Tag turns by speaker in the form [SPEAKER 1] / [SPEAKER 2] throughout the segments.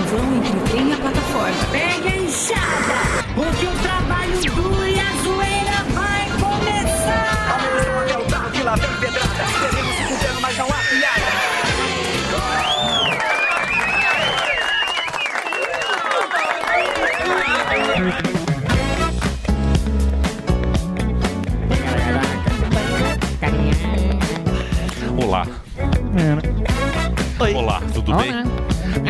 [SPEAKER 1] vão entre o trem e a plataforma.
[SPEAKER 2] Pegue a enxada, porque o trabalho duro e a zoeira vai começar.
[SPEAKER 3] Atenção, até o carro que lá vem pedrada. Devemos se fuder, mas não há piada.
[SPEAKER 4] Olá. Olá, tudo bem?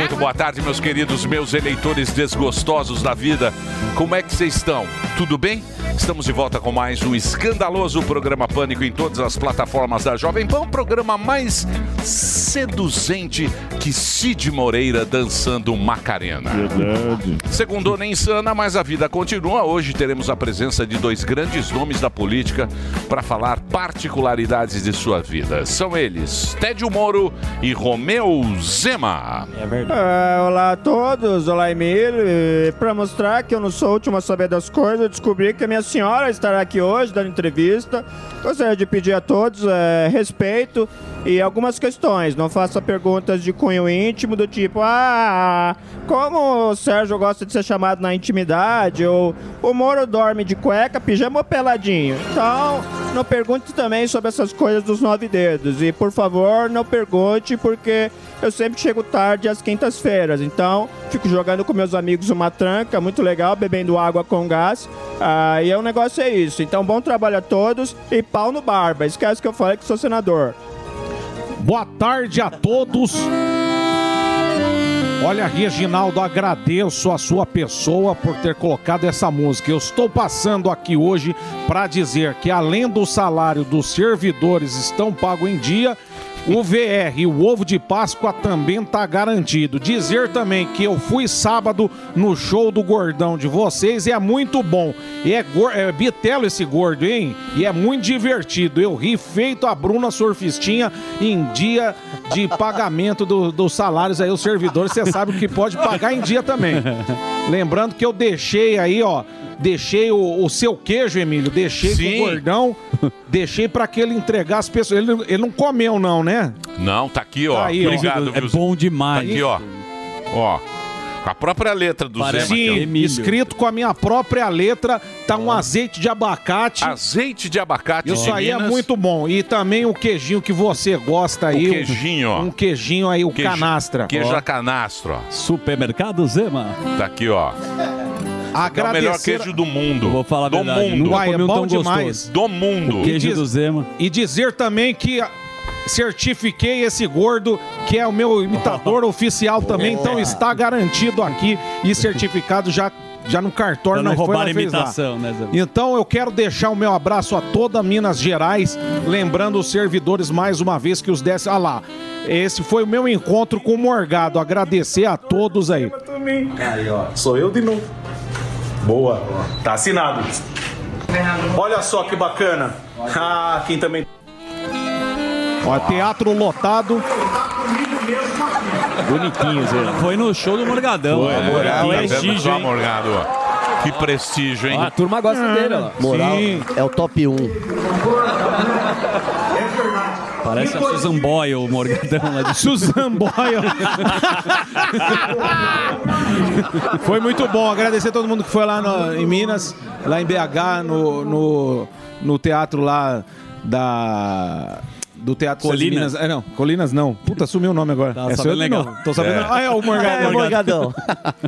[SPEAKER 4] Muito boa tarde, meus queridos, meus eleitores desgostosos da vida. Como é que vocês estão? Tudo bem? Estamos de volta com mais um escandaloso programa Pânico em todas as plataformas da Jovem Pan, o programa mais seduzente que Cid Moreira dançando Macarena.
[SPEAKER 5] Verdade.
[SPEAKER 4] Segundo nem insana, mas a vida continua. Hoje teremos a presença de dois grandes nomes da política para falar particularidades de sua vida. São eles, Tédio Moro e Romeu Zema.
[SPEAKER 6] É verdade. Ah, olá a todos, olá Emílio. Para mostrar que eu não sou o último a saber das coisas, eu descobri que a minha senhora estará aqui hoje dando entrevista. Gostaria de pedir a todos é, respeito e algumas questões. Não faça perguntas de cunho íntimo do tipo, ah, como o Sérgio gosta de ser chamado na intimidade, ou o Moro dorme de cueca, pijama ou peladinho. Então, não pergunte também sobre essas coisas dos nove dedos. E, por favor, não pergunte, porque eu sempre chego tarde às quintas-feiras. Então, fico jogando com meus amigos uma tranca, muito legal, bebendo água com gás. Ah, e o negócio é isso. Então, bom trabalho a todos e pau no barba. Esquece que eu falei que sou senador.
[SPEAKER 7] Boa tarde a todos. Olha, Reginaldo, agradeço a sua pessoa por ter colocado essa música. Eu estou passando aqui hoje para dizer que, além do salário dos servidores estão pago em dia, o VR e o ovo de Páscoa também tá garantido. Dizer também que eu fui sábado no show do gordão de vocês e é muito bom. E é, é bitelo esse gordo, hein? E é muito divertido. Eu ri feito a Bruna Surfistinha em dia de pagamento do- dos salários aí, os servidores. Você sabe que pode pagar em dia também. Lembrando que eu deixei aí, ó. Deixei o, o seu queijo, Emílio. Deixei
[SPEAKER 4] Sim.
[SPEAKER 7] com o gordão. Deixei pra que ele entregar as pessoas. Ele, ele não comeu, não, né?
[SPEAKER 4] Não, tá aqui, ó.
[SPEAKER 7] Tá aí, ó.
[SPEAKER 4] Obrigado,
[SPEAKER 7] É
[SPEAKER 4] viu,
[SPEAKER 7] bom
[SPEAKER 4] Zé?
[SPEAKER 7] demais.
[SPEAKER 4] Tá aqui, ó. Ó. Com a própria letra do Zema.
[SPEAKER 7] Sim,
[SPEAKER 4] aqui,
[SPEAKER 7] escrito com a minha própria letra, tá um azeite de abacate.
[SPEAKER 4] Azeite de abacate
[SPEAKER 7] Isso
[SPEAKER 4] de
[SPEAKER 7] aí é
[SPEAKER 4] Minas.
[SPEAKER 7] muito bom. E também o queijinho que você gosta aí.
[SPEAKER 4] O queijinho, ó.
[SPEAKER 7] Um queijinho aí, o
[SPEAKER 4] Queijo-
[SPEAKER 7] canastra.
[SPEAKER 4] Queijo
[SPEAKER 7] Ó.
[SPEAKER 4] a canastro, ó.
[SPEAKER 8] Supermercado Zema.
[SPEAKER 4] Tá aqui, ó. É o melhor queijo do mundo.
[SPEAKER 8] Vou falar a
[SPEAKER 4] do
[SPEAKER 8] verdade,
[SPEAKER 4] mundo.
[SPEAKER 8] comi um tão gostoso.
[SPEAKER 4] Do mundo.
[SPEAKER 7] E diz- E dizer também que certifiquei esse gordo, que é o meu imitador oficial também, então está garantido aqui e certificado já. Já no cartório
[SPEAKER 8] Pra não
[SPEAKER 7] nós foi,
[SPEAKER 8] imitação, né, Zé?
[SPEAKER 7] Então eu quero deixar o meu abraço a toda Minas Gerais, lembrando os servidores mais uma vez que os desse. Ah lá, esse foi o meu encontro com o Morgado. Agradecer a todos aí.
[SPEAKER 9] Aí, ó. Sou eu de novo. Boa. Tá assinado. Olha só que bacana. Ah, quem também.
[SPEAKER 7] Ó, teatro lotado.
[SPEAKER 8] Bonitinho, Zé. Foi no show do Morgadão.
[SPEAKER 4] Foi, né? Tá vendo
[SPEAKER 8] prestígio, hein?
[SPEAKER 4] Morgado, ó. Que prestígio, hein?
[SPEAKER 8] Ó, a turma gosta dele, ó.
[SPEAKER 10] Moral
[SPEAKER 8] Sim.
[SPEAKER 10] é o top 1.
[SPEAKER 8] Parece a Susan Boyle, o Morgadão lá de
[SPEAKER 7] Susan Boyle. Foi muito bom. Agradecer a todo mundo que foi lá no- em Minas, lá em BH, no, no, no teatro lá da. Do Teatro César
[SPEAKER 8] Colinas?
[SPEAKER 7] Minas. É, não, Colinas não. Puta, sumiu o nome agora.
[SPEAKER 8] Tá
[SPEAKER 7] é
[SPEAKER 8] sabendo legal.
[SPEAKER 7] novo. Tô sabendo.
[SPEAKER 4] É.
[SPEAKER 7] Ah, é o Morgadão.
[SPEAKER 10] É, Morgadão.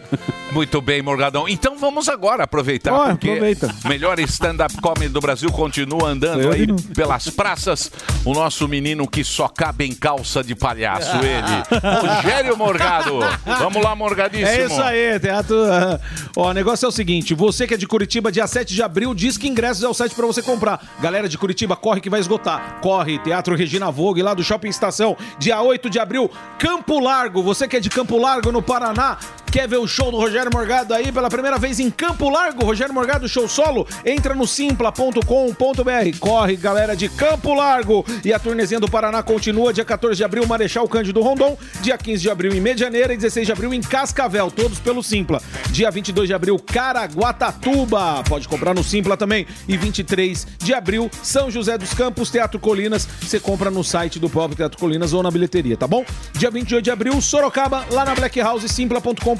[SPEAKER 4] Muito bem, Morgadão. Então vamos agora aproveitar,
[SPEAKER 7] Ó,
[SPEAKER 4] porque
[SPEAKER 7] aproveita.
[SPEAKER 4] melhor stand-up comedy do Brasil continua andando
[SPEAKER 7] Eu
[SPEAKER 4] aí pelas praças. O nosso menino que só cabe em calça de palhaço, ele, Rogério Morgado. Vamos lá, Morgadíssimo.
[SPEAKER 7] É isso aí, teatro. ah, Ó, o negócio é o seguinte: você que é de Curitiba, dia 7 de abril, diz que ingressos é o site pra você comprar. Galera de Curitiba, corre que vai esgotar. Corre, Teatro Regina Vogue, lá do Shopping Estação. Dia 8 de abril, Campo Largo. Você que é de Campo Largo, no Paraná, Quer ver o show do Rogério Morgado aí pela primeira vez em Campo Largo? Rogério Morgado Show Solo? Entra no simpla.com.br. Corre, galera de Campo Largo. E a turnezinha do Paraná continua dia 14 de abril, Marechal Cândido Rondon. Dia 15 de abril em Medianeira e 16 de abril em Cascavel, todos pelo Simpla. Dia 22 de abril, Caraguatatuba. Pode comprar no Simpla também. E 23 de abril, São José dos Campos, Teatro Colinas. Você compra no site do próprio Teatro Colinas ou na bilheteria, tá bom? Dia 28 de abril, Sorocaba, lá na Black House, simpla.com.br.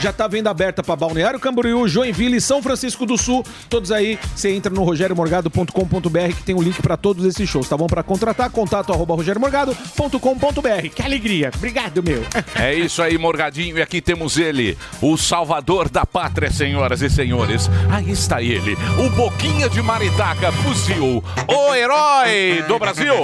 [SPEAKER 7] Já tá venda aberta para Balneário Camboriú, Joinville e São Francisco do Sul. Todos aí, você entra no rogeriomorgado.com.br que tem o link para todos esses shows, tá bom? Para contratar, contato arroba rogeriomorgado.com.br. Que alegria. Obrigado, meu.
[SPEAKER 4] É isso aí, Morgadinho. E aqui temos ele, o salvador da pátria, senhoras e senhores. Aí está ele, o Boquinha de Maritaca, fuzil, o herói do Brasil.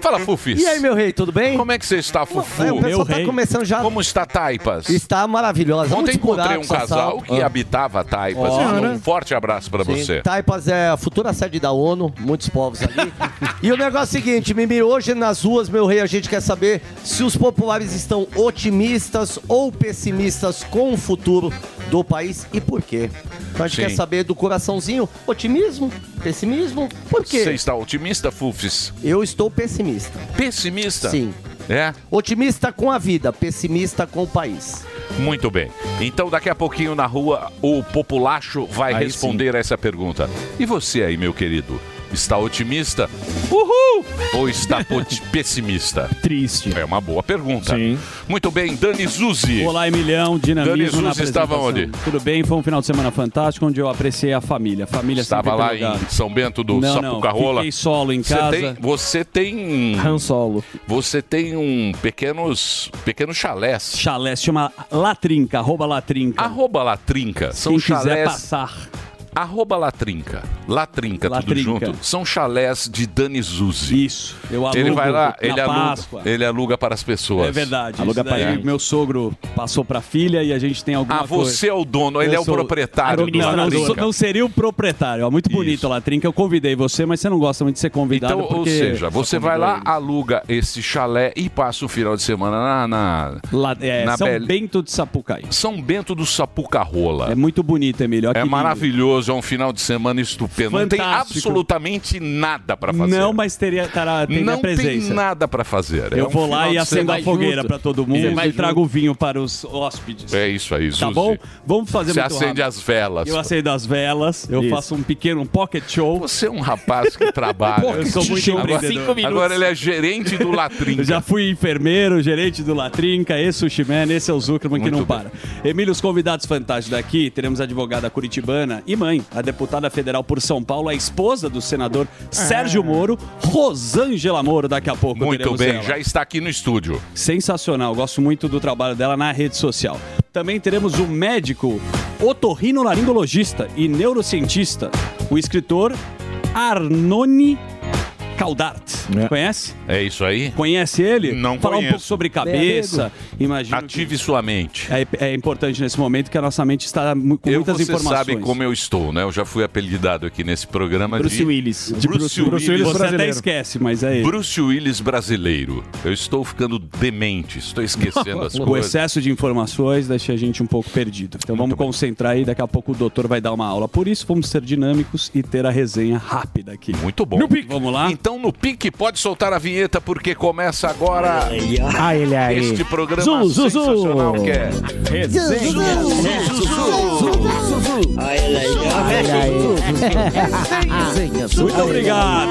[SPEAKER 4] Fala, Fufis.
[SPEAKER 5] E aí, meu rei, tudo bem?
[SPEAKER 4] Como é que você está, Fufu?
[SPEAKER 5] É, o pessoal tá começando já.
[SPEAKER 4] Como está Taipas?
[SPEAKER 5] Está maravilhosa.
[SPEAKER 4] Ontem
[SPEAKER 5] Muitos
[SPEAKER 4] encontrei um casal que
[SPEAKER 5] Ah.
[SPEAKER 4] habitava Taipas.
[SPEAKER 5] Ó.
[SPEAKER 4] Um forte abraço
[SPEAKER 5] Sim,
[SPEAKER 4] você.
[SPEAKER 5] Taipas é a futura sede da ONU, muitos povos ali. e o negócio é o seguinte, Mimi, hoje nas ruas, meu rei, a gente quer saber se os populares estão otimistas ou pessimistas com o futuro do país e por quê. Então a gente
[SPEAKER 4] Sim.
[SPEAKER 5] quer saber do coraçãozinho, otimismo, pessimismo, por quê?
[SPEAKER 4] Você está otimista, Fufis?
[SPEAKER 5] Eu estou pessimista.
[SPEAKER 4] Pessimista?
[SPEAKER 5] Sim.
[SPEAKER 4] É?
[SPEAKER 5] Otimista com a vida, pessimista com o país.
[SPEAKER 4] Muito bem. Então, daqui a pouquinho na rua, o populacho vai
[SPEAKER 5] Aí
[SPEAKER 4] responder a essa pergunta. E você aí, meu querido? Está otimista? Uhul! Ou está pessimista?
[SPEAKER 8] Triste.
[SPEAKER 4] É uma boa pergunta. Sim. Muito bem, Dani Zuzi.
[SPEAKER 8] Olá, Emilhão, dinamismo
[SPEAKER 4] Dani
[SPEAKER 8] na
[SPEAKER 4] Zuzi estava onde?
[SPEAKER 8] Tudo bem, foi um final de semana fantástico, onde eu apreciei a família. A família
[SPEAKER 4] Estava lá em São Bento do
[SPEAKER 8] Não, não,
[SPEAKER 4] Sapucarola.
[SPEAKER 8] fiquei solo em
[SPEAKER 4] Você
[SPEAKER 8] casa.
[SPEAKER 4] tem- Você tem.
[SPEAKER 8] Han Solo.
[SPEAKER 4] Você tem um pequenos, pequenos chalés.
[SPEAKER 8] Chalés, chama Latrinca, arroba Latrinca.
[SPEAKER 4] Arroba Latrinca. São
[SPEAKER 8] Quem quiser
[SPEAKER 4] chalés.
[SPEAKER 8] passar.
[SPEAKER 4] Arroba Latrinca. Latrinca, tudo
[SPEAKER 8] Latrinca.
[SPEAKER 4] junto. São chalés de Dani Zuzi.
[SPEAKER 8] Isso. Eu alugo
[SPEAKER 4] Ele vai lá,
[SPEAKER 8] na
[SPEAKER 4] ele aluga,
[SPEAKER 8] Páscoa.
[SPEAKER 4] ele aluga para as pessoas.
[SPEAKER 8] É verdade.
[SPEAKER 4] Aluga
[SPEAKER 8] Isso daí, Meu sogro passou pra filha e a gente tem alguma
[SPEAKER 4] Ah,
[SPEAKER 8] coisa.
[SPEAKER 4] você é o dono, ele
[SPEAKER 8] Eu
[SPEAKER 4] é o
[SPEAKER 8] sou
[SPEAKER 4] proprietário do
[SPEAKER 8] Não, não,
[SPEAKER 4] Latrinca.
[SPEAKER 8] não, não seria o proprietário. Ó, muito bonito a Latrinca. Eu convidei você, mas você não gosta muito de ser convidado.
[SPEAKER 4] Então, ou
[SPEAKER 8] porque
[SPEAKER 4] seja, você vai lá, aluga esse chalé e passa o final de semana na. na
[SPEAKER 8] ele. Lá, é,
[SPEAKER 4] na
[SPEAKER 8] São
[SPEAKER 4] Bel-
[SPEAKER 8] Bento de Sapucaí.
[SPEAKER 4] São Bento do Sapucarola.
[SPEAKER 8] É muito bonito, Emílio.
[SPEAKER 4] É
[SPEAKER 8] lindo.
[SPEAKER 4] Maravilhoso, é um final de semana estupendo. Não tem
[SPEAKER 8] Fantástico.
[SPEAKER 4] absolutamente nada pra fazer.
[SPEAKER 8] Não, mas teria, tem
[SPEAKER 4] Não
[SPEAKER 8] presença.
[SPEAKER 4] tem nada pra fazer. É
[SPEAKER 8] Eu
[SPEAKER 4] um
[SPEAKER 8] vou lá e acendo a fogueira pra todo mundo e trago o vinho para os hóspedes.
[SPEAKER 4] É isso aí, Zuzi.
[SPEAKER 8] Tá bom? Vamos fazer
[SPEAKER 4] Você
[SPEAKER 8] muito
[SPEAKER 4] acende
[SPEAKER 8] rápido.
[SPEAKER 4] as velas.
[SPEAKER 8] Eu acendo as velas, eu
[SPEAKER 4] Isso.
[SPEAKER 8] faço um pequeno um pocket show.
[SPEAKER 4] Você é um rapaz que trabalha.
[SPEAKER 8] eu sou muito empreendedor.
[SPEAKER 4] Agora, agora ele é gerente do Latrinca.
[SPEAKER 8] Eu já fui enfermeiro, gerente do Latrinca, esse Sushi Man, esse é o Zuckerman que
[SPEAKER 4] Muito
[SPEAKER 8] não
[SPEAKER 4] bem.
[SPEAKER 8] para. Emílio, os convidados fantásticos daqui, teremos a advogada curitibana e mãe, a deputada federal por São Paulo, a esposa do senador Sérgio Moro, Rosângela Moro, daqui a pouco
[SPEAKER 4] Muito bem,
[SPEAKER 8] ela.
[SPEAKER 4] já está aqui no estúdio.
[SPEAKER 8] Sensacional, gosto muito do trabalho dela na rede social. Também teremos o médico otorrinolaringologista e neurocientista, o escritor Arnone Caldart. Conhece?
[SPEAKER 4] É isso aí?
[SPEAKER 8] Conhece ele?
[SPEAKER 4] Não
[SPEAKER 8] Falar um
[SPEAKER 4] conheço.
[SPEAKER 8] pouco sobre cabeça. Imagino
[SPEAKER 4] Ative sua mente.
[SPEAKER 8] É, é importante nesse momento que a nossa mente está com
[SPEAKER 4] Eu,
[SPEAKER 8] muitas
[SPEAKER 4] você
[SPEAKER 8] informações.
[SPEAKER 4] sabe como eu estou, né? Eu já fui apelidado aqui nesse programa
[SPEAKER 8] Bruce
[SPEAKER 4] de...
[SPEAKER 8] Willis.
[SPEAKER 4] De
[SPEAKER 8] De
[SPEAKER 4] Bruce,
[SPEAKER 8] Bruce
[SPEAKER 4] Willis.
[SPEAKER 8] Willis Você até esquece, mas é ele.
[SPEAKER 4] Bruce Willis brasileiro. Eu estou ficando demente, estou esquecendo as
[SPEAKER 8] O
[SPEAKER 4] coisas.
[SPEAKER 8] excesso de informações deixa a gente um pouco perdido. Então vamos concentrar aí, daqui a pouco o doutor vai dar uma aula. Por isso, vamos ser dinâmicos e ter a resenha rápida aqui.
[SPEAKER 4] Muito bom.
[SPEAKER 8] Vamos lá?
[SPEAKER 4] Então no pique pode soltar a vinheta porque começa agora
[SPEAKER 6] Ah, ele aí.
[SPEAKER 4] este programa
[SPEAKER 6] Zu, zu, zu.
[SPEAKER 4] sensacional que é
[SPEAKER 8] Muito obrigado.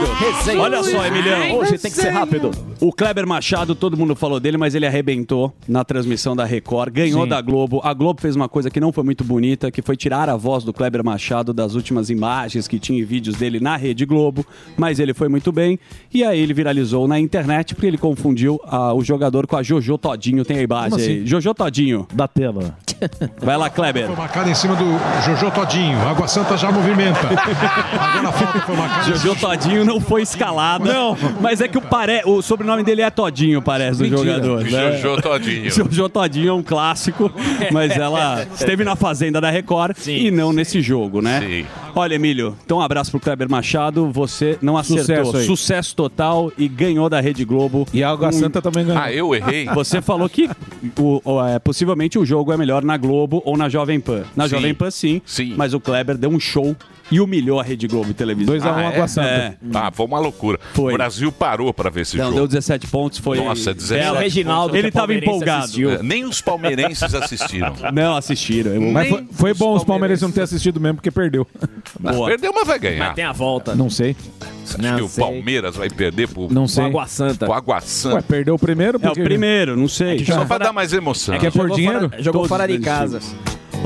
[SPEAKER 8] Olha só, Emilhão.
[SPEAKER 10] Hoje tem que ser rápido.
[SPEAKER 8] O Kleber Machado, todo mundo falou dele, mas ele arrebentou na transmissão da Record, ganhou
[SPEAKER 10] Sim.
[SPEAKER 8] da Globo. A Globo fez uma coisa que não foi muito bonita, que foi tirar a voz do Kleber Machado das últimas imagens que tinha e vídeos dele na Rede Globo, mas ele foi muito bem. E aí ele viralizou na internet porque ele confundiu ah, o jogador com a Jojo Todinho. Tem a imagem
[SPEAKER 10] Como
[SPEAKER 8] aí.
[SPEAKER 10] assim?
[SPEAKER 8] Jojo Todinho.
[SPEAKER 10] Da tela.
[SPEAKER 8] Vai lá, Kleber.
[SPEAKER 11] Foi marcado em cima do Jojo Todinho. Água Santa já movimenta. Agora a falta foi marcada.
[SPEAKER 8] Jojo Todinho não foi escalado. Não. Mas é que o, pare... o sobrenome dele é Todinho, parece, do
[SPEAKER 4] Mentira.
[SPEAKER 8] jogador. né?
[SPEAKER 4] Jojo Todinho.
[SPEAKER 8] Jojo Todinho é um clássico, mas ela esteve na Fazenda da Record e não nesse jogo, né? Olha, Emílio, então um abraço pro Kleber Machado. Você não acertou.
[SPEAKER 7] Sucesso aí.
[SPEAKER 8] Sucesso total e ganhou da Rede Globo.
[SPEAKER 7] E a Água Santa também ganhou.
[SPEAKER 4] Ah, eu errei.
[SPEAKER 8] Você falou que o- o- é, possivelmente o jogo é melhor na Globo ou na Jovem Pan. Na
[SPEAKER 4] Sim.
[SPEAKER 8] Jovem Pan, sim,
[SPEAKER 4] Sim.
[SPEAKER 8] Mas o Kleber deu um show e humilhou a Rede Globo de televisão.
[SPEAKER 7] 2 a 1
[SPEAKER 4] Ah, é?
[SPEAKER 7] Água Santa.
[SPEAKER 8] É.
[SPEAKER 4] Ah, foi uma loucura.
[SPEAKER 8] Foi.
[SPEAKER 4] O Brasil parou pra ver esse
[SPEAKER 8] Não,
[SPEAKER 4] jogo.
[SPEAKER 8] deu 17 pontos, foi.
[SPEAKER 4] Nossa, 17
[SPEAKER 8] belo.
[SPEAKER 4] pontos.
[SPEAKER 10] Reginaldo,
[SPEAKER 8] Ele
[SPEAKER 10] que é
[SPEAKER 8] tava
[SPEAKER 10] palmeirense,
[SPEAKER 8] empolgado.
[SPEAKER 4] É, Nem os palmeirenses assistiram.
[SPEAKER 8] Não assistiram. Eu-
[SPEAKER 7] Mas
[SPEAKER 4] Nem
[SPEAKER 7] foi, foi bom os palmeirenses não terem assistido mesmo, porque perdeu.
[SPEAKER 8] Boa.
[SPEAKER 4] Perdeu, mas vai ganhar.
[SPEAKER 10] Mas tem a volta.
[SPEAKER 7] Não sei.
[SPEAKER 4] Você acha
[SPEAKER 10] Não
[SPEAKER 4] que o
[SPEAKER 10] sei.
[SPEAKER 4] Palmeiras vai perder pro,
[SPEAKER 7] Não sei.
[SPEAKER 10] Água Santa.
[SPEAKER 4] pro Água
[SPEAKER 7] Ué,
[SPEAKER 4] Santa?
[SPEAKER 7] perdeu o primeiro
[SPEAKER 8] É o
[SPEAKER 7] porque...
[SPEAKER 8] primeiro, não sei.
[SPEAKER 4] Só pra dar mais emoção.
[SPEAKER 7] Quer por
[SPEAKER 10] Jogou
[SPEAKER 7] dinheiro?
[SPEAKER 10] fora- Jogou
[SPEAKER 8] Todos
[SPEAKER 10] fora de casa.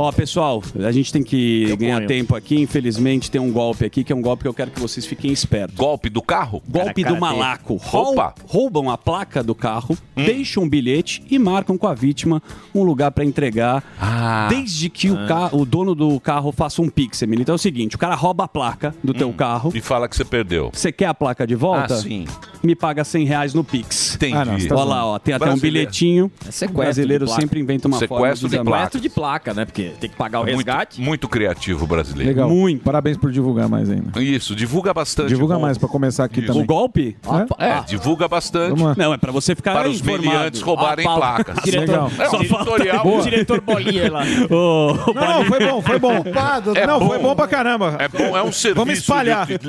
[SPEAKER 8] Ó, pessoal, a gente tem que
[SPEAKER 10] Eu
[SPEAKER 8] ganhar
[SPEAKER 10] ponho.
[SPEAKER 8] tempo aqui. Infelizmente, tem um golpe aqui, que é um golpe que eu quero que vocês fiquem espertos.
[SPEAKER 4] Golpe do carro?
[SPEAKER 8] Golpe
[SPEAKER 10] Cara,
[SPEAKER 8] do
[SPEAKER 10] karatê.
[SPEAKER 8] malaco. Rou-
[SPEAKER 4] Opa.
[SPEAKER 8] Roubam a placa do carro, deixam um bilhete e marcam com a vítima um lugar pra entregar.
[SPEAKER 4] Ah.
[SPEAKER 8] Desde que o, ca- o dono do carro faça um pix, Emílio. Então é o seguinte: o cara rouba a placa do teu carro.
[SPEAKER 4] E fala que você perdeu.
[SPEAKER 8] Você quer a placa de volta?
[SPEAKER 4] Ah, sim.
[SPEAKER 8] Me paga 100 reais no Pix.
[SPEAKER 4] Entendi.
[SPEAKER 7] Ah, não, tá
[SPEAKER 8] Olha lá, ó, tem até um
[SPEAKER 4] Brasileiro.
[SPEAKER 8] bilhetinho.
[SPEAKER 10] É
[SPEAKER 8] O
[SPEAKER 10] sequestro
[SPEAKER 8] brasileiro
[SPEAKER 10] de placa.
[SPEAKER 8] sempre inventa uma
[SPEAKER 4] Sequestro
[SPEAKER 8] forma
[SPEAKER 4] de
[SPEAKER 8] de
[SPEAKER 4] placa.
[SPEAKER 10] Sequestro de placa, né? Porque tem que pagar o
[SPEAKER 4] Muito,
[SPEAKER 10] resgate.
[SPEAKER 4] muito criativo brasileiro.
[SPEAKER 7] Legal.
[SPEAKER 8] Muito.
[SPEAKER 7] Parabéns por divulgar mais ainda.
[SPEAKER 4] Isso, divulga bastante.
[SPEAKER 7] Divulga
[SPEAKER 4] Bom,
[SPEAKER 7] mais pra começar aqui
[SPEAKER 4] Isso.
[SPEAKER 8] O
[SPEAKER 7] também.
[SPEAKER 8] golpe?
[SPEAKER 7] É?
[SPEAKER 4] É, divulga bastante.
[SPEAKER 7] Vamos.
[SPEAKER 8] Não, é pra você ficar
[SPEAKER 4] Para os miliantes roubarem
[SPEAKER 10] Paulo.
[SPEAKER 4] placas.
[SPEAKER 7] Legal.
[SPEAKER 4] É um editorial.
[SPEAKER 10] O diretor Bolinha lá.
[SPEAKER 8] Ô,
[SPEAKER 7] Não, foi bom, foi bom.
[SPEAKER 4] É
[SPEAKER 7] não,
[SPEAKER 4] bom.
[SPEAKER 7] foi bom pra caramba.
[SPEAKER 4] É bom, é um serviço.
[SPEAKER 7] espalhar.
[SPEAKER 4] de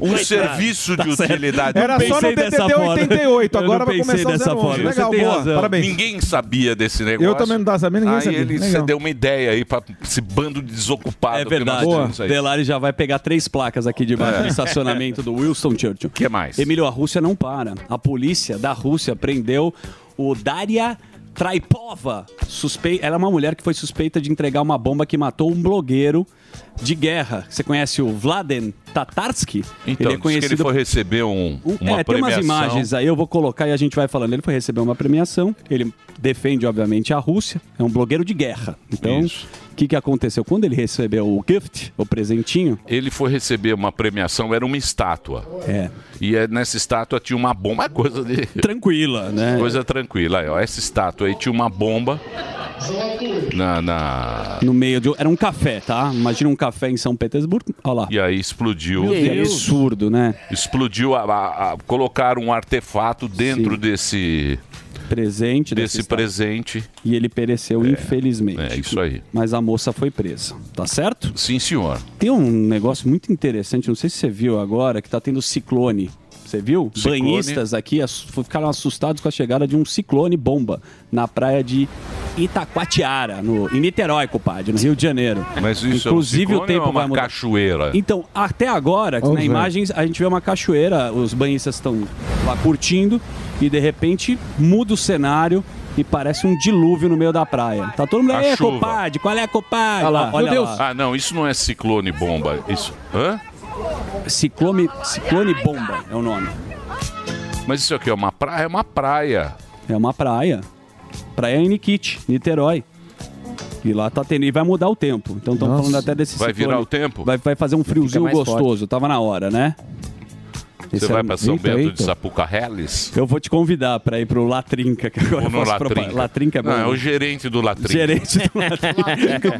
[SPEAKER 4] um serviço de utilidade.
[SPEAKER 7] Era só no
[SPEAKER 8] pensei dessa
[SPEAKER 7] DDD
[SPEAKER 8] forma.
[SPEAKER 7] 88,
[SPEAKER 8] Eu
[SPEAKER 7] agora vai
[SPEAKER 8] pensei
[SPEAKER 7] começar o
[SPEAKER 8] dessa
[SPEAKER 7] 011.
[SPEAKER 8] forma.
[SPEAKER 7] Legal, boa.
[SPEAKER 8] razão.
[SPEAKER 7] Parabéns.
[SPEAKER 4] Ninguém sabia desse negócio.
[SPEAKER 7] Eu também não tava sabendo, ninguém
[SPEAKER 4] aí
[SPEAKER 7] sabia.
[SPEAKER 4] ele
[SPEAKER 7] Legal.
[SPEAKER 4] você deu uma ideia aí pra esse bando de desocupado
[SPEAKER 8] É
[SPEAKER 4] que
[SPEAKER 8] verdade.
[SPEAKER 4] nós temos aí.
[SPEAKER 8] Delari já vai pegar três placas aqui debaixo
[SPEAKER 4] É.
[SPEAKER 8] do estacionamento do Wilson Churchill.
[SPEAKER 4] O que mais?
[SPEAKER 8] Emílio, a Rússia não para. A polícia da Rússia prendeu o Daria Traipova. Suspe... Ela é uma mulher que foi suspeita de entregar uma bomba que matou um blogueiro de guerra. Você conhece o Vladen Tatarsky?
[SPEAKER 4] Então,
[SPEAKER 8] ele é
[SPEAKER 4] diz que ele
[SPEAKER 8] conhecido
[SPEAKER 4] foi receber um, uma
[SPEAKER 8] é, tem umas
[SPEAKER 4] premiação.
[SPEAKER 8] imagens aí, eu vou colocar e a gente vai falando. Ele foi receber uma premiação, ele defende, obviamente, a Rússia, é um blogueiro de guerra. Então, o que, que aconteceu? Quando ele recebeu o gift, o presentinho,
[SPEAKER 4] Ele foi receber uma premiação, era uma estátua.
[SPEAKER 8] é
[SPEAKER 4] E é- nessa estátua tinha uma bomba, coisa de.
[SPEAKER 8] tranquila, né?
[SPEAKER 4] Coisa tranquila. Essa estátua aí tinha uma bomba na, na-
[SPEAKER 8] No meio de. Era um café, tá? Imagina um café em São Petersburgo. Olha lá.
[SPEAKER 4] E aí explodiu.
[SPEAKER 8] Que absurdo, né?
[SPEAKER 4] Explodiu, a, a- a- colocaram um artefato dentro
[SPEAKER 8] Sim.
[SPEAKER 4] desse,
[SPEAKER 8] Presente
[SPEAKER 4] desse
[SPEAKER 8] desse
[SPEAKER 4] presente.
[SPEAKER 8] E ele pereceu, infelizmente.
[SPEAKER 4] É isso aí.
[SPEAKER 8] Mas a moça foi presa. Tá certo?
[SPEAKER 4] Sim, senhor.
[SPEAKER 8] Tem um negócio muito interessante, não sei se você viu agora, que tá tendo ciclone. Você viu?
[SPEAKER 4] Ciclone.
[SPEAKER 8] Banhistas aqui ficaram assustados com a chegada de um ciclone bomba na praia de Itacoatiara, no, em Niterói, compadre, no Rio de Janeiro.
[SPEAKER 4] Mas isso
[SPEAKER 8] Inclusive
[SPEAKER 4] é um
[SPEAKER 8] o tempo
[SPEAKER 4] é
[SPEAKER 8] vai
[SPEAKER 4] uma
[SPEAKER 8] mudar.
[SPEAKER 4] cachoeira.
[SPEAKER 8] Então, até agora, na imagem, a gente vê uma cachoeira, os banhistas estão lá curtindo e de repente muda o cenário e parece um dilúvio no meio da praia. Tá todo mundo aí, compadre, qual é, compadre?
[SPEAKER 10] Olha lá.
[SPEAKER 8] Olha
[SPEAKER 10] Meu
[SPEAKER 8] lá.
[SPEAKER 4] Ah, não, isso não é ciclone bomba. Isso. Hã?
[SPEAKER 8] Ciclone, ciclone bomba é o nome.
[SPEAKER 4] Mas isso aqui é uma praia? É uma praia.
[SPEAKER 8] É uma praia. Praia em Nikit, Niterói. E lá tá tendo. E vai mudar o tempo. Então estão
[SPEAKER 7] Nossa.
[SPEAKER 8] falando até desse
[SPEAKER 4] Vai
[SPEAKER 8] ciclone.
[SPEAKER 4] virar o tempo?
[SPEAKER 8] Vai, vai fazer um friozinho gostoso. Tava na hora, né?
[SPEAKER 4] Você
[SPEAKER 8] Esse
[SPEAKER 4] vai
[SPEAKER 8] é-
[SPEAKER 4] pra São
[SPEAKER 7] Eita,
[SPEAKER 4] Bento
[SPEAKER 7] eita.
[SPEAKER 4] de Sapucaí?
[SPEAKER 8] Eu vou te convidar pra ir pro Latrinca, que agora eu faço
[SPEAKER 4] Latrinca?
[SPEAKER 8] Latrinca é bom.
[SPEAKER 4] Não, é
[SPEAKER 8] né?
[SPEAKER 4] o gerente do Latrinca.
[SPEAKER 8] Gerente do Latrinca.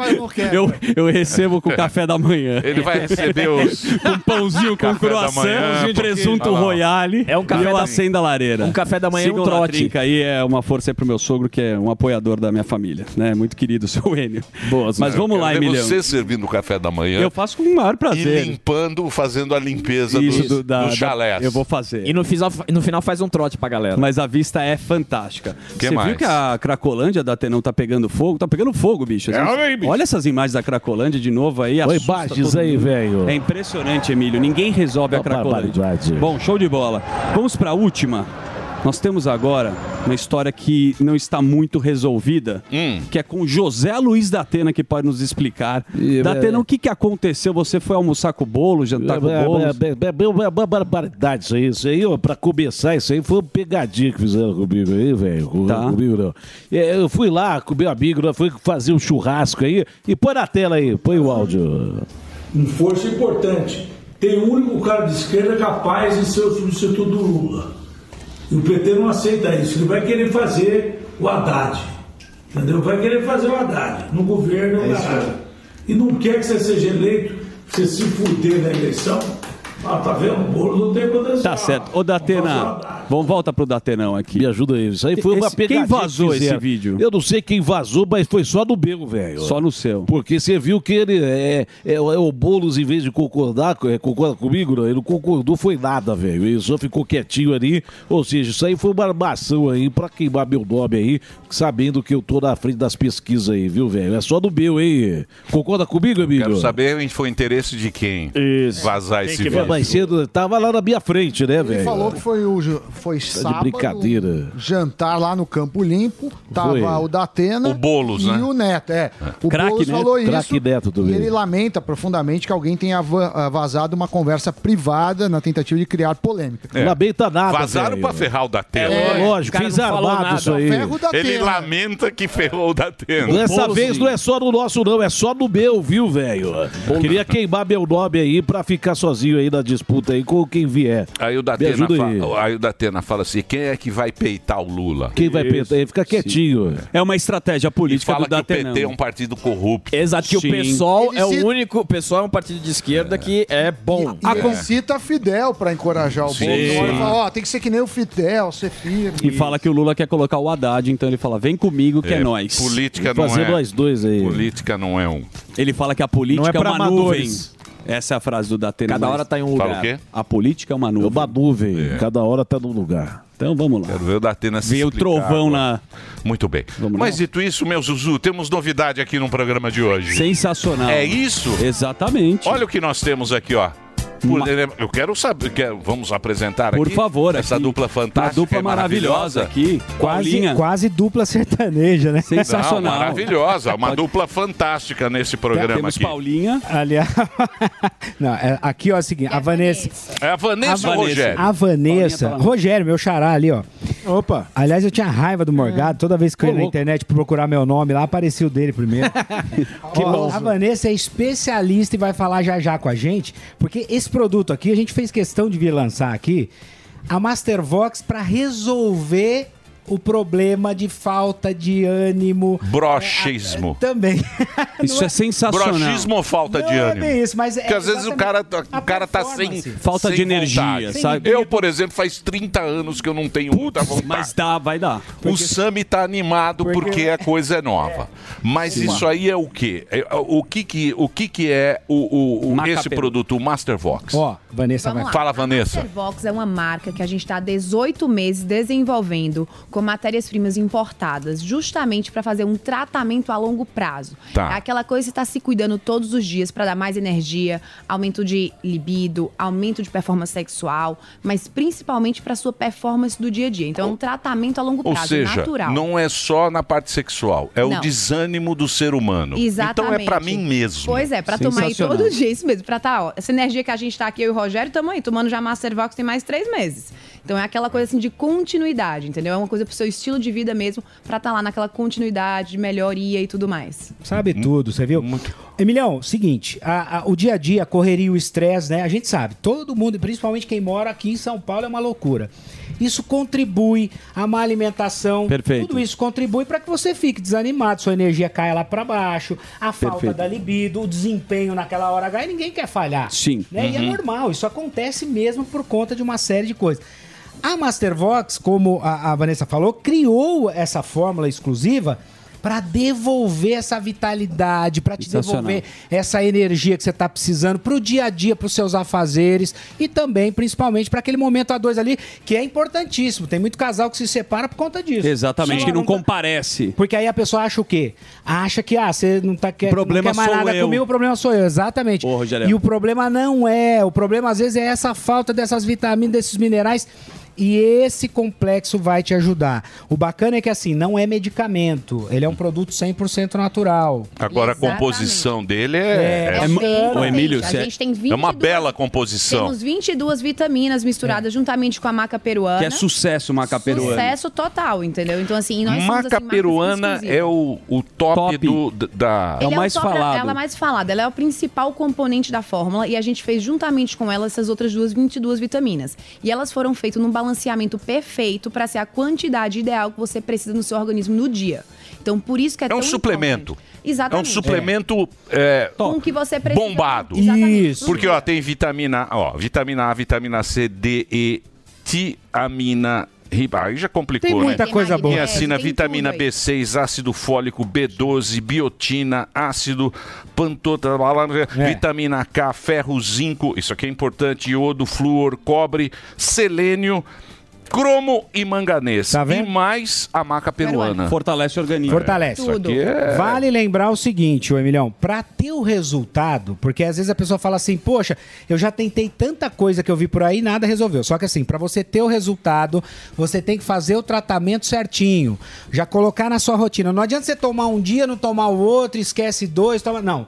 [SPEAKER 8] eu, eu recebo com café da manhã.
[SPEAKER 4] Ele vai receber os...
[SPEAKER 8] Com pãozinho com croissant,
[SPEAKER 4] manhã,
[SPEAKER 8] presunto
[SPEAKER 4] lá.
[SPEAKER 8] royale.
[SPEAKER 10] É um café
[SPEAKER 8] e eu
[SPEAKER 10] da-
[SPEAKER 8] acendo a lareira.
[SPEAKER 10] Um café da manhã e
[SPEAKER 8] Sigam
[SPEAKER 10] um
[SPEAKER 8] o
[SPEAKER 10] trote.
[SPEAKER 8] Latrinca aí é uma força aí pro meu sogro, que é um apoiador da minha família. Né? Muito querido, seu Enio.
[SPEAKER 10] Boas,
[SPEAKER 8] Mas vamos lá,
[SPEAKER 4] Quero
[SPEAKER 8] Emiliano.
[SPEAKER 4] Você servindo o café da manhã
[SPEAKER 8] Eu faço com o maior
[SPEAKER 4] e
[SPEAKER 8] prazer.
[SPEAKER 4] limpando, fazendo a limpeza
[SPEAKER 8] Isso
[SPEAKER 4] dos,
[SPEAKER 8] do, da,
[SPEAKER 4] dos
[SPEAKER 8] da- Eu vou fazer.
[SPEAKER 10] E no, final- no final faz um trote pra galera.
[SPEAKER 8] Mas a vista é fantástica.
[SPEAKER 4] Que
[SPEAKER 8] Você
[SPEAKER 4] mais?
[SPEAKER 8] viu que a Cracolândia da Tenão tá pegando fogo? Tá pegando fogo, bicho.
[SPEAKER 7] É, olha aí, bicho.
[SPEAKER 8] Olha essas imagens da Cracolândia de novo aí.
[SPEAKER 12] Oi, Bages aí, velho.
[SPEAKER 8] É impressionante, Emílio. Ninguém resolve a
[SPEAKER 12] Ó,
[SPEAKER 8] Cracolândia.
[SPEAKER 12] barbaridade.
[SPEAKER 8] Bom, show de bola. Vamos pra última. Nós temos agora uma história que não está muito resolvida,
[SPEAKER 4] Hum.
[SPEAKER 8] que é com José Luiz da Atena, que pode nos explicar.
[SPEAKER 12] E,
[SPEAKER 8] Da
[SPEAKER 12] é,
[SPEAKER 8] Atena, o que, que aconteceu? Você foi almoçar com o bolo, jantar com o bolo?
[SPEAKER 12] É, é, é, é uma barbaridade isso aí. Isso aí, ó, pra começar, isso aí foi uma pegadinha que fizeram comigo aí, velho. Com-
[SPEAKER 8] Tá.
[SPEAKER 12] Comigo não. É, Eu fui lá com meu amigo, nós fui fazer um churrasco aí. E põe na tela aí, põe o áudio.
[SPEAKER 13] um força importante. Tem o único cara de esquerda capaz de ser o substituto do Lula. E o PT não aceita isso. Ele vai querer fazer o Haddad. Entendeu? Vai querer fazer o Haddad no governo. caralho. E não quer que você seja eleito você se fuder na eleição, ah, tá vendo? O bolo não tem potencial.
[SPEAKER 8] Tá certo. Ô, Datena, vamos volta pro Datenão aqui.
[SPEAKER 12] Me ajuda aí. Isso aí foi uma
[SPEAKER 8] Esse-
[SPEAKER 12] pegadinha.
[SPEAKER 8] Quem vazou
[SPEAKER 12] que
[SPEAKER 8] esse vídeo?
[SPEAKER 12] Eu não sei quem vazou, mas foi só no meu, velho.
[SPEAKER 8] Só no seu.
[SPEAKER 12] Porque você viu que ele é, é, é o Boulos, em vez de concordar, é, concorda comigo, não, ele não concordou, foi nada, velho. Ele só ficou quietinho ali. Ou seja, isso aí foi uma armação aí pra queimar meu nome aí, sabendo que eu tô na frente das pesquisas aí, viu, velho? É só no meu, hein? Concorda comigo, amigo?
[SPEAKER 4] Quero saber foi o interesse de quem vazar esse vídeo.
[SPEAKER 12] Mais cedo, tava lá na minha frente, né,
[SPEAKER 14] Ele
[SPEAKER 12] velho?
[SPEAKER 14] falou que foi, o, foi sábado,
[SPEAKER 12] brincadeira.
[SPEAKER 14] jantar lá no Campo Limpo, tava
[SPEAKER 12] Foi.
[SPEAKER 14] o Datena
[SPEAKER 12] O Boulos,
[SPEAKER 14] e
[SPEAKER 12] né?
[SPEAKER 14] o Neto. É, o
[SPEAKER 12] Craque
[SPEAKER 14] Boulos
[SPEAKER 12] Neto.
[SPEAKER 14] falou isso
[SPEAKER 12] Neto também.
[SPEAKER 14] e ele lamenta profundamente que alguém tenha ah, vazado uma conversa privada na tentativa de criar polêmica.
[SPEAKER 4] É.
[SPEAKER 12] Lamenta nada,
[SPEAKER 4] Vazaram
[SPEAKER 12] velho.
[SPEAKER 4] pra ferrar o Datena.
[SPEAKER 12] É, lógico, fez armado isso aí.
[SPEAKER 14] Ferro da
[SPEAKER 4] Ele lamenta que ferrou o Datena.
[SPEAKER 12] Dessa vez não é só no nosso, não, é só no meu, viu, velho? Queria queimar meu nome aí pra ficar sozinho aí na disputa aí com quem vier.
[SPEAKER 4] Aí o Datena,
[SPEAKER 12] ajuda aí.
[SPEAKER 4] fa- aí o Datena fala assim: quem é que vai peitar o Lula?
[SPEAKER 12] Quem vai peitar? Ele fica quietinho.
[SPEAKER 8] É uma estratégia
[SPEAKER 4] E
[SPEAKER 8] política
[SPEAKER 4] fala
[SPEAKER 8] do
[SPEAKER 4] que o. PT é um partido corrupto.
[SPEAKER 10] Exato, que
[SPEAKER 8] Sim.
[SPEAKER 10] o PSOL
[SPEAKER 14] Ele
[SPEAKER 10] é
[SPEAKER 14] cita-
[SPEAKER 10] o único. O PSOL é um partido de esquerda que é bom.
[SPEAKER 14] E ele cita Fidel pra encorajar o
[SPEAKER 8] Sim. Sim.
[SPEAKER 14] fala, ó, tem que ser que nem o Fidel, ser firme.
[SPEAKER 8] E fala que o Lula quer colocar o Haddad, então ele fala: vem comigo que é,
[SPEAKER 4] É,
[SPEAKER 8] nós.
[SPEAKER 4] Política não
[SPEAKER 12] Fazer
[SPEAKER 4] é.
[SPEAKER 12] nós dois aí.
[SPEAKER 4] Política não é um.
[SPEAKER 8] Ele fala que a política
[SPEAKER 12] Não é
[SPEAKER 8] é, uma
[SPEAKER 12] amadores.
[SPEAKER 8] nuvem. Essa é a frase do Datena.
[SPEAKER 10] Cada hora tá em um lugar.
[SPEAKER 4] Fala o quê?
[SPEAKER 8] A política é uma
[SPEAKER 12] É
[SPEAKER 8] nuvem.
[SPEAKER 12] uma nuvem. Cada hora tá num lugar.
[SPEAKER 8] Então vamos lá.
[SPEAKER 4] Quero ver o Datena se
[SPEAKER 8] Vê o trovão
[SPEAKER 4] agora.
[SPEAKER 8] na.
[SPEAKER 4] Muito bem.
[SPEAKER 8] Vamos
[SPEAKER 4] Mas
[SPEAKER 8] lá.
[SPEAKER 4] dito isso, meu Zuzu, temos novidade aqui no programa de hoje.
[SPEAKER 8] Sensacional.
[SPEAKER 4] É isso?
[SPEAKER 8] Exatamente.
[SPEAKER 4] Olha o que nós temos aqui, ó. Por- Eu quero saber, quero- vamos apresentar
[SPEAKER 8] Por
[SPEAKER 4] aqui
[SPEAKER 8] favor,
[SPEAKER 4] essa
[SPEAKER 8] aqui.
[SPEAKER 4] dupla fantástica,
[SPEAKER 8] Uma dupla
[SPEAKER 4] e
[SPEAKER 8] maravilhosa aqui.
[SPEAKER 15] Quase,
[SPEAKER 8] Paulinha.
[SPEAKER 15] quase dupla sertaneja, né?
[SPEAKER 4] Não, maravilhosa, uma dupla fantástica nesse programa
[SPEAKER 8] Temos
[SPEAKER 4] aqui.
[SPEAKER 8] Paulinha.
[SPEAKER 15] Aliás, não, é, aqui ó, é o seguinte, a Vanessa,
[SPEAKER 4] É a Vanessa
[SPEAKER 15] a
[SPEAKER 4] ou o Rogério?
[SPEAKER 15] a Vanessa,
[SPEAKER 8] tá.
[SPEAKER 15] Rogério, meu xará ali, ó.
[SPEAKER 7] Opa.
[SPEAKER 15] Aliás, eu tinha raiva do Morgado. Toda vez que eu ia na internet procurar meu nome lá, aparecia o dele primeiro. que
[SPEAKER 12] bom.
[SPEAKER 15] A Vanessa é especialista e vai falar já já com a gente, porque esse produto aqui, a gente fez questão de vir lançar aqui, a Mastervox pra resolver o problema de falta de ânimo.
[SPEAKER 4] Brochismo.
[SPEAKER 15] Também.
[SPEAKER 8] Isso é sensacional.
[SPEAKER 4] Brochismo ou falta de
[SPEAKER 15] Não é
[SPEAKER 4] ânimo?
[SPEAKER 15] bem isso, mas é
[SPEAKER 4] Porque às vezes o cara, o cara tá sem.
[SPEAKER 8] Falta
[SPEAKER 4] sem
[SPEAKER 8] de energia,
[SPEAKER 4] vontade.
[SPEAKER 8] sabe?
[SPEAKER 4] Eu, por exemplo, faz 30 anos que eu não tenho muita vontade.
[SPEAKER 8] Mas dá, vai dar.
[SPEAKER 4] O Sami tá animado porque, a coisa é nova. Mas isso aí é o quê? É, o que que, o que, que é o, o- o- esse produto, o Mastervox?
[SPEAKER 15] Ó, Vanessa
[SPEAKER 1] Vamos
[SPEAKER 15] vai
[SPEAKER 1] lá.
[SPEAKER 4] Fala,
[SPEAKER 1] A
[SPEAKER 4] Vanessa.
[SPEAKER 1] Mastervox é uma marca que a gente está há 18 meses desenvolvendo com matérias-primas importadas, justamente para fazer um tratamento a longo prazo.
[SPEAKER 4] Tá.
[SPEAKER 1] É aquela coisa que você está se cuidando todos os dias para dar mais energia, aumento de libido, aumento de performance sexual, mas principalmente para sua performance do dia a dia. Então é um tratamento a longo
[SPEAKER 4] Ou
[SPEAKER 1] prazo,
[SPEAKER 4] seja,
[SPEAKER 1] natural.
[SPEAKER 4] não é só na parte sexual, é o
[SPEAKER 1] Não.
[SPEAKER 4] desânimo do ser humano.
[SPEAKER 1] Exatamente.
[SPEAKER 4] Então é pra mim mesmo.
[SPEAKER 1] Pois é, pra tomar aí todo dia, isso mesmo. Pra tá, ó, essa energia que a gente tá aqui, eu e o Rogério, tamo aí, tomando já Mastervox tem mais três meses. Então é aquela coisa assim de continuidade, entendeu? É uma coisa pro seu estilo de vida mesmo, pra tá lá naquela continuidade, de melhoria e tudo mais.
[SPEAKER 15] Sabe tudo, você viu? Emilhão, seguinte, a- a- o dia a dia, a correria, o estresse, né? A gente sabe, todo mundo, principalmente quem mora aqui em São Paulo, é uma loucura. Isso contribui a má alimentação.
[SPEAKER 8] Perfeito.
[SPEAKER 15] Tudo isso contribui para que você fique desanimado, sua energia caia lá para baixo, a falta
[SPEAKER 8] Perfeito.
[SPEAKER 15] da libido, o desempenho naquela hora H, e ninguém quer falhar.
[SPEAKER 8] Sim.
[SPEAKER 15] Né? E é normal, isso acontece mesmo por conta de uma série de coisas. A Mastervox, como a, a Vanessa falou, criou essa fórmula exclusiva para devolver essa vitalidade, para te devolver essa energia que você tá precisando pro dia a dia, pros seus afazeres e também, principalmente, para aquele momento a dois ali, que é importantíssimo. Tem muito casal que se separa por conta disso.
[SPEAKER 8] Exatamente, que não
[SPEAKER 15] tá-
[SPEAKER 8] comparece.
[SPEAKER 15] porque aí a pessoa acha o quê? Acha que, ah, você não, tá, quer,
[SPEAKER 8] problema
[SPEAKER 15] não quer mais
[SPEAKER 8] sou
[SPEAKER 15] nada
[SPEAKER 8] eu.
[SPEAKER 15] comigo, o problema sou eu. Exatamente.
[SPEAKER 8] Rogério.
[SPEAKER 15] e o problema não é. O problema, às vezes, é essa falta dessas vitaminas, desses minerais. E esse complexo vai te ajudar. O bacana é que, assim, não é medicamento. Ele é um produto 100% natural.
[SPEAKER 4] Agora a composição dele é,
[SPEAKER 15] É,
[SPEAKER 4] é,
[SPEAKER 8] Ô,
[SPEAKER 1] potente.
[SPEAKER 8] Emílio,
[SPEAKER 1] a gente tem
[SPEAKER 4] é
[SPEAKER 1] 22,
[SPEAKER 4] uma bela composição.
[SPEAKER 1] Temos 22 vitaminas misturadas juntamente com a maca peruana.
[SPEAKER 8] Que é sucesso, maca peruana.
[SPEAKER 1] Sucesso total, entendeu? Então, assim, nós somos,
[SPEAKER 4] Maca
[SPEAKER 1] assim,
[SPEAKER 4] peruana é o, o top,
[SPEAKER 8] Top.
[SPEAKER 4] do da.
[SPEAKER 8] É o
[SPEAKER 1] Ele
[SPEAKER 8] mais
[SPEAKER 1] top-
[SPEAKER 8] falado.
[SPEAKER 1] Ela é mais falada. Ela é o principal componente da fórmula e a gente fez juntamente com ela essas outras duas 22 vitaminas. E elas foram feitas num balanceamento perfeito para ser a quantidade ideal que você precisa no seu organismo no dia. Então, por isso que é,
[SPEAKER 4] É um suplemento.
[SPEAKER 1] importante. Exatamente.
[SPEAKER 4] É um suplemento é,
[SPEAKER 1] Com o que você precisa.
[SPEAKER 4] bombado.
[SPEAKER 1] Exatamente.
[SPEAKER 4] Porque ó, tem vitamina, ó, vitamina A, vitamina C, D, E, tiamina. Aí já complicou,
[SPEAKER 15] Tem muita
[SPEAKER 4] né?
[SPEAKER 15] coisa boa.
[SPEAKER 4] Niacina, vitamina
[SPEAKER 15] tudo aí.
[SPEAKER 4] B6, ácido fólico, B12, biotina, ácido pantotenol,
[SPEAKER 15] É.
[SPEAKER 4] vitamina K, ferro, zinco, isso aqui é importante, iodo, flúor, cobre, selênio, cromo e manganês.
[SPEAKER 15] Tá
[SPEAKER 4] e mais a maca peruana.
[SPEAKER 8] Fortalece o organismo.
[SPEAKER 15] Fortalece.
[SPEAKER 4] Aqui é...
[SPEAKER 15] Vale lembrar o seguinte, ô Emilhão, para ter o resultado, porque às vezes a pessoa fala assim, poxa, eu já tentei tanta coisa que eu vi por aí, nada resolveu. Só que assim, para você ter o resultado, você tem que fazer o tratamento certinho, já colocar na sua rotina. Não adianta você tomar um dia, não tomar o outro, esquece dois, toma, não.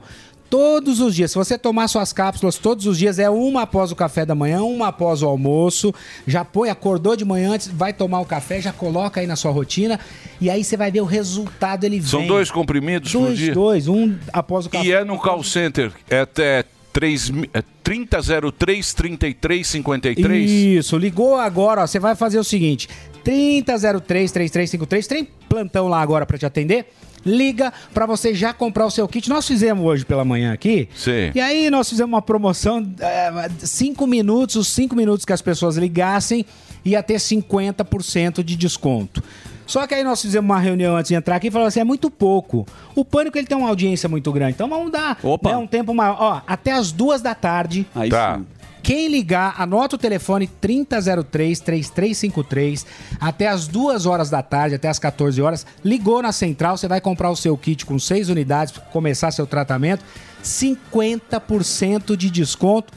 [SPEAKER 15] Todos os dias, se você tomar suas cápsulas todos os dias, é uma após o café da manhã, uma após o almoço. Já põe, acordou de manhã antes, vai tomar o café, já coloca aí na sua rotina. E aí você vai ver o resultado, ele
[SPEAKER 4] São
[SPEAKER 15] vem.
[SPEAKER 4] dois comprimidos por
[SPEAKER 15] Dois,
[SPEAKER 4] dia?
[SPEAKER 15] dois, um após o café.
[SPEAKER 4] E é no call center, é até 3, mi- é 3003 3353.
[SPEAKER 15] Isso, ligou agora, ó, você vai fazer o seguinte: 3003 3353, tem plantão lá agora pra te atender. Liga pra você já comprar o seu kit. Nós fizemos hoje pela manhã aqui.
[SPEAKER 4] Sim.
[SPEAKER 15] E aí nós fizemos uma promoção, é, cinco minutos, os cinco minutos que as pessoas ligassem, ia ter 50% de desconto. Só que aí nós fizemos uma reunião antes de entrar aqui e falamos assim, é muito pouco. O Pânico ele tem uma audiência muito grande, então vamos dar né, um tempo maior. Ó, até as duas da tarde.
[SPEAKER 8] Aí Tá. sim.
[SPEAKER 15] Quem ligar, anota o telefone 3003-3353 até as 2 horas da tarde, até as 14 horas. Ligou na central, você vai comprar o seu kit com 6 unidades para começar seu tratamento. 50% de desconto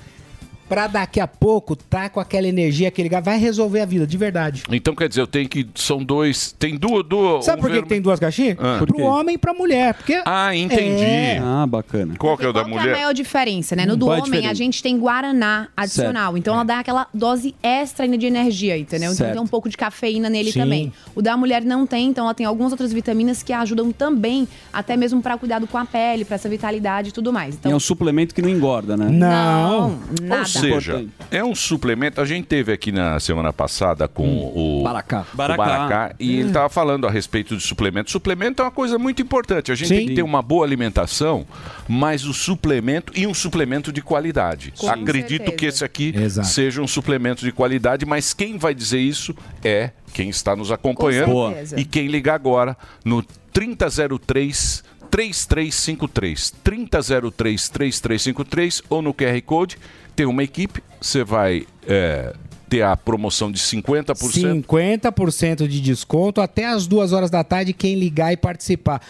[SPEAKER 15] para daqui a pouco tá com aquela energia, aquele gás. Vai resolver a vida, de verdade.
[SPEAKER 4] Então quer dizer, eu tenho que. São dois. Tem duas. duas
[SPEAKER 15] Sabe por que, que tem duas caixinhas?
[SPEAKER 4] Ah. Por
[SPEAKER 15] Pro
[SPEAKER 4] quê?
[SPEAKER 15] homem e pra mulher. Porque
[SPEAKER 4] Ah, entendi.
[SPEAKER 15] É.
[SPEAKER 8] Ah, bacana.
[SPEAKER 4] Qual que é o da
[SPEAKER 1] Qual que é a
[SPEAKER 4] mulher?
[SPEAKER 1] maior diferença, né? No do
[SPEAKER 8] Qual é a
[SPEAKER 1] homem, a gente tem guaraná adicional. Então ela dá aquela dose extra ainda de energia, entendeu? Então
[SPEAKER 8] Certo.
[SPEAKER 1] tem um pouco de cafeína nele
[SPEAKER 8] Sim.
[SPEAKER 1] também. O da mulher não tem, então ela tem algumas outras vitaminas que ajudam também, até mesmo para cuidado com a pele, para essa vitalidade e tudo mais.
[SPEAKER 8] E
[SPEAKER 1] Então,
[SPEAKER 8] é um suplemento que não engorda, né?
[SPEAKER 15] Não.
[SPEAKER 1] nada.
[SPEAKER 4] Ou seja, é um suplemento. A gente teve aqui na semana passada com o
[SPEAKER 8] Baracá.
[SPEAKER 4] o
[SPEAKER 8] Baracá.
[SPEAKER 4] Baracá, e ele estava falando a respeito de suplemento. Suplemento é uma coisa muito importante. A gente
[SPEAKER 15] Sim.
[SPEAKER 4] tem que ter uma boa alimentação, mas o suplemento e um suplemento de qualidade.
[SPEAKER 1] Com
[SPEAKER 4] Acredito
[SPEAKER 1] certeza.
[SPEAKER 4] que esse aqui
[SPEAKER 15] Exato.
[SPEAKER 4] seja um suplemento de qualidade, mas quem vai dizer isso é quem está nos acompanhando e quem liga agora no 3003 3353 3003 3353 ou no QR Code tem uma equipe, você vai é, ter a promoção de 50%.
[SPEAKER 15] 50% de desconto até as duas horas da tarde quem ligar e participar.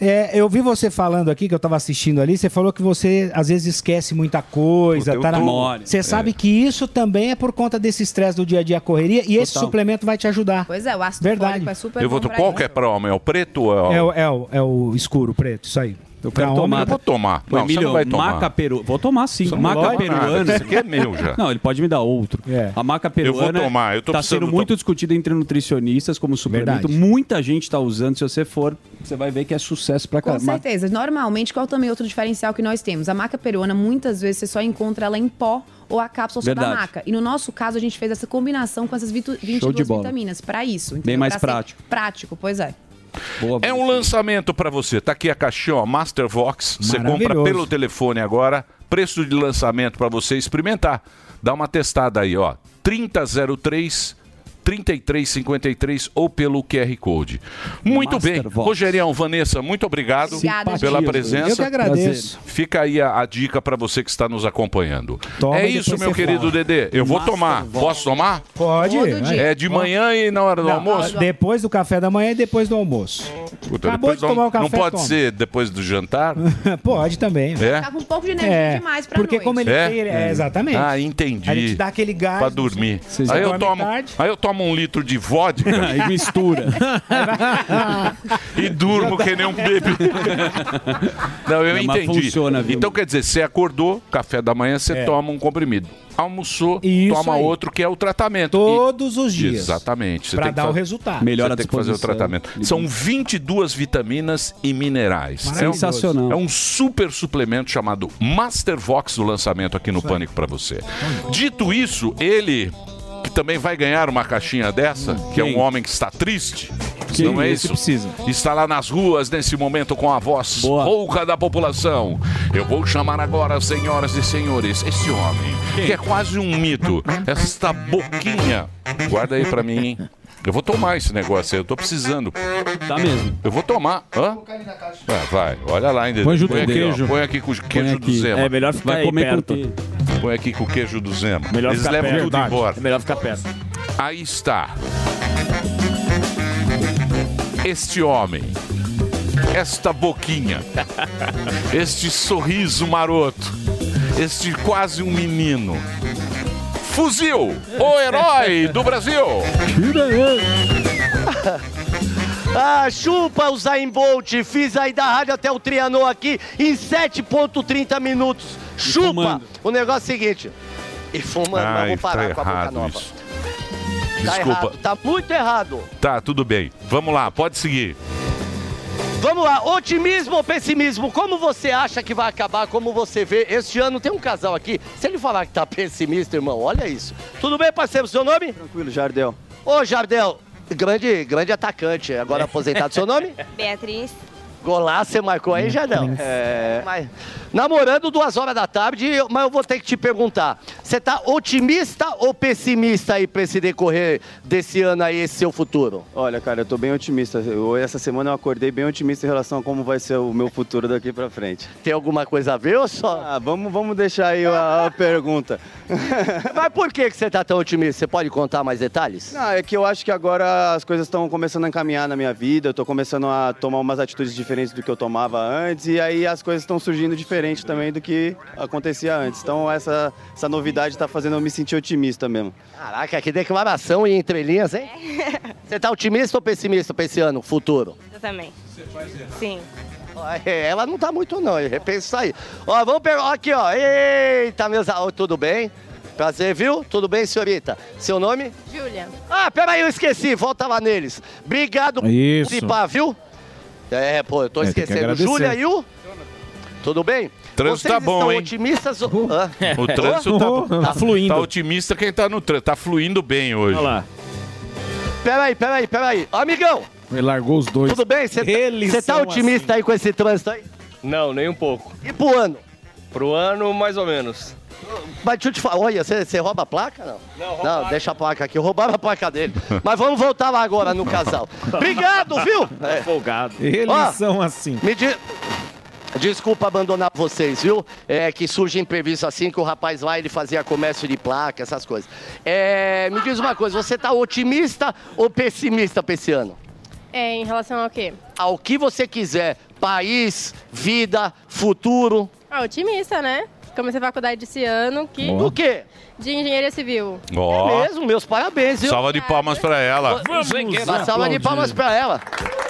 [SPEAKER 15] É, eu vi você falando aqui, que eu tava assistindo ali, você falou que você às vezes esquece muita coisa. Tá na... Você
[SPEAKER 8] É.
[SPEAKER 15] sabe que isso também é por conta desse estresse do dia a dia, a correria, e esse
[SPEAKER 8] Total.
[SPEAKER 15] suplemento vai te ajudar.
[SPEAKER 1] Pois é, o ácido
[SPEAKER 15] Verdade.
[SPEAKER 1] fólico é super
[SPEAKER 4] Eu vou qual que é para homem? É o preto ou é o...
[SPEAKER 15] É, o, é, o, é o escuro, preto, isso aí.
[SPEAKER 8] Eu quero tomar.
[SPEAKER 4] Eu vou tomar. Não, você
[SPEAKER 8] Emílio,
[SPEAKER 4] não vai tomar.
[SPEAKER 8] maca peru... Vou tomar sim.
[SPEAKER 4] Você
[SPEAKER 8] Maca
[SPEAKER 4] vai
[SPEAKER 8] peruana.
[SPEAKER 4] Isso aqui é meu já.
[SPEAKER 8] Não, ele pode me dar outro.
[SPEAKER 15] É.
[SPEAKER 8] A maca
[SPEAKER 4] Eu vou
[SPEAKER 8] peruana
[SPEAKER 4] tomar, eu tô
[SPEAKER 8] tá sendo muito discutida entre nutricionistas como suplemento.
[SPEAKER 15] Verdade.
[SPEAKER 8] Muita gente está usando. Se você for, você vai ver que é sucesso pra
[SPEAKER 1] Com
[SPEAKER 8] caramba.
[SPEAKER 1] certeza. Normalmente, qual também é outro diferencial que nós temos? A maca peruana, muitas vezes, você só encontra ela em pó ou a cápsula só da
[SPEAKER 8] Verdade.
[SPEAKER 1] maca. E no nosso caso, a gente fez essa combinação com essas vitu- 22
[SPEAKER 8] de bola.
[SPEAKER 1] vitaminas para isso.
[SPEAKER 8] Bem mais prático.
[SPEAKER 1] Prático, pois é.
[SPEAKER 8] Boa,
[SPEAKER 4] É um lançamento para você. Tá aqui a caixinha, ó, Mastervox. Você compra pelo telefone agora. Preço de lançamento para você experimentar. Dá uma testada aí, ó. 3003 3353 ou pelo QR Code. Muito bem.
[SPEAKER 8] Mastervox.
[SPEAKER 4] Rogerião, Vanessa, muito obrigado
[SPEAKER 1] Obrigada,
[SPEAKER 4] pela
[SPEAKER 1] gente.
[SPEAKER 4] presença.
[SPEAKER 15] Eu que agradeço.
[SPEAKER 4] Fica aí a, a dica para você que está nos acompanhando.
[SPEAKER 15] Toma
[SPEAKER 4] é isso, meu querido
[SPEAKER 15] fala.
[SPEAKER 4] Dedê. Eu vou tomar. Posso tomar?
[SPEAKER 15] Pode.
[SPEAKER 4] É de manhã e na hora do
[SPEAKER 15] Não,
[SPEAKER 4] almoço?
[SPEAKER 15] Depois do café da manhã e depois do almoço.
[SPEAKER 4] Puta,
[SPEAKER 15] Acabou
[SPEAKER 4] depois
[SPEAKER 15] de tomar
[SPEAKER 4] não,
[SPEAKER 15] o café,
[SPEAKER 4] não pode
[SPEAKER 15] toma.
[SPEAKER 4] ser depois do jantar?
[SPEAKER 15] Pode também.
[SPEAKER 4] É?
[SPEAKER 1] Tá com um pouco de energia
[SPEAKER 15] É,
[SPEAKER 1] demais pra
[SPEAKER 15] porque
[SPEAKER 1] noite.
[SPEAKER 15] como ele
[SPEAKER 4] É?
[SPEAKER 15] tem, ele- é, exatamente.
[SPEAKER 4] Ah, entendi.
[SPEAKER 15] Aí ele te dá aquele gás.
[SPEAKER 4] Pra dormir. Aí eu, tomo,
[SPEAKER 15] tarde.
[SPEAKER 4] aí eu tomo um litro de vodka
[SPEAKER 8] Aí mistura.
[SPEAKER 4] e durmo que nem um bebê. Não, eu
[SPEAKER 8] Não, mas
[SPEAKER 4] entendi.
[SPEAKER 8] funciona, viu?
[SPEAKER 4] Então quer dizer, você acordou, café da manhã, você
[SPEAKER 15] É.
[SPEAKER 4] toma um comprimido. Almoçou,
[SPEAKER 15] Isso
[SPEAKER 4] toma
[SPEAKER 15] aí.
[SPEAKER 4] outro, que é o tratamento.
[SPEAKER 15] Todos os
[SPEAKER 4] E-
[SPEAKER 15] dias.
[SPEAKER 4] Exatamente. Você
[SPEAKER 15] Pra
[SPEAKER 4] tem que
[SPEAKER 15] dar o
[SPEAKER 4] fa-
[SPEAKER 15] resultado.
[SPEAKER 8] Melhor
[SPEAKER 4] Você
[SPEAKER 8] a
[SPEAKER 4] tem que fazer o
[SPEAKER 8] disposição.
[SPEAKER 4] tratamento. São 22 vitaminas e minerais.
[SPEAKER 15] Maravilhoso.
[SPEAKER 8] Sensacional.
[SPEAKER 4] É um super suplemento chamado Mastervox do lançamento aqui no Pânico para você. Dito isso, ele que também vai ganhar uma caixinha dessa, que é um homem que está triste.
[SPEAKER 8] Quem?
[SPEAKER 4] Não é isso?
[SPEAKER 8] precisa.
[SPEAKER 4] Está lá nas ruas nesse momento com a voz rouca da população. Eu vou chamar agora, senhoras e senhores, esse homem, que é quase um mito. Esta boquinha. Guarda aí pra mim, hein? Eu vou tomar esse negócio aí, eu tô precisando.
[SPEAKER 8] Tá mesmo.
[SPEAKER 4] Eu vou tomar. Hã? Vai, vai. Olha lá ainda.
[SPEAKER 7] Põe junto com o
[SPEAKER 4] aqui, ó.
[SPEAKER 7] queijo.
[SPEAKER 4] Põe aqui com o queijo do
[SPEAKER 8] aqui.
[SPEAKER 4] Zema.
[SPEAKER 10] É melhor ficar
[SPEAKER 8] Vai
[SPEAKER 10] aí
[SPEAKER 8] comer com
[SPEAKER 10] perto.
[SPEAKER 8] queijo.
[SPEAKER 4] Põe aqui com o queijo do Zema.
[SPEAKER 10] Melhor
[SPEAKER 4] Eles
[SPEAKER 10] ficar
[SPEAKER 4] levam
[SPEAKER 10] perto.
[SPEAKER 4] tudo
[SPEAKER 7] Verdade.
[SPEAKER 4] embora.
[SPEAKER 10] É melhor ficar perto.
[SPEAKER 4] Aí está. Este homem. Esta boquinha. Este sorriso maroto. Este quase um menino. Fuzil, o herói do Brasil.
[SPEAKER 5] Ah, chupa o Zayn Bolt. Fiz aí da rádio até o Trianon aqui em 7.30 minutos. Chupa.
[SPEAKER 8] fumando.
[SPEAKER 5] O negócio é o seguinte. E fumando, mas
[SPEAKER 4] Ai,
[SPEAKER 5] vou parar
[SPEAKER 4] tá
[SPEAKER 5] com a boca nova.
[SPEAKER 4] isso.
[SPEAKER 5] Tá
[SPEAKER 4] Desculpa.
[SPEAKER 5] errado, tá muito errado.
[SPEAKER 4] Tá, tudo bem. Vamos lá, pode seguir.
[SPEAKER 5] Vamos lá, otimismo ou pessimismo? Como você acha que vai acabar? Como você vê? Este ano tem um casal aqui. Se ele falar que tá pessimista, irmão, olha isso. Tudo bem, parceiro? Seu nome?
[SPEAKER 16] Tranquilo, Jardel.
[SPEAKER 5] Ô, Jardel, grande, grande atacante, agora aposentado. Seu nome?
[SPEAKER 17] Beatriz.
[SPEAKER 5] Golaço você marcou aí, Jardel? É. Mas, namorando duas horas da tarde, mas eu vou ter que te perguntar. Você tá otimista ou pessimista aí pra esse decorrer desse ano aí, esse seu futuro?
[SPEAKER 16] Olha, cara, eu tô bem otimista. Eu- essa semana eu acordei bem otimista em relação a como vai ser o meu futuro daqui pra frente.
[SPEAKER 5] Tem alguma coisa a ver ou só?
[SPEAKER 16] Ah, vamos, vamos deixar aí a, a pergunta.
[SPEAKER 5] Mas por que, que você tá tão otimista? Você pode contar mais detalhes?
[SPEAKER 16] Não, é que eu acho que agora as coisas estão começando a encaminhar na minha vida, eu tô começando a tomar umas atitudes diferentes do que eu tomava antes, e aí as coisas estão surgindo diferente também do que acontecia antes. Então essa, essa novidade tá fazendo eu me sentir otimista mesmo.
[SPEAKER 5] Caraca, que declaração em entrelinhas, hein? Você tá otimista ou pessimista pra esse ano, futuro?
[SPEAKER 17] Eu também. Sim.
[SPEAKER 5] É, Ela não tá muito não, repensa isso aí. Ó, vamos pegar, aqui ó, eita, meus... Tudo bem? Prazer, viu? Tudo bem, senhorita? Seu nome?
[SPEAKER 17] Júlia.
[SPEAKER 5] Ah, peraí, eu esqueci, volta lá neles. Obrigado por participar, viu? É, pô, eu tô
[SPEAKER 7] É,
[SPEAKER 5] esquecendo. Júlia e o... Tudo bem?
[SPEAKER 4] Trânsito
[SPEAKER 5] Vocês
[SPEAKER 4] tá bom,
[SPEAKER 5] estão
[SPEAKER 4] hein?
[SPEAKER 5] otimistas ou...
[SPEAKER 4] O trânsito tá,
[SPEAKER 7] Oh,
[SPEAKER 4] tá,
[SPEAKER 10] fluindo.
[SPEAKER 4] Tá otimista quem tá no trânsito. Tá fluindo bem hoje.
[SPEAKER 10] Olha lá.
[SPEAKER 5] Peraí, peraí, peraí. Amigão,
[SPEAKER 7] Ele largou os dois.
[SPEAKER 5] tudo bem? Você tá
[SPEAKER 10] são
[SPEAKER 5] otimista aí com esse trânsito aí?
[SPEAKER 18] Não, nem um pouco.
[SPEAKER 5] E pro ano?
[SPEAKER 18] Pro ano, mais ou menos.
[SPEAKER 5] Mas deixa eu te falar, olha, você, você rouba a placa? Não.
[SPEAKER 18] Não,
[SPEAKER 5] Não, deixa a placa aqui. Roubaram a placa dele. Mas vamos voltar lá agora no casal. Obrigado, viu? É.
[SPEAKER 10] Folgado.
[SPEAKER 7] Eles
[SPEAKER 5] Ó.
[SPEAKER 7] são assim.
[SPEAKER 5] Me di... Desculpa abandonar vocês, viu? É que surge imprevisto assim que o rapaz lá ele fazia comércio de placa, essas coisas. É, me diz uma coisa, você tá otimista ou pessimista pra esse ano?
[SPEAKER 17] É, em relação ao quê?
[SPEAKER 5] Ao que você quiser, país, vida, futuro.
[SPEAKER 17] Ah, otimista, né? Comecei a faculdade esse ano que...
[SPEAKER 5] Do quê?
[SPEAKER 17] de engenharia civil.
[SPEAKER 4] Ó,
[SPEAKER 5] É mesmo, meus parabéns, viu?
[SPEAKER 4] salva de palmas pra ela.
[SPEAKER 5] Uma salva de palmas pra ela.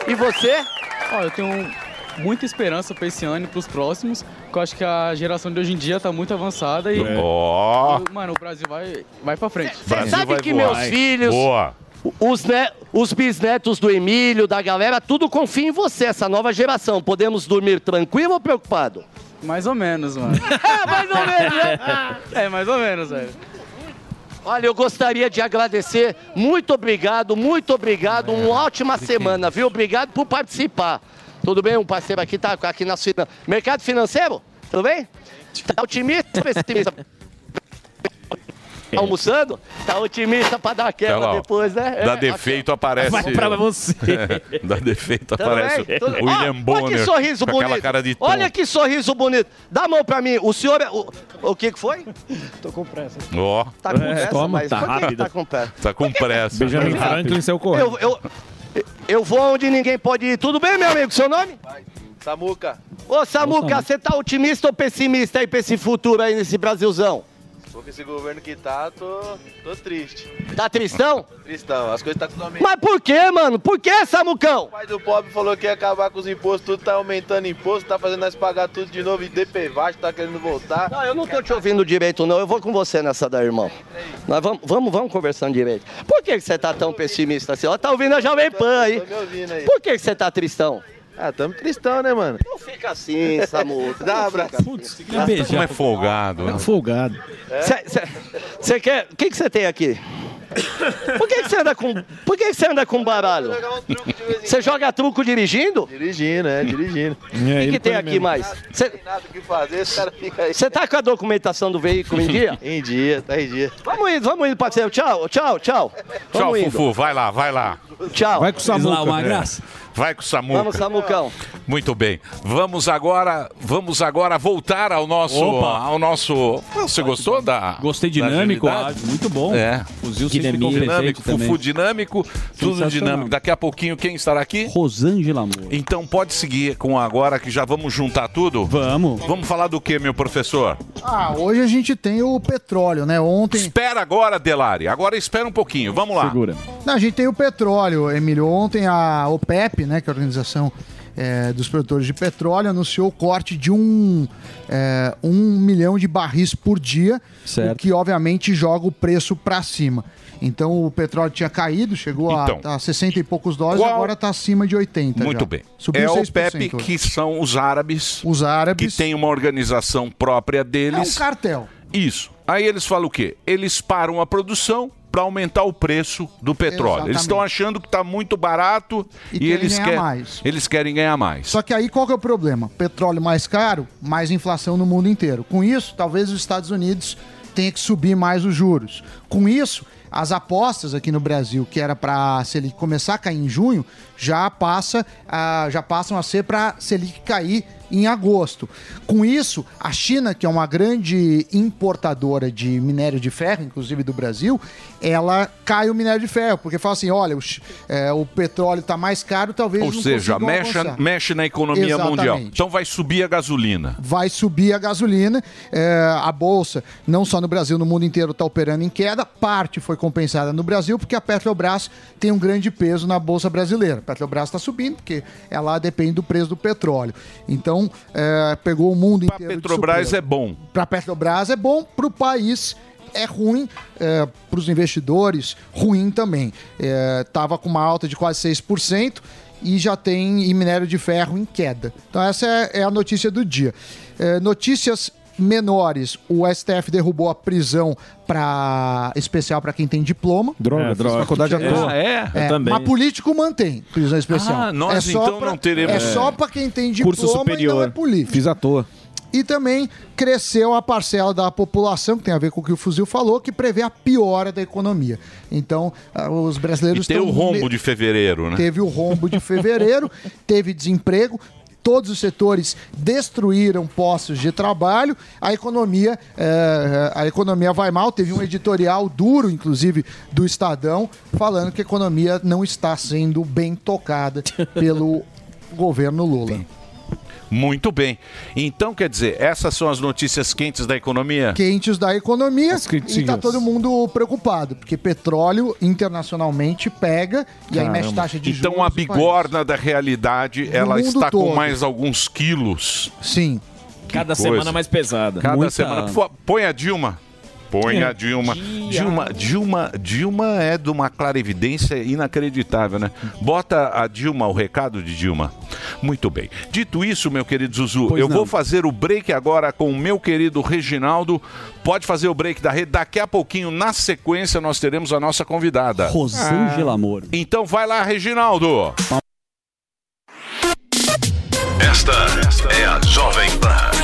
[SPEAKER 5] E você?
[SPEAKER 19] Ó, eu tenho muita esperança pra esse ano e pros próximos, porque eu acho que a geração de hoje em dia tá muito avançada e.
[SPEAKER 4] Ó.
[SPEAKER 19] e, Mano, o Brasil vai, vai pra frente.
[SPEAKER 5] Você sabe que meus filhos,
[SPEAKER 4] Boa.
[SPEAKER 5] os, ne- os bisnetos do Emílio, da galera, tudo confia em você, essa nova geração. Podemos dormir tranquilo ou preocupado?
[SPEAKER 19] Mais ou menos, mano.
[SPEAKER 5] mais ou menos, né?
[SPEAKER 19] É, mais ou menos, velho.
[SPEAKER 5] Olha, eu gostaria de agradecer. Muito obrigado, muito obrigado. Uma ótima semana, viu? Obrigado por participar. Tudo bem? Um parceiro aqui tá aqui na. Mercado financeiro? Tudo bem? Tá otimista ou pessimista? Tá almoçando? Tá otimista pra dar aquela
[SPEAKER 4] lá, ó.
[SPEAKER 5] depois, né?
[SPEAKER 4] Dá
[SPEAKER 5] É,
[SPEAKER 4] defeito, aparece.
[SPEAKER 5] Vai pra você.
[SPEAKER 4] Dá defeito, aparece o William
[SPEAKER 5] Ó,
[SPEAKER 4] Bonner.
[SPEAKER 5] Olha que sorriso
[SPEAKER 4] com
[SPEAKER 5] bonito.
[SPEAKER 4] cara de
[SPEAKER 5] Olha que sorriso bonito. Dá a mão pra mim. O senhor é... O, o que que foi?
[SPEAKER 10] Tô com pressa.
[SPEAKER 4] Ó.
[SPEAKER 5] Tá com
[SPEAKER 7] É,
[SPEAKER 5] pressa,
[SPEAKER 7] toma,
[SPEAKER 5] mas
[SPEAKER 7] tá
[SPEAKER 5] por que que
[SPEAKER 7] rápido.
[SPEAKER 5] tá com pressa?
[SPEAKER 4] Tá com pressa.
[SPEAKER 7] Benjamin Franklin saiu correndo.
[SPEAKER 5] Eu, eu, eu vou onde ninguém pode ir. Tudo bem, meu amigo? Seu nome?
[SPEAKER 18] Samuca,
[SPEAKER 5] Ô, Samuca, você tá otimista ou pessimista aí pra esse futuro aí nesse Brasilzão?
[SPEAKER 18] Com esse governo que tá, tô, tô triste.
[SPEAKER 5] Tá tristão?
[SPEAKER 18] Tristão, as coisas tá tudo aumentando.
[SPEAKER 5] Mas por quê, mano? Por que, Samucão?
[SPEAKER 18] O pai do pobre falou que ia acabar com os impostos, tudo tá aumentando imposto, tá fazendo nós pagar tudo de novo e DPVAT tá querendo voltar.
[SPEAKER 5] Não, eu não tô te ouvindo direito, não. Eu vou com você nessa da irmão. Nós vamos, vamos, vamos conversando direito. Por que que você tá tão pessimista assim? Ó, tá ouvindo a Jovem Pan aí.
[SPEAKER 18] Tô me ouvindo aí.
[SPEAKER 5] Por que que você tá tristão?
[SPEAKER 18] Ah, tamo tristão, né, mano?
[SPEAKER 5] Não fica assim, Samuca.
[SPEAKER 18] Dá um
[SPEAKER 5] Não
[SPEAKER 18] abraço.
[SPEAKER 5] assim.
[SPEAKER 4] Como é folgado. né?
[SPEAKER 7] Folgado.
[SPEAKER 5] Você quer... O que que você tem aqui? Por que, que você anda com. Por que, que você anda com baralho? Você joga truco dirigindo?
[SPEAKER 18] Dirigindo, é, dirigindo.
[SPEAKER 5] O que, que tem aqui mais? Você
[SPEAKER 18] Tem nada o que fazer, esse cara fica aí.
[SPEAKER 5] você tá com a documentação do veículo em dia?
[SPEAKER 18] Em dia, tá em dia.
[SPEAKER 5] Vamos indo, vamos indo, parceiro. Tchau, tchau, tchau.
[SPEAKER 4] Tchau,
[SPEAKER 5] Vamos indo.
[SPEAKER 4] Fufu. Vai lá, vai lá.
[SPEAKER 5] Tchau.
[SPEAKER 4] Vai com o Samuca. É. Vai com o Samuca.
[SPEAKER 5] Vamos, Samucão.
[SPEAKER 4] Muito bem. Vamos agora, vamos agora voltar ao nosso,
[SPEAKER 8] Opa.
[SPEAKER 4] ao nosso. Você gostou da?
[SPEAKER 8] Gostei
[SPEAKER 4] da
[SPEAKER 8] dinâmico,
[SPEAKER 4] agilidade?
[SPEAKER 8] acho, muito bom.
[SPEAKER 4] É.
[SPEAKER 8] Fuzil
[SPEAKER 4] dinâmico,
[SPEAKER 8] também.
[SPEAKER 4] Fufu dinâmico, tudo dinâmico. Daqui a pouquinho quem estará aqui?
[SPEAKER 8] Rosângela Moura.
[SPEAKER 4] Então pode seguir com agora que já vamos juntar tudo?
[SPEAKER 8] Vamos.
[SPEAKER 4] Vamos falar do que, meu professor?
[SPEAKER 14] Ah, hoje a gente tem o petróleo, né? Ontem.
[SPEAKER 4] Espera agora, Delari. Agora espera um pouquinho. Vamos lá.
[SPEAKER 8] Segura.
[SPEAKER 14] Não, a gente tem o petróleo, Emílio. Ontem a OPEP, né, que é a Organização eh, dos Produtores de Petróleo, anunciou o corte de um, eh, um milhão de barris por dia, o que obviamente joga o preço para cima. Então o petróleo tinha caído, chegou
[SPEAKER 4] Então,
[SPEAKER 14] a, a 60 e poucos dólares,
[SPEAKER 4] qual-
[SPEAKER 14] agora está acima de 80.
[SPEAKER 4] Muito
[SPEAKER 14] já.
[SPEAKER 4] bem.
[SPEAKER 14] Subiu
[SPEAKER 4] é o
[SPEAKER 14] 6%
[SPEAKER 4] PEP
[SPEAKER 14] hoje.
[SPEAKER 4] que são os árabes.
[SPEAKER 14] Os árabes.
[SPEAKER 4] Que tem uma organização própria
[SPEAKER 14] É
[SPEAKER 4] deles.
[SPEAKER 14] um cartel.
[SPEAKER 4] Isso. Aí eles falam o quê? Eles param a produção para aumentar o preço do petróleo. Eles
[SPEAKER 14] Exatamente.
[SPEAKER 4] estão achando que está muito barato
[SPEAKER 14] E
[SPEAKER 4] e, eles, querem,
[SPEAKER 14] mais.
[SPEAKER 4] eles querem ganhar mais.
[SPEAKER 14] Só que aí qual que é o problema? Petróleo mais caro, mais inflação no mundo inteiro. Com isso, talvez os Estados Unidos tenha que subir mais os juros. Com isso, as apostas aqui no Brasil, que era para Selic começar a cair em junho, já passa, a- já passam a ser para Selic cair em agosto. Com isso, a China, que é uma grande importadora de minério de ferro, inclusive do Brasil, ela cai o minério de ferro, porque fala assim, olha, o, é, o petróleo está mais caro, talvez
[SPEAKER 4] Ou seja, mexe, mexe na economia
[SPEAKER 14] Exatamente.
[SPEAKER 4] mundial. Então vai subir a gasolina.
[SPEAKER 14] vai subir a gasolina. É, a bolsa, não só no Brasil, no mundo inteiro, está operando em queda. Parte foi compensada no Brasil, porque a Petrobras tem um grande peso na bolsa brasileira. Petrobras está subindo, porque ela depende do preço do petróleo. Então, é, pegou o mundo inteiro. de
[SPEAKER 4] Petrobras
[SPEAKER 14] surpresa.
[SPEAKER 4] é bom.
[SPEAKER 14] Para a Petrobras é bom, para o país é ruim, para os investidores, ruim também. Estava com uma alta de quase 6% e já tem em minério de ferro em queda. Então essa é, é a notícia do dia. É, notícias menores, o STF derrubou a prisão para especial para quem tem diploma.
[SPEAKER 12] Droga, É, droga. faculdade à toa.
[SPEAKER 4] Ah, é? Eu também.
[SPEAKER 14] Mas político mantém prisão especial.
[SPEAKER 4] Ah, nós
[SPEAKER 14] é só
[SPEAKER 4] então
[SPEAKER 14] pra-
[SPEAKER 4] não teremos-
[SPEAKER 14] É
[SPEAKER 4] É.
[SPEAKER 14] só para quem tem diploma e não é político.
[SPEAKER 12] Fiz à toa.
[SPEAKER 14] E também cresceu a parcela da população, que tem a ver com o que o Fuzil falou, que prevê a piora da economia. Então, ah, os
[SPEAKER 4] E
[SPEAKER 14] brasileiros
[SPEAKER 4] tem o
[SPEAKER 14] estão
[SPEAKER 4] rombo de fevereiro, né?
[SPEAKER 14] Teve o rombo de fevereiro, teve desemprego, todos os setores destruíram postos de trabalho, a economia, eh, a economia vai mal. Teve um editorial duro, inclusive, do Estadão, falando que a economia não está sendo bem tocada pelo governo Lula.
[SPEAKER 4] Muito bem. Então, quer dizer, essas são as notícias quentes da economia?
[SPEAKER 14] quentes da economia e
[SPEAKER 4] quentinhas.
[SPEAKER 14] tá todo mundo preocupado, porque petróleo internacionalmente pega e aí mexe taxa de juros.
[SPEAKER 4] Então a bigorna da realidade, ela
[SPEAKER 14] mundo
[SPEAKER 4] está com
[SPEAKER 14] todo.
[SPEAKER 4] mais alguns quilos.
[SPEAKER 14] Sim.
[SPEAKER 10] Cada
[SPEAKER 4] Que
[SPEAKER 10] semana
[SPEAKER 4] coisa.
[SPEAKER 10] mais pesada.
[SPEAKER 4] Cada
[SPEAKER 10] Muita-
[SPEAKER 4] semana. Põe a Dilma. Põe a Dilma. Dilma, Dilma, Dilma é de uma clarividência inacreditável, né? Bota a Dilma, o recado de Dilma. Muito bem. Dito isso, meu querido Zuzu,
[SPEAKER 8] Pois
[SPEAKER 4] eu
[SPEAKER 8] não.
[SPEAKER 4] vou fazer o break agora com o meu querido Reginaldo. Pode fazer o break da rede. Daqui a pouquinho, na sequência, nós teremos a nossa convidada.
[SPEAKER 8] Rosângela Moura.
[SPEAKER 4] Então vai lá, Reginaldo.
[SPEAKER 20] Esta é a Jovem Pan.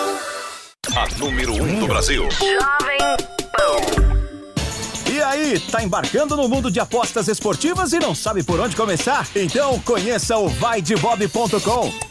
[SPEAKER 20] A número 1 um do Brasil.
[SPEAKER 21] E aí, tá embarcando no mundo de apostas esportivas e não sabe por onde começar? Então conheça o vaidebob.com.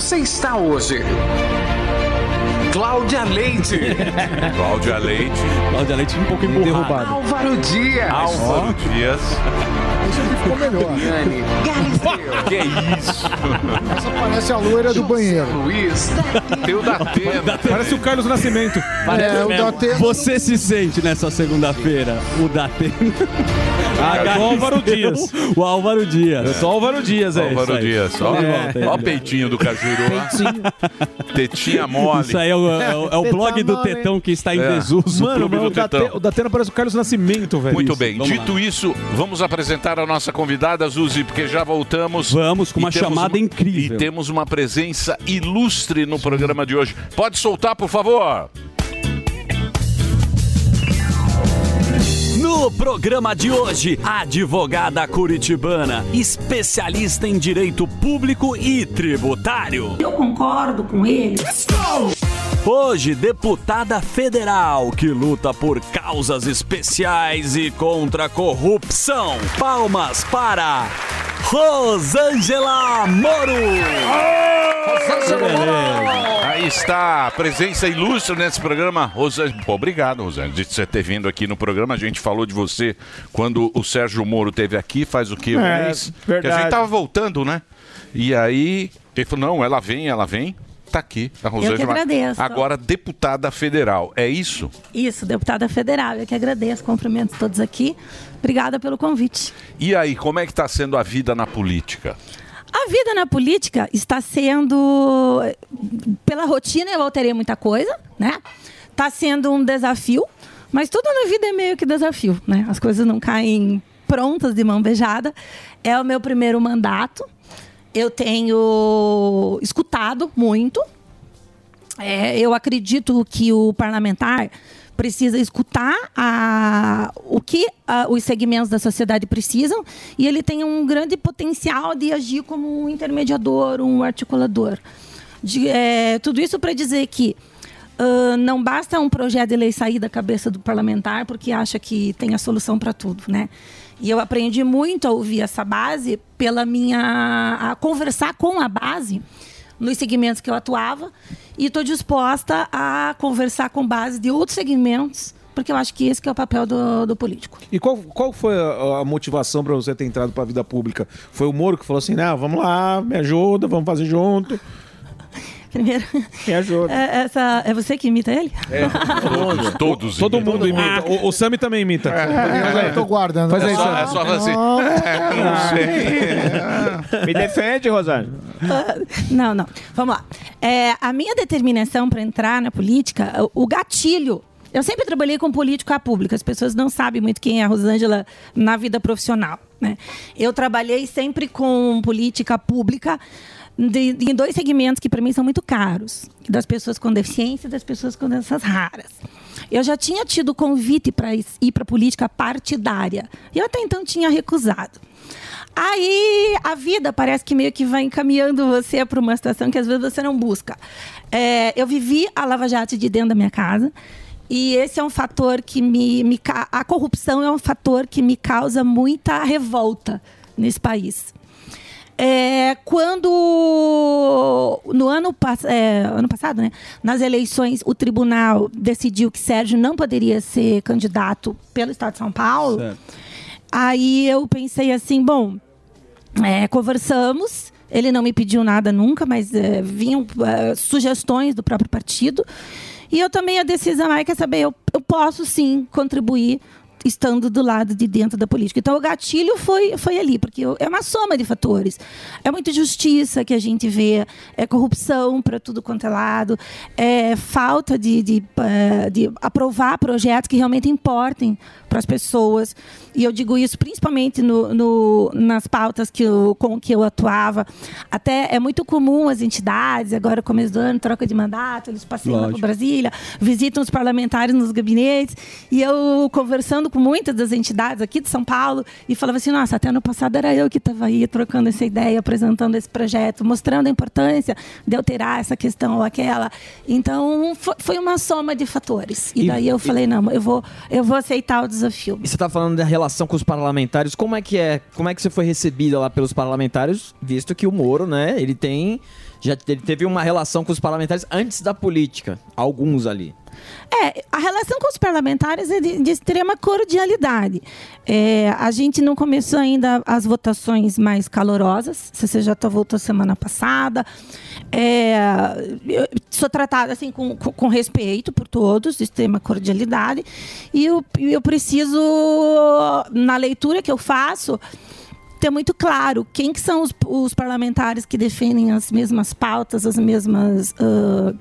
[SPEAKER 22] Você está hoje. Cláudia Leite.
[SPEAKER 4] Cláudia Leite.
[SPEAKER 8] Cláudia Leite um pouco derrubado.
[SPEAKER 22] Álvaro Dias.
[SPEAKER 4] Álvaro Dias.
[SPEAKER 14] Esse aqui ficou melhor.
[SPEAKER 4] Que isso?
[SPEAKER 14] Essa parece a loira do banheiro.
[SPEAKER 22] Luiz.
[SPEAKER 4] Tem o Datena.
[SPEAKER 7] Parece o Carlos Nascimento.
[SPEAKER 8] Parece
[SPEAKER 14] É, o. Datena-
[SPEAKER 8] Você se sente nessa segunda-feira o Datena?
[SPEAKER 7] Ah, o Álvaro Dias.
[SPEAKER 8] O Álvaro Dias.
[SPEAKER 7] Eu sou Álvaro Dias, é
[SPEAKER 4] Álvaro
[SPEAKER 7] aí.
[SPEAKER 4] Dias. Ó,
[SPEAKER 8] De volta aí,
[SPEAKER 4] ó o peitinho do Cajuru lá. Tetinha mole.
[SPEAKER 8] Isso aí é o, é o- é o blog do Tetão que está em
[SPEAKER 4] É.
[SPEAKER 8] desuso.
[SPEAKER 7] Mano, o,
[SPEAKER 4] do
[SPEAKER 7] Date,
[SPEAKER 4] Tetão.
[SPEAKER 7] o Datena parece o Carlos Nascimento, velho.
[SPEAKER 4] Muito
[SPEAKER 7] Isso.
[SPEAKER 4] bem.
[SPEAKER 7] Vamos
[SPEAKER 4] Dito isso, vamos apresentar a nossa convidada, Zuzi, porque já voltamos.
[SPEAKER 8] Vamos, com uma chamada incrível.
[SPEAKER 4] E temos uma presença ilustre no programa de hoje. Pode soltar, por favor?
[SPEAKER 8] No programa de hoje, a advogada curitibana, especialista em direito público e tributário.
[SPEAKER 23] Eu concordo com ele.
[SPEAKER 8] Hoje, deputada federal que luta por causas especiais e contra a corrupção. Palmas para Rosângela Moro!
[SPEAKER 4] Aí está a presença ilustre nesse programa. Rosângela, obrigado, Rosângela, de você ter vindo aqui no programa. A gente falou de você quando o Sérgio Moro teve aqui, faz o quê? Um
[SPEAKER 24] É,
[SPEAKER 4] mês? Que a
[SPEAKER 24] verdade.
[SPEAKER 4] gente tava voltando, né? E aí, ele falou, não, ela vem, ela vem. Tá aqui, a Rosângela.
[SPEAKER 25] agradeço.
[SPEAKER 4] Agora deputada federal, é isso?
[SPEAKER 25] Isso, deputada federal. Eu que agradeço, cumprimento todos aqui. Obrigada pelo convite.
[SPEAKER 4] E aí, como é que tá sendo a vida na política?
[SPEAKER 25] A vida na política está sendo. Pela rotina, eu alterei muita coisa, né? Está sendo um desafio, mas tudo na vida é meio que desafio, né? As coisas não caem prontas de mão beijada. É o meu primeiro mandato. Eu tenho escutado muito. É, eu acredito que o parlamentar precisa escutar a- o que a- os segmentos da sociedade precisam e ele tem um grande potencial de agir como um intermediador, um articulador. De- é, tudo isso para dizer que ah, não basta um projeto de lei sair da cabeça do parlamentar porque acha que tem a solução para tudo, né? E eu aprendi muito a ouvir essa base pela minha a conversar com a base nos segmentos que eu atuava e estou disposta a conversar com base de outros segmentos porque eu acho que esse que é o papel do, do político.
[SPEAKER 7] E qual, qual foi a, a motivação para você ter entrado para a vida pública? Foi o Moro que falou assim: não, vamos lá, me ajuda, vamos fazer junto.
[SPEAKER 25] Primeiro,
[SPEAKER 24] Me ajuda.
[SPEAKER 25] é, essa, é você que imita ele?
[SPEAKER 7] É,
[SPEAKER 4] todos, todos
[SPEAKER 7] Todo
[SPEAKER 4] imitam.
[SPEAKER 7] mundo imita. O, o Sami também imita.
[SPEAKER 14] É, eu tô guardando.
[SPEAKER 7] Faz aí,
[SPEAKER 4] É só- é só assim. É, não sei.
[SPEAKER 24] Me defende, Rosângela.
[SPEAKER 25] Não, não. Vamos lá. É, a minha determinação para entrar na política, o, o gatilho. Eu sempre trabalhei com política pública. As pessoas não sabem muito quem é a Rosângela na vida profissional. Né? Eu trabalhei sempre com política pública de- de- em dois segmentos que para mim são muito caros, das pessoas com deficiência e das pessoas com doenças raras. Eu já tinha tido convite para ir para política partidária. E eu até então tinha recusado. Aí a vida parece que meio que vai encaminhando você para uma situação que às vezes você não busca. É, eu vivi a Lava Jato de dentro da minha casa. E esse é um fator que me, me. A corrupção é um fator que me causa muita revolta nesse país. É, quando no ano, é, ano passado, né, nas eleições, o tribunal decidiu que Sérgio não poderia ser candidato pelo Estado de São Paulo, aí eu pensei assim, bom, é, conversamos. Ele não me pediu nada nunca, mas é, vinham é, sugestões do próprio partido. E eu tomei a decisão, aí quer saber, eu, eu posso sim contribuir estando do lado de dentro da política. Então o gatilho foi, foi ali, porque é uma soma de fatores. É muita justiça que a gente vê, é corrupção para tudo quanto é lado, é falta de, de, eh, de aprovar projetos que realmente importem para as pessoas. E eu digo isso principalmente no, no- nas pautas que eu, com que eu atuava. Até é muito comum as entidades, agora começo do ano, troca de mandato, eles passeiam para. Brasília, visitam os parlamentares nos gabinetes, e eu conversando com muitas das entidades aqui de São Paulo, e falava assim, nossa, até ano passado era eu que estava aí trocando essa ideia, apresentando esse projeto, mostrando a importância de alterar essa questão ou aquela. Então, fo- foi uma soma de fatores. E,
[SPEAKER 10] E-
[SPEAKER 25] daí eu falei, não, eu vou, eu vou aceitar o desafio.
[SPEAKER 10] E você tá falando da relação com os parlamentares. Como é que é? Como é que você foi recebida lá pelos parlamentares, visto que o Moro, né, ele tem já ele teve uma relação com os parlamentares antes da política, alguns ali.
[SPEAKER 25] É, a relação com os parlamentares é de, de extrema cordialidade. É, a gente não começou ainda as votações mais calorosas. Você já votou semana passada. É, sou tratada assim com, com, com respeito por todos, de extrema cordialidade. E eu, eu preciso, na leitura que eu faço, ter muito claro quem que são os, os parlamentares que defendem as mesmas pautas, as mesmas. ah,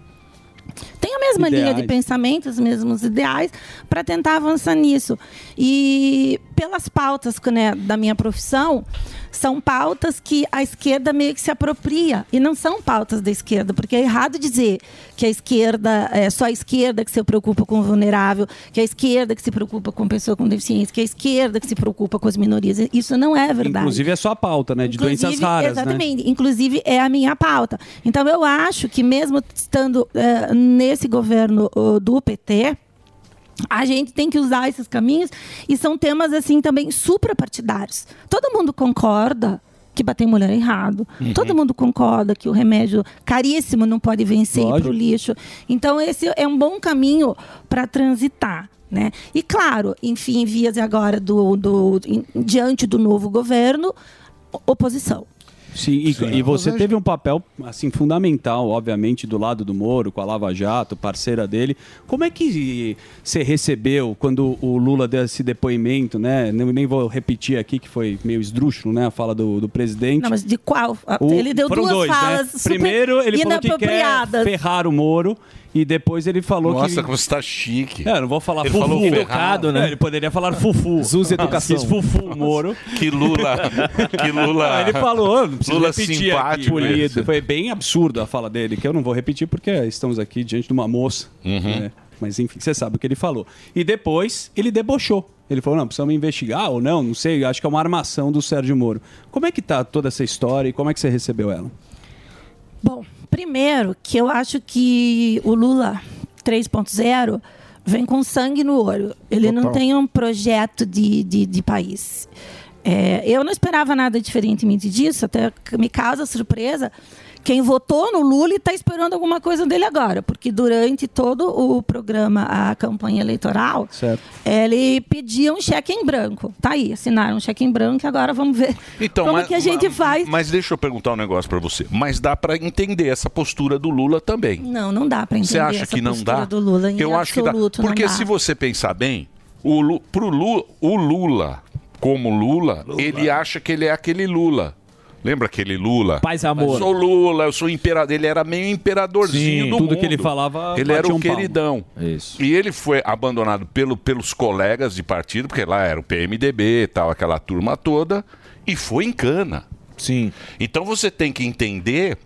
[SPEAKER 25] tem a mesma linha de
[SPEAKER 8] Ideais.
[SPEAKER 25] pensamento, os mesmos ideais, para tentar avançar nisso. E pelas pautas né, da minha profissão, são pautas que a esquerda meio que se apropria. E não são pautas da esquerda, porque é errado dizer que a esquerda é só a esquerda que se preocupa com o vulnerável, que é a esquerda que se preocupa com pessoa com deficiência, que é a esquerda que se preocupa com as minorias. Isso não é verdade.
[SPEAKER 8] Inclusive é só a pauta, né? De doenças
[SPEAKER 25] Inclusive,
[SPEAKER 8] raras, né?
[SPEAKER 25] Exatamente. Inclusive, é a minha pauta. Então, eu acho que mesmo estando eh, nesse governo do PT, a gente tem que usar esses caminhos e são temas, assim, também suprapartidários. Todo mundo concorda que bater mulher é errado.
[SPEAKER 26] Uhum.
[SPEAKER 25] Todo mundo concorda que o remédio caríssimo não pode vencer
[SPEAKER 26] Lógico.
[SPEAKER 25] pro lixo. Então, esse é um bom caminho para transitar. Né? E claro, enfim, vias agora do, do em- diante do novo governo, oposição.
[SPEAKER 8] Sim, e, e você teve um papel assim fundamental, obviamente, do lado do Moro, com a Lava Jato, parceira dele. Como é que você recebeu quando o Lula deu esse depoimento, né? Nem, nem vou repetir aqui que foi meio esdrúxulo, né? A fala do, do presidente.
[SPEAKER 25] Não, mas de qual?
[SPEAKER 8] O-
[SPEAKER 25] ele deu duas
[SPEAKER 8] dois, né?
[SPEAKER 25] falas super
[SPEAKER 8] Primeiro ele falou que quer ferrar o Moro e depois ele falou que
[SPEAKER 4] Nossa, como você tá chique.
[SPEAKER 8] É, não vou falar
[SPEAKER 4] Ele
[SPEAKER 8] fufu.
[SPEAKER 4] falou ferrado.
[SPEAKER 8] Educado, né? É, ele poderia falar fufu.
[SPEAKER 10] Zuz Educação.
[SPEAKER 8] Fiz fufu, Moro.
[SPEAKER 4] Que Lula. Que Lula.
[SPEAKER 8] Não, ele falou, não precisa
[SPEAKER 4] Lula
[SPEAKER 8] repetir
[SPEAKER 4] simpático
[SPEAKER 8] aqui.
[SPEAKER 4] esse.
[SPEAKER 8] Foi bem absurdo a fala dele, que eu não vou repetir porque estamos aqui diante de uma moça.
[SPEAKER 4] Uhum.
[SPEAKER 8] né? Mas enfim, você sabe o que ele falou. E depois ele debochou. Ele falou, não, precisamos investigar ou não, não sei, acho que é uma armação do Sérgio Moro. Como é que tá toda essa história e como é que você recebeu ela?
[SPEAKER 25] Bom, primeiro que eu acho que o Lula 3.0 vem com sangue no olho. Ele não
[SPEAKER 26] Total.
[SPEAKER 25] tem um projeto de, de, de país. É, eu não esperava nada diferentemente disso, até me causa surpresa quem votou no Lula e está esperando alguma coisa dele agora, porque durante todo o programa, a campanha eleitoral,
[SPEAKER 8] Certo.
[SPEAKER 25] ele pedia um cheque em branco. Tá aí, assinaram um cheque em branco e agora vamos ver
[SPEAKER 4] Então,
[SPEAKER 25] como
[SPEAKER 4] mas,
[SPEAKER 25] que a gente
[SPEAKER 4] ma-
[SPEAKER 25] faz.
[SPEAKER 4] Mas deixa eu perguntar um negócio pra você. Mas dá pra entender essa postura do Lula também.
[SPEAKER 25] Não, não dá para entender
[SPEAKER 4] Você acha
[SPEAKER 25] essa
[SPEAKER 4] que não
[SPEAKER 25] postura
[SPEAKER 4] dá?
[SPEAKER 25] do Lula em
[SPEAKER 4] eu acho que dá.
[SPEAKER 25] absoluto, não
[SPEAKER 4] Porque se você pensar bem, o pro Lu, o Lula, como Lula, ele acha que ele é aquele Lula. Lembra aquele Lula?
[SPEAKER 8] Paz e amor.
[SPEAKER 4] Eu sou Lula, eu sou imperador. Ele era meio imperadorzinho
[SPEAKER 8] Sim,
[SPEAKER 4] do
[SPEAKER 8] tudo
[SPEAKER 4] mundo.
[SPEAKER 8] que ele falava,
[SPEAKER 4] Ele era o
[SPEAKER 8] um palmo.
[SPEAKER 4] queridão.
[SPEAKER 10] Isso.
[SPEAKER 4] E ele foi abandonado pelo, pelos colegas de partido, porque lá era o PMDB e tal, aquela turma toda, e foi em cana.
[SPEAKER 12] Sim.
[SPEAKER 4] Então você tem que entender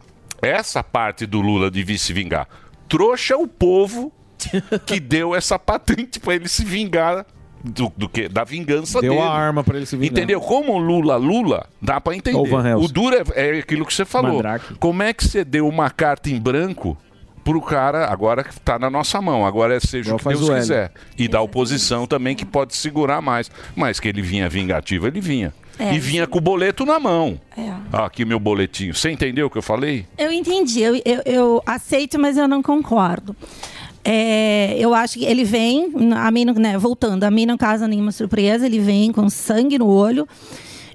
[SPEAKER 4] essa parte do Lula de vir se vingar. Trouxa o povo que deu essa patente para ele se vingar do, do que da vingança
[SPEAKER 12] Deu
[SPEAKER 4] dele.
[SPEAKER 12] a arma pra ele se vingar.
[SPEAKER 4] Entendeu? Como Lula, Lula, dá para entender.
[SPEAKER 12] Ou Van Helsing.
[SPEAKER 4] O duro é, é aquilo que você falou.
[SPEAKER 12] Mandrake.
[SPEAKER 4] Como é que você deu uma carta em branco pro cara agora que tá na nossa mão? Agora é seja
[SPEAKER 12] Igual
[SPEAKER 4] o que Deus
[SPEAKER 12] o
[SPEAKER 4] quiser. E da oposição também que pode segurar mais. Mas que ele vinha vingativo, ele vinha.
[SPEAKER 25] É.
[SPEAKER 4] E vinha com o boleto na mão.
[SPEAKER 25] É.
[SPEAKER 4] Ah, aqui meu boletinho. Você entendeu o que eu falei?
[SPEAKER 25] Eu entendi, eu, eu, eu aceito, mas eu não concordo. É, eu acho que ele vem, a mim, né, voltando, a mim não causa nenhuma surpresa, ele vem com sangue no olho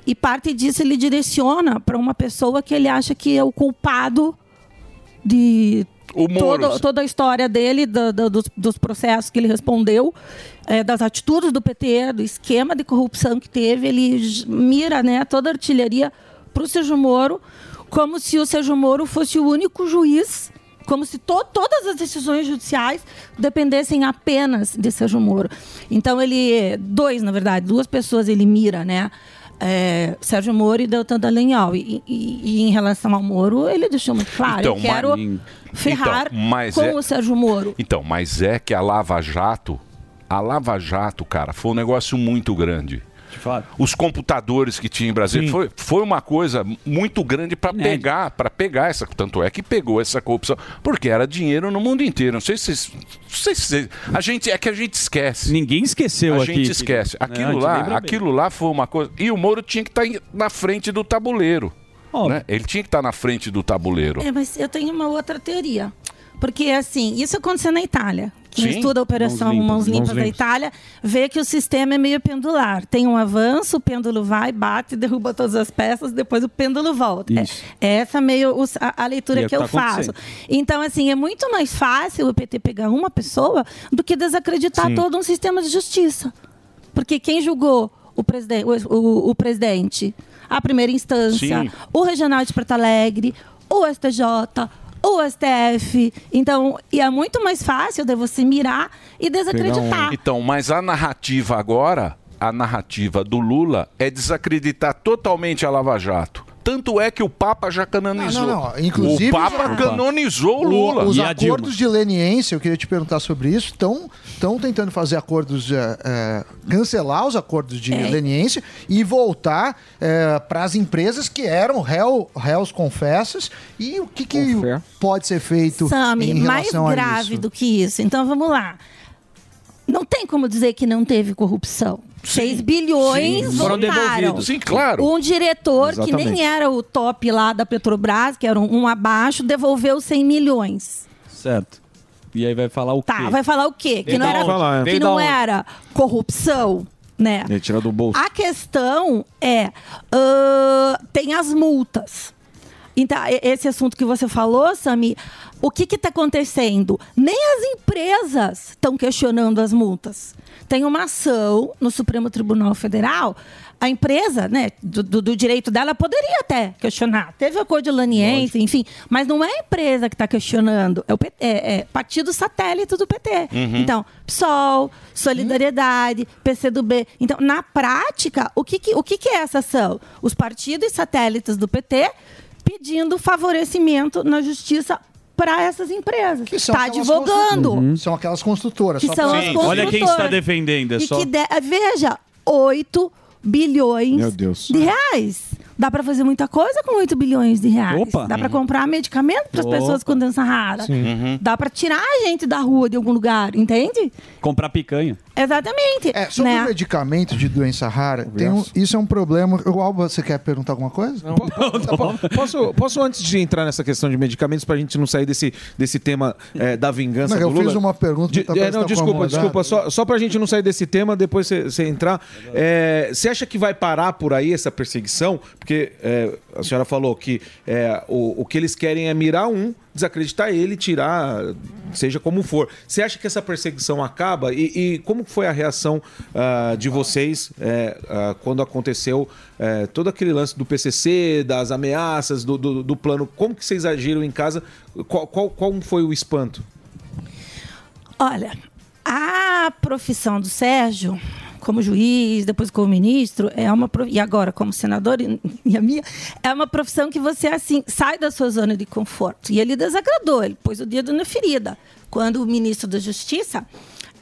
[SPEAKER 25] e parte disso ele direciona para uma pessoa que ele acha que é o culpado de todo- toda a história dele, do- do- dos, dos processos que ele respondeu, é, das atitudes do PT, do esquema de corrupção que teve. Ele mira né, toda a artilharia para o Sérgio Moro, como se o Sérgio Moro fosse o único juiz, como se to- todas as decisões judiciais dependessem apenas de Sérgio Moro. Então ele, dois na verdade, duas pessoas ele mira, né? É, Sérgio Moro e Deltan Dallagnol. E, e- e em relação ao Moro, ele deixou muito claro:
[SPEAKER 4] Então,
[SPEAKER 25] eu quero
[SPEAKER 4] mas-
[SPEAKER 25] ferrar
[SPEAKER 4] então,
[SPEAKER 25] com
[SPEAKER 4] é-
[SPEAKER 25] o Sérgio Moro.
[SPEAKER 4] Então, mas é que a Lava Jato, a Lava Jato, cara, foi um negócio muito grande. Os computadores que tinha em Brasília foi, foi uma coisa muito grande para pegar, para pegar essa, tanto é que pegou essa corrupção, porque era dinheiro no mundo inteiro. Não sei se, vocês- não sei se a gente é que a gente esquece.
[SPEAKER 8] Ninguém esqueceu
[SPEAKER 4] a
[SPEAKER 8] aqui,
[SPEAKER 4] gente esquece. Aquilo
[SPEAKER 8] Né, a gente
[SPEAKER 4] lá,
[SPEAKER 8] bem.
[SPEAKER 4] aquilo lá foi uma coisa. E o Moro tinha que estar na frente do tabuleiro. né? Ele tinha que estar na frente do tabuleiro.
[SPEAKER 25] É, mas eu tenho uma outra teoria. Porque, assim, isso aconteceu na Itália. Quem
[SPEAKER 4] Sim.
[SPEAKER 25] estuda a Operação
[SPEAKER 4] Mãos limpas,
[SPEAKER 25] Mãos Limpas,
[SPEAKER 4] mãos
[SPEAKER 25] da. Itália vê que o sistema é meio pendular. Tem um avanço, o pêndulo vai, bate, derruba todas as peças, depois o pêndulo volta. É,
[SPEAKER 26] Isso.
[SPEAKER 25] é essa meio a, a leitura
[SPEAKER 26] E é
[SPEAKER 25] que
[SPEAKER 26] que
[SPEAKER 25] eu
[SPEAKER 26] tá
[SPEAKER 25] faço. Então, assim, é muito mais fácil o PT pegar uma pessoa do que desacreditar
[SPEAKER 26] Sim.
[SPEAKER 25] todo um sistema de justiça. Porque quem julgou o, presiden o, o- o presidente, a primeira instância,
[SPEAKER 26] Sim.
[SPEAKER 25] o Regional de Porto Alegre, o STJ, o STF. Então, e é muito mais fácil de você mirar e desacreditar.
[SPEAKER 4] Então, mas a narrativa agora, a narrativa do Lula é desacreditar totalmente a Lava Jato. Tanto é que o Papa já canonizou.
[SPEAKER 14] Não, não, não. Inclusive,
[SPEAKER 4] o Papa
[SPEAKER 14] já-
[SPEAKER 4] canonizou o Lula.
[SPEAKER 14] os acordos de leniência, eu queria te perguntar sobre isso, estão tentando fazer acordos, é, é, cancelar os acordos de
[SPEAKER 25] É.
[SPEAKER 14] leniência e voltar para as empresas que eram réu, réus confessos. E o que, que pode ser feito
[SPEAKER 25] Sami,
[SPEAKER 14] em
[SPEAKER 25] mais
[SPEAKER 14] relação a
[SPEAKER 25] grave
[SPEAKER 14] isso?
[SPEAKER 25] do que isso. Então, vamos lá. Não tem como dizer que não teve corrupção. 6 bilhões
[SPEAKER 4] Sim,
[SPEAKER 25] voltaram.
[SPEAKER 4] devolvidos. Sim, claro.
[SPEAKER 25] Um diretor que
[SPEAKER 4] Exatamente.
[SPEAKER 25] nem era o top lá da Petrobras, que era um, um abaixo, devolveu 100 milhões.
[SPEAKER 8] Certo. E aí vai falar o quê?
[SPEAKER 25] Tá, vai falar o quê? Que não era?
[SPEAKER 8] Falar, é.
[SPEAKER 25] que não era corrupção, né?
[SPEAKER 7] Ele tira do bolso.
[SPEAKER 25] A questão é, ãh, tem as multas. Então, esse assunto que você falou, Sami, o que está acontecendo? Nem as empresas estão questionando as multas. Tem uma ação no Supremo Tribunal Federal. A empresa, né, do, do- do direito dela, poderia até questionar. Teve acordo de laniense, enfim. Mas não é a empresa que está questionando. É o PT, é, é partido satélite do PT.
[SPEAKER 26] Uhum.
[SPEAKER 25] Então, PSOL, Solidariedade, PCdoB. Então, na prática, o que, que- o que, que é essa ação? Os partidos satélites do PT pedindo favorecimento na justiça para essas empresas. Está advogando.
[SPEAKER 14] constru- São aquelas construtoras.
[SPEAKER 25] Que
[SPEAKER 14] só
[SPEAKER 25] são
[SPEAKER 14] pra-
[SPEAKER 25] as construtoras.
[SPEAKER 8] Olha quem está defendendo, é só.
[SPEAKER 25] que de- veja, 8 bilhões
[SPEAKER 8] Meu Deus.
[SPEAKER 25] de reais. Dá para fazer muita coisa com 8 bilhões de reais.
[SPEAKER 8] Opa.
[SPEAKER 25] Dá para
[SPEAKER 8] Uhum.
[SPEAKER 25] comprar medicamento para as pessoas com doença rara.
[SPEAKER 8] Sim. Uhum.
[SPEAKER 25] Dá para tirar a gente da rua de algum lugar, entende?
[SPEAKER 8] Comprar picanha.
[SPEAKER 25] Exatamente.
[SPEAKER 14] É, sobre
[SPEAKER 25] né?
[SPEAKER 14] o medicamento de doença rara, tem um- isso é um problema. O Alba, você quer perguntar alguma coisa?
[SPEAKER 7] Posso, posso, antes de entrar nessa questão de medicamentos, pra gente não sair desse, desse tema é, da vingança
[SPEAKER 14] Não,
[SPEAKER 7] do
[SPEAKER 14] eu
[SPEAKER 7] Lula?
[SPEAKER 14] fiz uma pergunta,
[SPEAKER 7] De-
[SPEAKER 14] tá
[SPEAKER 7] é, não,
[SPEAKER 14] tá
[SPEAKER 7] desculpa, desculpa. Só, só pra gente não sair desse tema, depois você você entrar. É, Você acha que vai parar por aí essa perseguição? Porque é, a senhora falou que é, o, o que eles querem é mirar um, desacreditar ele, tirar, seja como for. Você acha que essa perseguição acaba? E, e como foi a reação ah, de vocês é, ah, quando aconteceu é, todo aquele lance do PCC, das ameaças, do, do, do plano? Como que vocês agiram em casa? Qual, qual, qual foi o espanto?
[SPEAKER 25] Olha, a profissão do Sérgio, como juiz, depois como ministro, é uma e agora como senador e, e a minha, é uma profissão que você assim sai da sua zona de conforto. E ele desagradou, ele pôs o dedo na ferida. Quando o ministro da Justiça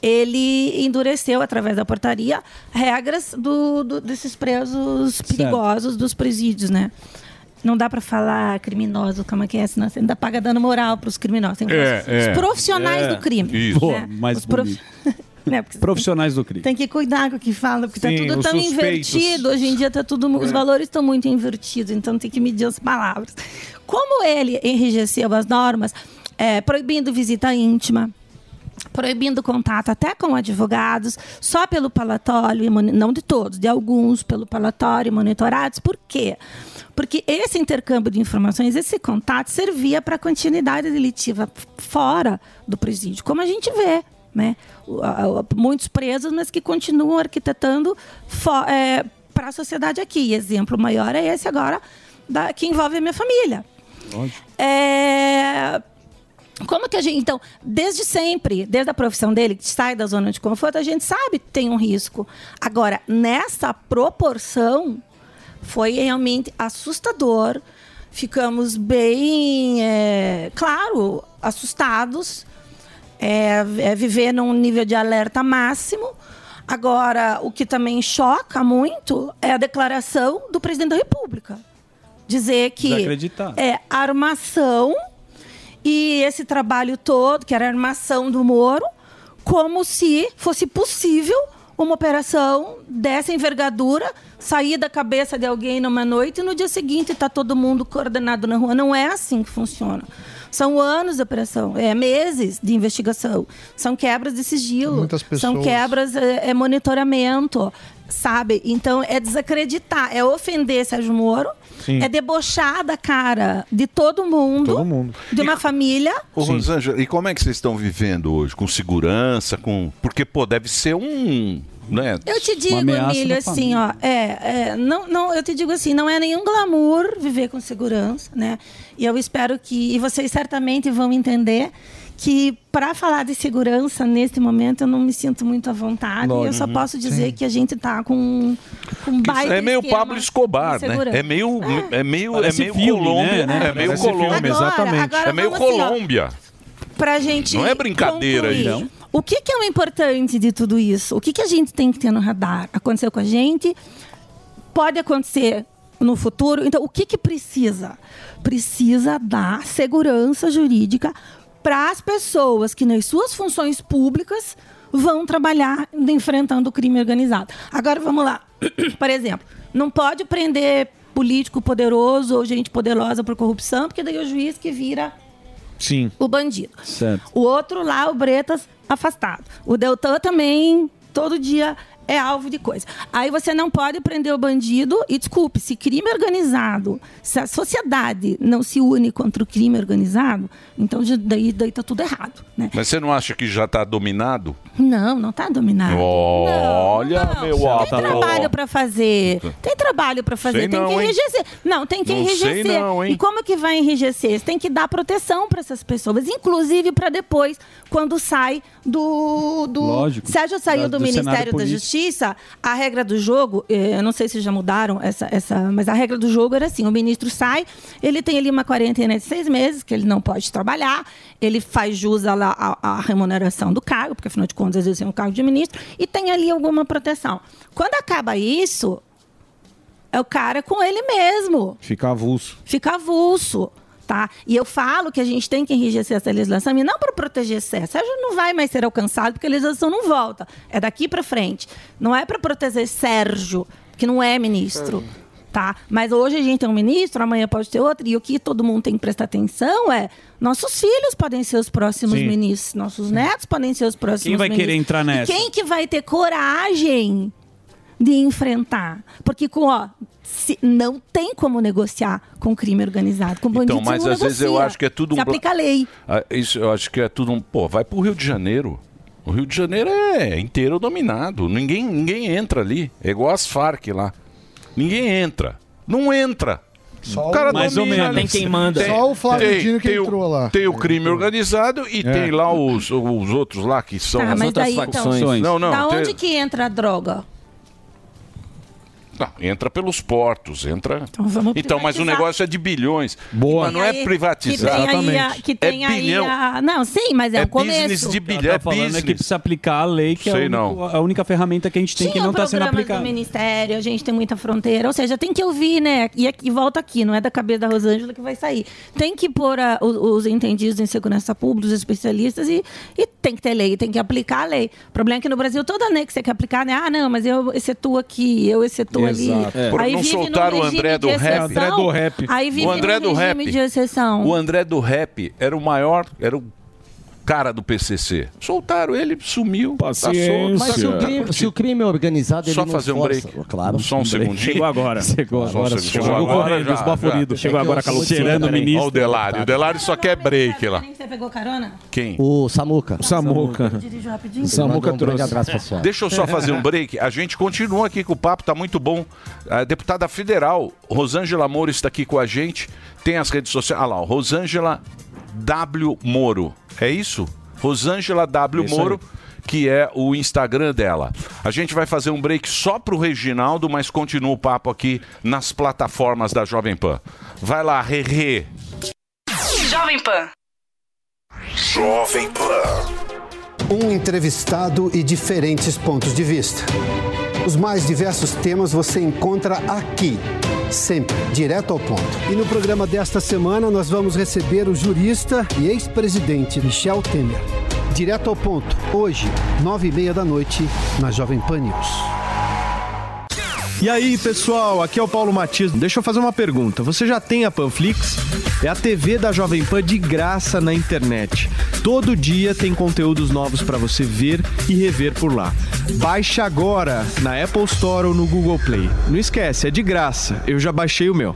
[SPEAKER 25] ele endureceu através da portaria regras do, do- desses presos perigosos dos presídios, né? Não dá para falar criminoso, como é que é, senão você ainda paga dano moral para os criminosos.
[SPEAKER 8] É,
[SPEAKER 25] os
[SPEAKER 8] é.
[SPEAKER 25] profissionais
[SPEAKER 8] É,
[SPEAKER 25] do crime.
[SPEAKER 8] isso.
[SPEAKER 25] né?
[SPEAKER 8] Pô, mais
[SPEAKER 25] Os prof-. né?
[SPEAKER 8] Profissionais do crime.
[SPEAKER 25] tem que cuidar com o que fala, porque
[SPEAKER 8] Sim,
[SPEAKER 25] tá tudo tão
[SPEAKER 8] suspeitos.
[SPEAKER 25] invertido. Hoje em dia tá tudo, os
[SPEAKER 8] É.
[SPEAKER 25] valores estão muito invertidos, então tem que medir as palavras. Como ele enrijeceu as normas, é, proibindo visita íntima, proibindo contato até com advogados, só pelo palatório, e não de todos, de alguns, pelo palatório, monitorados. Por quê? Porque esse intercâmbio de informações, esse contato, servia para a continuidade delitiva fora do presídio, como a gente vê. Né? Muitos presos, mas que continuam arquitetando para a sociedade aqui. E exemplo maior é esse agora, da- que envolve a minha família. É, como que a gente. Então, desde sempre, desde a profissão dele, que sai da zona de conforto, a gente sabe que tem um risco. Agora, nessa proporção, foi realmente assustador. Ficamos bem, é, claro, assustados. É, é viver num nível de alerta máximo. Agora, o que também choca muito é a declaração do presidente da República. Dizer que é armação e esse trabalho todo, que era a armação do Moro, como se fosse possível uma operação dessa envergadura sair da cabeça de alguém numa noite e no dia seguinte está todo mundo coordenado na rua. Não é assim que funciona. São anos de operação, é meses de investigação, são quebras de sigilo,
[SPEAKER 14] Muitas
[SPEAKER 25] são quebras, é, é monitoramento, sabe? Então é desacreditar, é ofender Sérgio Moro,
[SPEAKER 4] Sim.
[SPEAKER 25] é debochar da cara de todo mundo,
[SPEAKER 4] Todo mundo.
[SPEAKER 25] de uma família.
[SPEAKER 4] Ô, Rosângela, e como é que vocês estão vivendo hoje? Com segurança? com Porque, pô, deve ser um. Né?
[SPEAKER 25] Eu te digo, Emílio, assim, ó, é, é, não, não, eu te digo assim, não é nenhum glamour viver com segurança, né? E eu espero que, e vocês certamente vão entender que para falar de segurança nesse momento eu não me sinto muito à vontade.
[SPEAKER 4] Lógico.
[SPEAKER 25] eu só
[SPEAKER 4] Uhum.
[SPEAKER 25] posso dizer
[SPEAKER 4] Sim.
[SPEAKER 25] que a gente tá com, com um baita
[SPEAKER 4] É meio Pablo Escobar,
[SPEAKER 25] de
[SPEAKER 4] né?
[SPEAKER 25] segurança.
[SPEAKER 4] É meio, é meio, é meio
[SPEAKER 8] filme,
[SPEAKER 4] Colômbia.
[SPEAKER 8] né?
[SPEAKER 4] É meio
[SPEAKER 8] filme,
[SPEAKER 4] Colômbia, exatamente.
[SPEAKER 25] agora
[SPEAKER 4] é meio
[SPEAKER 25] assim.
[SPEAKER 4] Colômbia.
[SPEAKER 25] Pra gente.
[SPEAKER 4] Não é brincadeira
[SPEAKER 25] concluir.
[SPEAKER 4] isso.
[SPEAKER 25] O que, que é o importante de tudo isso? O que, que a gente tem que ter no radar? Aconteceu com a gente, pode acontecer no futuro. Então, o que, que precisa? Precisa dar segurança jurídica para as pessoas que, nas suas funções públicas, vão trabalhar enfrentando o crime organizado. Agora vamos lá. Por exemplo, não pode prender político poderoso ou gente poderosa por corrupção, porque daí é o juiz que vira
[SPEAKER 7] Sim.
[SPEAKER 25] o bandido.
[SPEAKER 8] Certo.
[SPEAKER 25] O outro lá, o Bretas, afastado. O Deltan também, todo dia é alvo de coisa. Aí você não pode prender o bandido e, desculpe, se crime organizado, se a sociedade não se une contra o crime organizado, então daí, daí tá tudo errado, né?
[SPEAKER 4] Mas você não acha que já está dominado?
[SPEAKER 25] Não, não tá dominado.
[SPEAKER 4] Olha, meu
[SPEAKER 25] Tem trabalho para fazer. Tem trabalho para fazer.
[SPEAKER 4] Sei
[SPEAKER 25] tem
[SPEAKER 4] não,
[SPEAKER 25] que
[SPEAKER 4] hein?
[SPEAKER 25] enrijecer. Não, tem que
[SPEAKER 4] Não sei
[SPEAKER 25] enrijecer.
[SPEAKER 4] não, hein?
[SPEAKER 25] e como que vai enrijecer? Você tem que dar proteção para essas pessoas, inclusive para depois, quando sai do. do...
[SPEAKER 8] Lógico.
[SPEAKER 25] Sérgio saiu
[SPEAKER 8] Da-
[SPEAKER 25] do,
[SPEAKER 8] do
[SPEAKER 25] Ministério da. Justiça, a regra do jogo, eh, eu não sei se já mudaram essa, essa, mas a regra do jogo era assim: o ministro sai, ele tem ali uma quarentena de seis meses, que ele não pode trabalhar, ele faz jus à, à, à remuneração do cargo, porque afinal de contas, às vezes é um cargo de ministro, e tem ali alguma proteção. Quando acaba isso, é o cara com ele mesmo
[SPEAKER 7] Fica avulso.
[SPEAKER 25] fica avulso. Tá? E eu falo que a gente tem que enrijecer essa legislação, e não para proteger Sérgio. Sérgio não vai mais ser alcançado porque a legislação não volta. É daqui para frente. Não é para proteger Sérgio, que não é ministro. Tá? Mas hoje a gente tem um ministro, amanhã pode ter outro, e o que todo mundo tem que prestar atenção é: nossos filhos podem ser os próximos
[SPEAKER 8] Sim.
[SPEAKER 25] ministros, nossos netos podem ser os próximos
[SPEAKER 8] Quem vai
[SPEAKER 25] ministros.
[SPEAKER 8] querer entrar
[SPEAKER 25] E
[SPEAKER 8] nessa?
[SPEAKER 25] quem que vai ter coragem de enfrentar? Porque com, ó, se- não tem como negociar com crime organizado, com bandido
[SPEAKER 4] Então, mas às vezes eu
[SPEAKER 25] negocia.
[SPEAKER 4] acho que é tudo um
[SPEAKER 25] Você
[SPEAKER 4] bla-
[SPEAKER 25] aplica a lei.
[SPEAKER 4] Ah, Isso eu acho que é tudo um. Pô, vai pro Rio de Janeiro. O Rio de Janeiro é inteiro dominado. Ninguém, ninguém entra ali. É igual as Farc lá. Ninguém entra. Não entra.
[SPEAKER 14] Só
[SPEAKER 4] o cara
[SPEAKER 14] Mais ou
[SPEAKER 4] domina
[SPEAKER 14] menos.
[SPEAKER 4] ali.
[SPEAKER 14] Tem quem manda. Só o Flávio
[SPEAKER 4] tem-
[SPEAKER 14] Dino que
[SPEAKER 4] tem o-
[SPEAKER 14] entrou lá.
[SPEAKER 4] Tem o crime organizado e
[SPEAKER 25] É.
[SPEAKER 4] tem lá os, os outros lá que são
[SPEAKER 25] Tá,
[SPEAKER 4] as outras
[SPEAKER 25] daí, então,
[SPEAKER 4] facções. Não, não.
[SPEAKER 25] da
[SPEAKER 4] tem-
[SPEAKER 25] onde que entra a droga?
[SPEAKER 4] Não, entra pelos portos, entra. Então,
[SPEAKER 25] vamos
[SPEAKER 4] mas o negócio é de bilhões. Boa. Mas não é privatizar.
[SPEAKER 25] Que tem aí, a, que tem
[SPEAKER 4] é
[SPEAKER 25] aí
[SPEAKER 4] bilhão.
[SPEAKER 25] a... Não, sim, mas é,
[SPEAKER 4] É
[SPEAKER 25] o começo.
[SPEAKER 4] business de bilhão.
[SPEAKER 8] Ela
[SPEAKER 4] É
[SPEAKER 8] tá falando é que
[SPEAKER 4] business.
[SPEAKER 8] precisa aplicar a lei, que é
[SPEAKER 4] Sei
[SPEAKER 8] a,
[SPEAKER 4] não.
[SPEAKER 8] única, a única ferramenta que a gente tem que
[SPEAKER 25] Tinha
[SPEAKER 8] não está sendo
[SPEAKER 25] programas do
[SPEAKER 8] aplicada.
[SPEAKER 25] Ministério, a gente tem muita fronteira. Ou seja, tem que ouvir, né? E, aqui, e volta aqui, não é da cabeça da Rosângela que vai sair. Tem que pôr a- os, os entendidos em segurança pública, os especialistas, e, e tem que ter lei, tem que aplicar a lei. O problema é que no Brasil, toda lei que você quer aplicar, né? Ah, não, mas eu excetuo aqui, eu excetuo ali.
[SPEAKER 4] Exato. É. Por
[SPEAKER 25] Aí
[SPEAKER 4] não soltar o André do rap. André do rap.
[SPEAKER 25] Aí vive
[SPEAKER 4] O André do
[SPEAKER 25] regime
[SPEAKER 4] rap.
[SPEAKER 25] de exceção.
[SPEAKER 4] O André do Rap era o maior, era o cara do PCC. Soltaram ele, sumiu. Tá solto,
[SPEAKER 5] Mas se o,
[SPEAKER 4] tá
[SPEAKER 5] crime, se o crime é organizado, ele
[SPEAKER 4] Só
[SPEAKER 5] não
[SPEAKER 4] fazer um
[SPEAKER 5] força.
[SPEAKER 4] break.
[SPEAKER 5] Claro.
[SPEAKER 4] Só um segundinho.
[SPEAKER 8] Chegou agora. Chegou
[SPEAKER 4] Só um
[SPEAKER 8] agora.
[SPEAKER 4] segundo.
[SPEAKER 8] Chegou agora,
[SPEAKER 4] já,
[SPEAKER 8] esbaforido.
[SPEAKER 4] já.
[SPEAKER 8] Chegou agora, Calu. Cheirando o ministro.
[SPEAKER 4] Olha o Delário. O Delário só quer break lá.
[SPEAKER 25] Você pegou carona?
[SPEAKER 4] Quem?
[SPEAKER 5] O Samuca.
[SPEAKER 7] Samuca.
[SPEAKER 25] Dirijo rapidinho.
[SPEAKER 5] Samuca um senhora.
[SPEAKER 4] Deixa eu só fazer um break. A gente continua aqui com o papo, tá muito bom. A deputada federal, Rosângela Moro, está aqui com a gente. Tem as redes sociais. Ah lá, Rosângela W. Moro. É isso? Rosângela W.
[SPEAKER 7] Isso
[SPEAKER 4] Moro. Que é o Instagram dela. A gente vai fazer um break só pro Reginaldo, mas continua o papo aqui nas plataformas da Jovem Pan. Vai lá, Rerê.
[SPEAKER 26] Jovem Pan.
[SPEAKER 20] Jovem Pan.
[SPEAKER 27] Um entrevistado e diferentes pontos de vista. Os mais diversos temas você encontra aqui, sempre direto ao ponto. E no programa desta semana nós vamos receber o jurista e ex-presidente Michel Temer. Direto ao ponto, hoje, nove e meia da noite, na Jovem Pan News.
[SPEAKER 23] E aí, pessoal, aqui é o Paulo Matias. Deixa eu fazer uma pergunta. Você já tem a Panflix? É a TV da Jovem Pan de graça na internet. Todo dia tem conteúdos novos para você ver e rever por lá. Baixe agora na Apple Store ou no Google Play. Não esquece, é de graça. Eu já baixei o meu.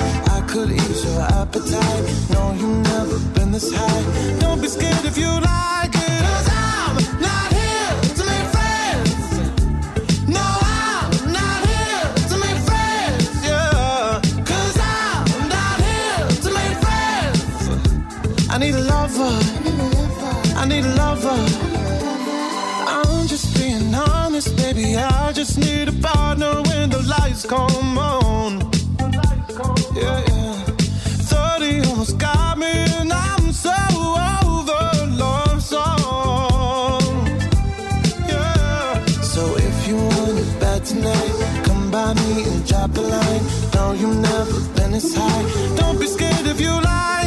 [SPEAKER 28] Don't be scared if you like I'm not here to make friends. No, I'm not here to make friends. Yeah. Cause I'm not here to make friends. I need a lover. I need a lover. I'm just being honest, baby. I just need a partner when the lights come on. You've never been this high. Don't be scared if you like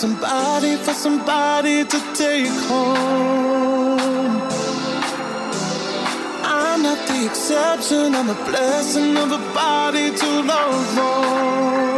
[SPEAKER 28] somebody, for somebody to take home. I'm not the exception, I'm a blessing of a body to love on.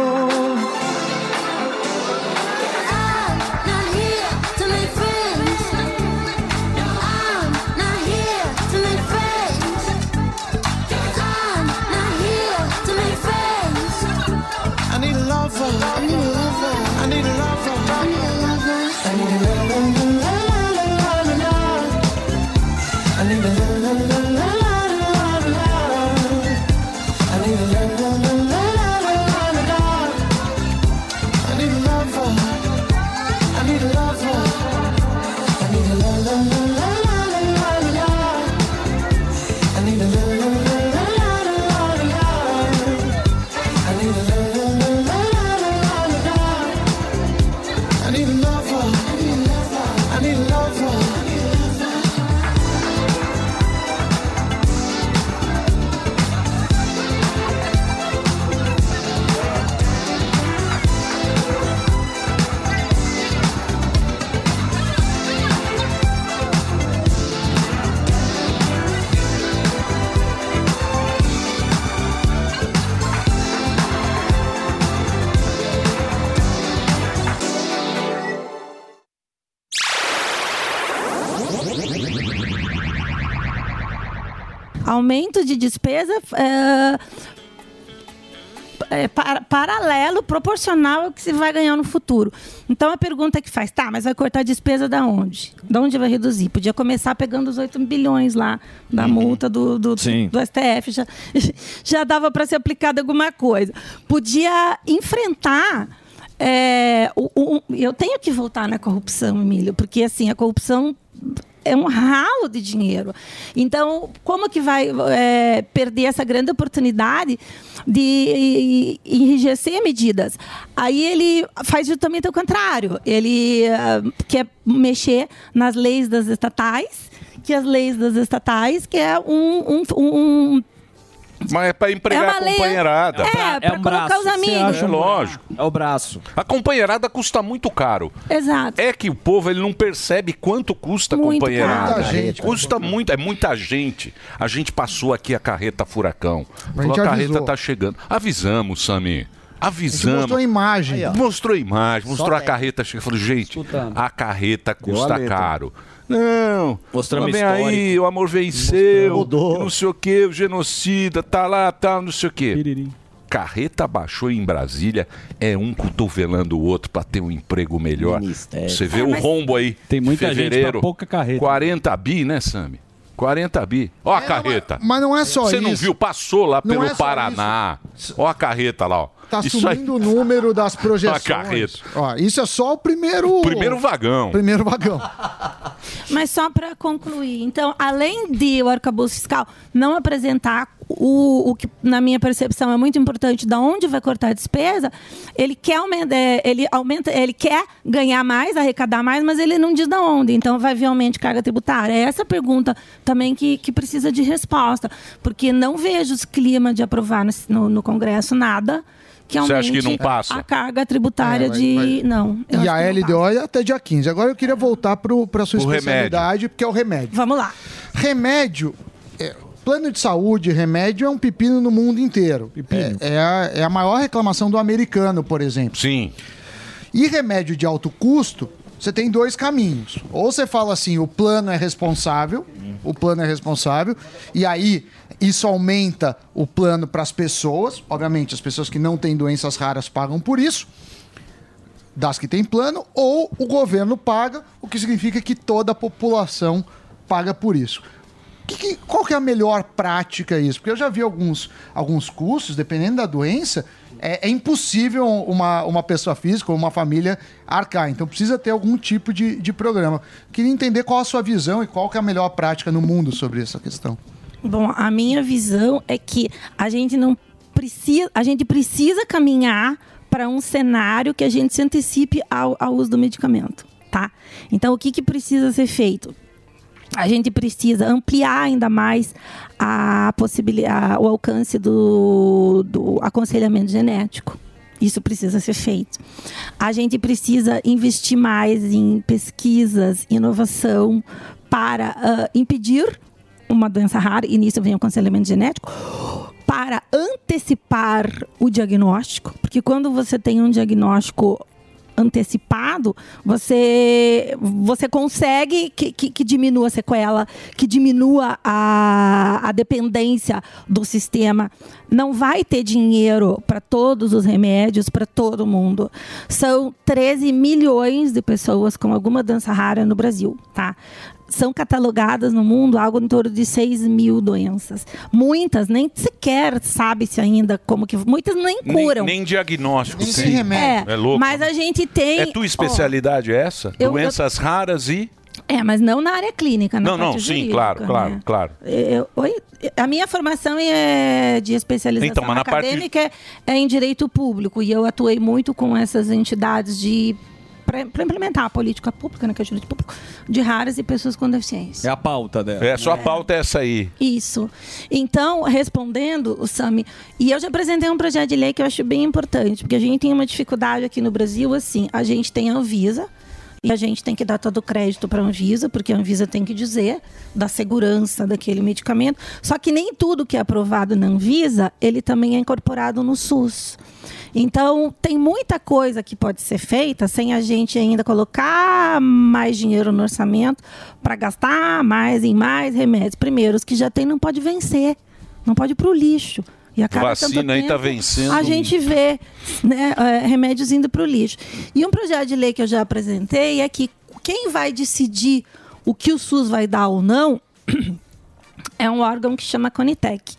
[SPEAKER 25] Aumento de despesa é, é, para- paralelo, proporcional ao que se vai ganhar no futuro. Então a pergunta que faz, tá, mas vai cortar a despesa da onde? Da onde vai reduzir? Podia começar pegando os 8 bilhões lá da multa do, do, do STF, já, já dava para ser aplicada alguma coisa. Podia enfrentar. é, o- o- eu tenho que voltar na corrupção, Emílio, porque assim, a corrupção é um ralo de dinheiro. Então, como que vai é, perder essa grande oportunidade de enrijecer medidas? Aí ele faz justamente o contrário. Ele ah, quer mexer nas leis das estatais, que as leis das estatais, que é um, um- um-
[SPEAKER 4] Mas é pra empregar
[SPEAKER 25] É
[SPEAKER 4] a
[SPEAKER 25] lei-
[SPEAKER 4] companheirada.
[SPEAKER 25] É, pra colocar os amigos.
[SPEAKER 4] É lógico.
[SPEAKER 10] É o braço.
[SPEAKER 4] A companheirada custa muito caro.
[SPEAKER 25] Exato.
[SPEAKER 4] É que o povo ele não percebe quanto custa a
[SPEAKER 25] Muito
[SPEAKER 4] companheirada.
[SPEAKER 25] caro. Muita gente,
[SPEAKER 4] custa muito, é muita gente. A gente passou aqui a carreta furacão. Falou,
[SPEAKER 14] gente
[SPEAKER 4] a carreta
[SPEAKER 14] avisou.
[SPEAKER 4] tá chegando. Avisamos, Sami. Avisamos.
[SPEAKER 14] mostrou a imagem. Aí,
[SPEAKER 4] mostrou a imagem, mostrou
[SPEAKER 14] Só
[SPEAKER 4] a
[SPEAKER 14] dez.
[SPEAKER 4] carreta chegando. Falou, gente, a carreta
[SPEAKER 10] a
[SPEAKER 4] custa
[SPEAKER 10] letra.
[SPEAKER 4] caro. Não,
[SPEAKER 10] Mostramos
[SPEAKER 4] mas vem aí, o amor venceu, e não sei o que, o genocida, tá lá, tá, não sei o que. Carreta baixou em Brasília, é um cotovelando o outro para ter um emprego melhor. Você vê
[SPEAKER 8] É,
[SPEAKER 4] o
[SPEAKER 8] mas-
[SPEAKER 4] rombo aí.
[SPEAKER 8] Tem muita gente
[SPEAKER 4] fevereiro,
[SPEAKER 8] pra pouca carreta.
[SPEAKER 4] 40 bi, né, Sami? 40 bi. Ó a carreta.
[SPEAKER 14] Mas não é só
[SPEAKER 4] Você
[SPEAKER 14] isso.
[SPEAKER 4] não viu? Passou lá
[SPEAKER 14] Não
[SPEAKER 4] pelo
[SPEAKER 14] é
[SPEAKER 4] Paraná. Ó a carreta lá, ó.
[SPEAKER 14] Tá
[SPEAKER 4] Isso aí-
[SPEAKER 14] subindo o número das projeções.
[SPEAKER 4] carreta.
[SPEAKER 14] Ó, isso é só o primeiro.
[SPEAKER 4] Primeiro vagão.
[SPEAKER 14] Primeiro vagão.
[SPEAKER 25] Mas só para concluir, então, além de o arcabouço fiscal não apresentar o, o que, na minha percepção, é muito importante da onde vai cortar a despesa, ele quer, aumenta, é, ele, aumenta, ele quer ganhar mais, arrecadar mais, mas ele não diz da onde. Então, vai vir aumento de carga tributária. É essa pergunta também que, que precisa de resposta, porque não vejo os clima de aprovar no, no Congresso nada que
[SPEAKER 4] Você
[SPEAKER 25] aumente
[SPEAKER 4] acha que não passa?
[SPEAKER 25] a carga tributária
[SPEAKER 14] É, vai-
[SPEAKER 25] de...
[SPEAKER 14] vai-
[SPEAKER 25] Não. eu
[SPEAKER 14] E
[SPEAKER 25] acho
[SPEAKER 14] a LDO é até dia 15. Agora eu queria voltar para a sua
[SPEAKER 4] O remédio.
[SPEAKER 14] especialidade, porque é o remédio.
[SPEAKER 25] Vamos lá.
[SPEAKER 14] Remédio, é, plano de saúde, remédio é um pepino no mundo inteiro. É, é a, é a maior reclamação do americano, por exemplo.
[SPEAKER 4] Sim.
[SPEAKER 14] E remédio de alto custo, você tem dois caminhos. Ou você fala assim, o plano é responsável, o plano é responsável, e aí isso aumenta o plano para as pessoas. Obviamente, as pessoas que não têm doenças raras pagam por isso, das que têm plano, ou o governo paga, o que significa que toda a população paga por isso. Que- que- qual que é a melhor prática isso? Porque eu já vi alguns, alguns cursos, dependendo da doença, é, é impossível uma, uma pessoa física ou uma família arcar. Então precisa ter algum tipo de, de programa. Queria entender qual a sua visão e qual que é a melhor prática no mundo sobre essa questão.
[SPEAKER 25] Bom, a minha visão é que a gente não precisa, a gente precisa caminhar para um cenário que a gente se antecipe ao, ao uso do medicamento, tá? Então, o que, que precisa ser feito? A gente precisa ampliar ainda mais a possibilidade, o alcance do, do aconselhamento genético. Isso precisa ser feito. A gente precisa investir mais em pesquisas, inovação para ah, impedir uma doença rara, e nisso vem o aconselhamento genético, para antecipar o diagnóstico, porque quando você tem um diagnóstico antecipado, você você consegue que, que, que diminua a sequela, que diminua a, a dependência do sistema. Não vai ter dinheiro para todos os remédios, para todo mundo. São 13 milhões de pessoas com alguma doença rara no Brasil, tá? São catalogadas no mundo algo em torno de 6 mil doenças. Muitas nem sequer sabe-se ainda como que. Muitas nem
[SPEAKER 4] Nem,
[SPEAKER 25] curam.
[SPEAKER 4] nem diagnóstico.
[SPEAKER 25] Nem
[SPEAKER 4] tem.
[SPEAKER 25] remédio.
[SPEAKER 4] É louco.
[SPEAKER 25] Mas a gente tem.
[SPEAKER 4] É tua especialidade essa?
[SPEAKER 25] eu-
[SPEAKER 4] Doenças raras e.
[SPEAKER 25] É, mas não na área clínica, na
[SPEAKER 4] Não, não,
[SPEAKER 25] parte
[SPEAKER 4] sim,
[SPEAKER 25] jurídica,
[SPEAKER 4] claro, claro,
[SPEAKER 25] né?
[SPEAKER 4] claro.
[SPEAKER 25] Eu- oi? a minha formação é de especialização
[SPEAKER 4] Então, mas na parte-
[SPEAKER 25] acadêmica é- é em direito público e eu atuei muito com essas entidades de para implementar a política pública, né, que é público, de raras e pessoas com deficiência.
[SPEAKER 8] É a pauta dela.
[SPEAKER 4] É, sua pauta é essa aí.
[SPEAKER 25] Isso. Então, respondendo, o Sami, e eu já apresentei um projeto de lei que eu acho bem importante, porque a gente tem uma dificuldade aqui no Brasil, assim, a gente tem a Anvisa, e a gente tem que dar todo o crédito para a Anvisa, porque a Anvisa tem que dizer da segurança daquele medicamento. Só que nem tudo que é aprovado na Anvisa, ele também é incorporado no SUS. Então, tem muita coisa que pode ser feita sem a gente ainda colocar mais dinheiro no orçamento para gastar mais em mais remédios. Primeiro, os que já tem não pode vencer, não pode ir para o lixo. E a cada
[SPEAKER 4] Vacina aí tá
[SPEAKER 25] tempo,
[SPEAKER 4] vencendo.
[SPEAKER 25] A gente vê né, é, remédios indo para o lixo. E um projeto de lei que eu já apresentei é que quem vai decidir o que o SUS vai dar ou não é um órgão que chama Conitec.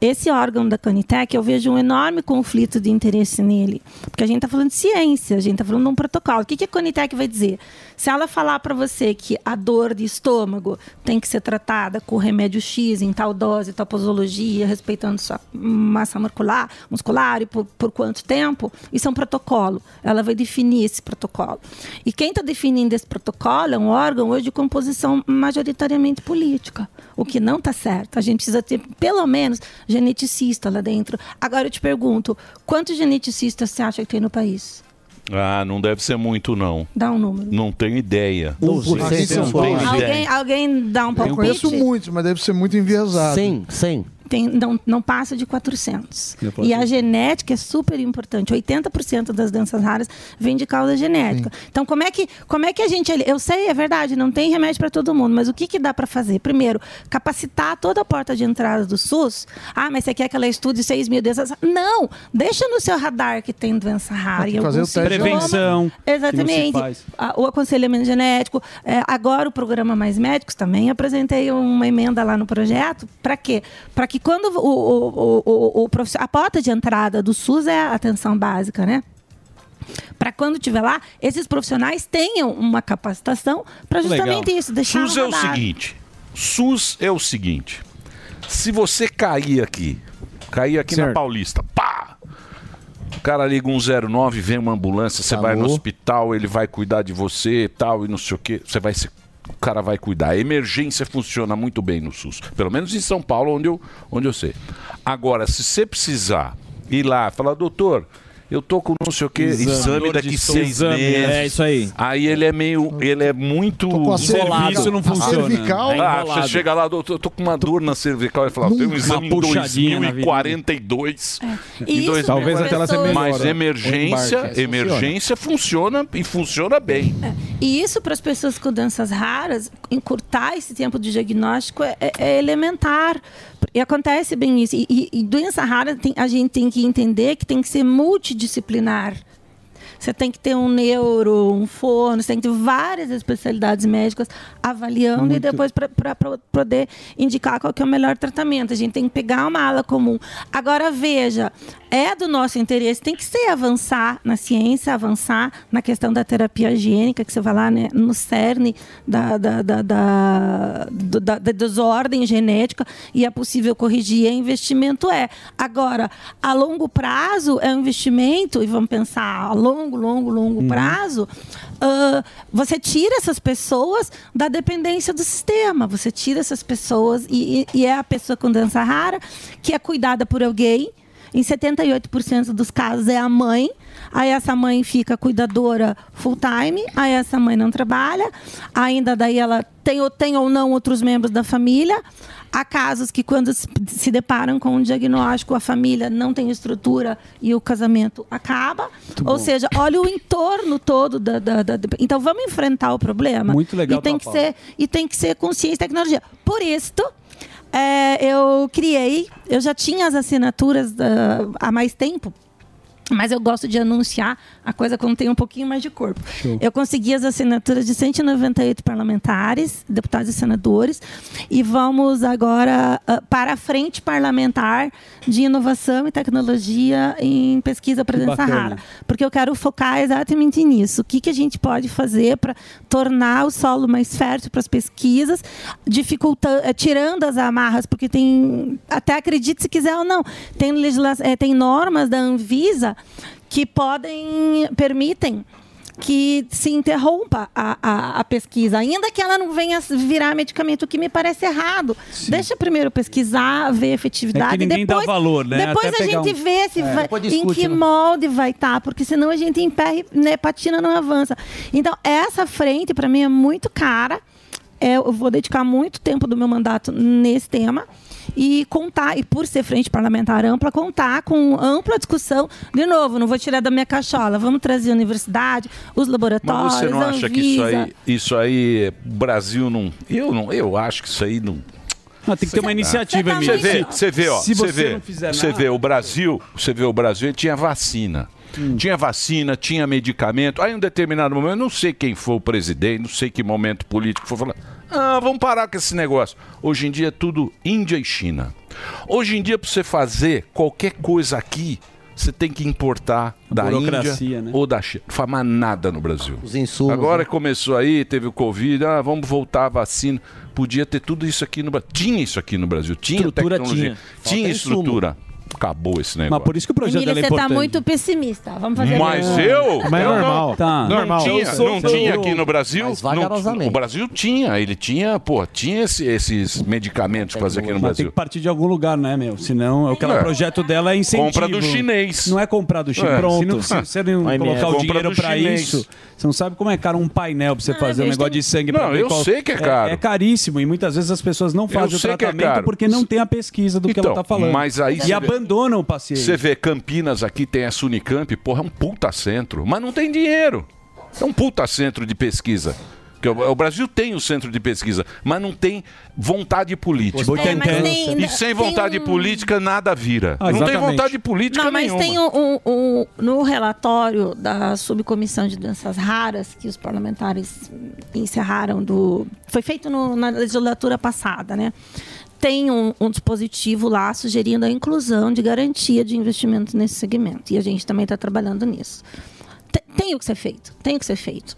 [SPEAKER 25] Esse órgão da Conitec, eu vejo um enorme conflito de interesse nele. Porque a gente está falando de ciência, a gente está falando de um protocolo. O que, que a Conitec vai dizer? Se ela falar para você que a dor de estômago tem que ser tratada com remédio X em tal dose, tal posologia, respeitando sua massa muscular, muscular e por, por quanto tempo, isso é um protocolo. Ela vai definir esse protocolo. E quem está definindo esse protocolo é um órgão hoje de composição majoritariamente política, o que não está certo. A gente precisa ter, pelo menos, geneticista lá dentro. Agora eu te pergunto, quantos geneticistas você acha que tem no país?
[SPEAKER 4] Ah, não deve ser muito, não.
[SPEAKER 25] Dá um número.
[SPEAKER 4] Não tenho ideia.
[SPEAKER 14] Um por cento.
[SPEAKER 25] Alguém, alguém dá um
[SPEAKER 14] Eu
[SPEAKER 25] palpite?
[SPEAKER 14] conheço muitos, mas deve ser muito enviesado.
[SPEAKER 5] 100, 100.
[SPEAKER 25] Tem, não, não passa de 400.
[SPEAKER 14] Não passa
[SPEAKER 25] E a genética é super importante. 80% das doenças raras vem de causa genética. Então, como é, que, como é que a gente. Eu sei, é verdade, não tem remédio para todo mundo, mas o que, que dá para fazer? Primeiro, capacitar toda a porta de entrada do SUS. Ah, mas você quer que ela estude 6 mil doenças? Não! Deixa no seu radar que tem doença rara.
[SPEAKER 8] Tem
[SPEAKER 25] e
[SPEAKER 8] fazer o teste. Prevenção,
[SPEAKER 25] Exatamente. O aconselhamento genético. É, agora, o programa Mais Médicos também apresentei uma emenda lá no projeto. Para quê? Para que quando o, o, o, o, a porta de entrada do SUS é a atenção básica, né? Para quando tiver lá, esses profissionais tenham uma capacitação para justamente isso, deixar
[SPEAKER 4] SUS é o seguinte. SUS é o seguinte. Se você cair aqui, cair aqui na
[SPEAKER 7] Certo.
[SPEAKER 4] Paulista, pá! O cara liga 109, vem uma ambulância, você vai no hospital, ele vai cuidar de você e tal, e não sei o quê. Você vai se. O cara vai cuidar. A emergência funciona muito bem no SUS. Pelo menos em São Paulo, onde eu, onde eu sei. Agora, se você precisar ir lá, falar, doutor, eu tô com não sei o quê,
[SPEAKER 10] Exame.
[SPEAKER 4] exame, daqui seis
[SPEAKER 10] Exame,
[SPEAKER 4] meses.
[SPEAKER 10] é isso aí.
[SPEAKER 4] Aí ele é meio. Ele é muito.
[SPEAKER 10] com a cervical- Serviço não a funciona. cervical- É
[SPEAKER 4] Ah,
[SPEAKER 10] enrolado.
[SPEAKER 4] você chega lá, doutor, eu tô com uma dor na cervical e fala, tem um exame em
[SPEAKER 10] Uma puxadinha na
[SPEAKER 4] 2042.
[SPEAKER 25] E
[SPEAKER 4] Em
[SPEAKER 25] isso,
[SPEAKER 4] dois
[SPEAKER 7] Talvez até ela se melhore.
[SPEAKER 4] Mas
[SPEAKER 7] O
[SPEAKER 4] emergência,
[SPEAKER 7] embarque.
[SPEAKER 4] emergência funciona e funciona bem.
[SPEAKER 25] E isso para as pessoas com doenças raras, encurtar esse tempo de diagnóstico é, é- é elementar. E acontece bem isso. E, e- e doença rara, tem- a gente tem que entender que tem que ser multidisciplinar. Você tem que ter um neuro, um fono, você tem que ter várias especialidades médicas avaliando e
[SPEAKER 29] Muito.
[SPEAKER 25] depois para poder indicar qual que é o melhor tratamento. A gente tem que pegar uma ala comum. Agora, veja, é do nosso interesse, tem que ser avançar na ciência, avançar na questão da terapia gênica, que você vai lá né, no cerne da, da, da, da, do- da- da desordem genética e é possível corrigir, é investimento é. Agora, a longo prazo é um investimento, e vamos pensar a longo, longo, longo prazo, ah, você tira essas pessoas da dependência do sistema, você tira essas pessoas e, e- e é a pessoa com doença rara que é cuidada por alguém, em 78% dos casos é a mãe. Aí essa mãe fica cuidadora full time, aí essa mãe não trabalha, ainda daí ela tem ou tem ou não outros membros da família. Há casos que quando se deparam com um diagnóstico, a família não tem estrutura e o casamento acaba. ou
[SPEAKER 8] bom.
[SPEAKER 25] seja, olha o entorno todo da, da- da- Então vamos enfrentar o problema.
[SPEAKER 8] Muito legal,
[SPEAKER 25] E tem que
[SPEAKER 8] Paula.
[SPEAKER 25] ser e tem que ser consciência e tecnologia. Por isto, é, eu criei, eu já tinha as assinaturas ah, há mais tempo. Mas eu gosto de anunciar a coisa quando tem um pouquinho mais de corpo.
[SPEAKER 29] Show.
[SPEAKER 25] Eu consegui as assinaturas de 198 parlamentares, deputados e senadores, e vamos agora ah, para a frente parlamentar de inovação e tecnologia em pesquisa
[SPEAKER 29] bacana.
[SPEAKER 25] rara. Porque eu quero focar exatamente nisso. O que, que a gente pode fazer para tornar o solo mais fértil para as pesquisas, dificultando, eh, tirando as amarras, porque tem, até acredite se quiser ou não, tem, legisla- eh, tem normas da Anvisa que podem, permitem que se interrompa a, a, a pesquisa, ainda que ela não venha virar medicamento, o que me parece errado. Deixa primeiro pesquisar, ver a efetividade.
[SPEAKER 8] É que ninguém dá
[SPEAKER 25] depois,
[SPEAKER 8] valor, né?
[SPEAKER 25] Depois
[SPEAKER 8] Até
[SPEAKER 25] a gente
[SPEAKER 8] um-
[SPEAKER 25] vê se
[SPEAKER 8] É.
[SPEAKER 25] vai,
[SPEAKER 8] Depois
[SPEAKER 25] em
[SPEAKER 8] discute,
[SPEAKER 25] que
[SPEAKER 8] né?
[SPEAKER 25] molde vai estar, porque senão a gente emperra, e, né, patina não avança. Então, essa frente, para mim, é muito cara. É, eu vou dedicar muito tempo do meu mandato nesse tema e contar, e por ser frente parlamentar ampla, contar com ampla discussão. De novo, não vou tirar da minha cachola, vamos trazer a universidade, os laboratórios,
[SPEAKER 4] Mas você não
[SPEAKER 25] a
[SPEAKER 4] acha que isso aí, isso aí, o Brasil não. Eu não, eu acho que isso aí não.
[SPEAKER 8] Não, tem que ter uma iniciativa,
[SPEAKER 4] Você vê,
[SPEAKER 8] Se-
[SPEAKER 4] você vê, ó.
[SPEAKER 8] se
[SPEAKER 4] Você
[SPEAKER 8] você
[SPEAKER 4] vê,
[SPEAKER 8] não fizer
[SPEAKER 4] você
[SPEAKER 8] nada-
[SPEAKER 4] vê o Brasil, você vê o Brasil, tinha vacina. Tinha vacina, tinha medicamento. Aí, em um determinado momento, eu não sei quem foi o presidente, não sei que momento político foi falar. Ah, vamos parar com esse negócio. Hoje em dia é tudo Índia e China. Hoje em dia, para você fazer qualquer coisa aqui, você tem que importar da Índia
[SPEAKER 8] né?
[SPEAKER 4] ou da China. Não faz mais nada no Brasil.
[SPEAKER 5] Os insumos.
[SPEAKER 4] Agora
[SPEAKER 5] né?
[SPEAKER 4] começou aí, teve o Covid, ah, vamos voltar a vacina. Podia ter tudo isso aqui no Brasil. Tinha isso aqui no Brasil, tinha
[SPEAKER 8] Estrutura
[SPEAKER 4] tecnologia,
[SPEAKER 8] tinha.
[SPEAKER 4] tinha, estrutura. Acabou esse negócio.
[SPEAKER 8] Mas por isso que o projeto
[SPEAKER 25] Emílio,
[SPEAKER 8] dela é
[SPEAKER 25] você está
[SPEAKER 8] importante.
[SPEAKER 25] muito pessimista. Vamos fazer
[SPEAKER 4] Mas
[SPEAKER 25] assim.
[SPEAKER 4] eu?
[SPEAKER 8] Mas é
[SPEAKER 4] eu
[SPEAKER 8] normal.
[SPEAKER 4] Não,
[SPEAKER 8] Tá.
[SPEAKER 4] não
[SPEAKER 8] Normal.
[SPEAKER 4] tinha,
[SPEAKER 8] Eu sou-
[SPEAKER 4] não
[SPEAKER 8] sou-
[SPEAKER 4] tinha aqui no Brasil.
[SPEAKER 5] Mas
[SPEAKER 4] não-
[SPEAKER 5] vagarosamente.
[SPEAKER 4] o Brasil tinha, ele tinha, pô, tinha esse- esses medicamentos para fazer aqui no
[SPEAKER 8] Mas tem
[SPEAKER 4] Brasil.
[SPEAKER 8] que partir de algum lugar, né, meu? Senão, aquele
[SPEAKER 4] É.
[SPEAKER 8] projeto dela é incentivo.
[SPEAKER 4] Compra do chinês.
[SPEAKER 8] Não é comprar do chinês.
[SPEAKER 4] É.
[SPEAKER 8] Se, não,
[SPEAKER 4] Pronto.
[SPEAKER 8] se você não
[SPEAKER 4] Vai
[SPEAKER 8] colocar o
[SPEAKER 4] Compra
[SPEAKER 8] dinheiro
[SPEAKER 4] do
[SPEAKER 8] pra
[SPEAKER 4] chinês.
[SPEAKER 8] isso, você não sabe como é caro um painel pra você fazer um negócio
[SPEAKER 25] tem-
[SPEAKER 8] de sangue. pra
[SPEAKER 4] Não,
[SPEAKER 8] ver
[SPEAKER 4] eu sei que é caro.
[SPEAKER 8] É, caríssimo e muitas vezes as pessoas não fazem o
[SPEAKER 4] sei que é
[SPEAKER 8] tratamento
[SPEAKER 4] caro.
[SPEAKER 8] porque não tem a pesquisa do que ela
[SPEAKER 4] Então,
[SPEAKER 8] tá falando.
[SPEAKER 4] mas aí
[SPEAKER 8] e
[SPEAKER 4] você vê-
[SPEAKER 8] abandonam o paciente.
[SPEAKER 4] Você vê Campinas aqui, tem essa Unicamp, porra, é um puta centro, mas não tem dinheiro. É um puta centro de pesquisa. Porque o o Brasil tem o centro de pesquisa, mas não tem vontade política.
[SPEAKER 25] É, tem-
[SPEAKER 4] e sem vontade
[SPEAKER 25] um-
[SPEAKER 4] política, nada vira.
[SPEAKER 8] Ah,
[SPEAKER 4] não tem vontade política
[SPEAKER 25] Não, mas
[SPEAKER 4] nenhuma.
[SPEAKER 25] tem um, um- um- no relatório da subcomissão de doenças raras que os parlamentares encerraram do foi feito no- na legislatura passada, né? Tem um, um dispositivo lá sugerindo a inclusão de garantia de investimentos nesse segmento e a gente também está trabalhando nisso. Tem, tem o que ser feito, tem o que ser feito.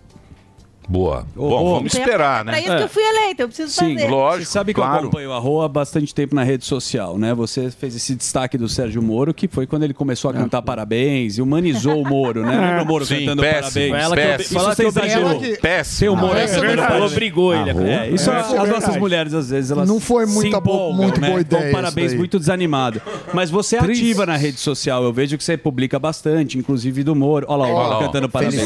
[SPEAKER 4] Boa. Bom, vamos esperar, né?
[SPEAKER 25] Pra isso que eu fui eleita, eu preciso
[SPEAKER 8] Sim,
[SPEAKER 25] fazer.
[SPEAKER 8] Você sabe que eu
[SPEAKER 4] claro.
[SPEAKER 8] acompanho a Rua há bastante tempo na rede social, né? Você fez esse destaque do Sérgio Moro, que foi quando ele começou a cantar parabéns e humanizou o Moro, né? Lembra o Moro
[SPEAKER 4] Sim,
[SPEAKER 8] cantando
[SPEAKER 4] péssimo,
[SPEAKER 8] parabéns?
[SPEAKER 4] Ela que- péssimo.
[SPEAKER 8] Isso você exagerou.
[SPEAKER 4] que- Péssimo.
[SPEAKER 8] Humor
[SPEAKER 4] Ah, é
[SPEAKER 8] obrigou ele.
[SPEAKER 4] Ah,
[SPEAKER 8] É, isso
[SPEAKER 4] é
[SPEAKER 8] as nossas mulheres, às vezes, elas
[SPEAKER 14] Não foi bo-
[SPEAKER 8] empolgam,
[SPEAKER 14] muito
[SPEAKER 8] né?
[SPEAKER 14] boa
[SPEAKER 8] Dão
[SPEAKER 14] ideia
[SPEAKER 8] parabéns muito desanimado. Mas você é ativa na rede social. Eu vejo que você publica bastante, inclusive do Moro. Olha lá, o Moro cantando parabéns.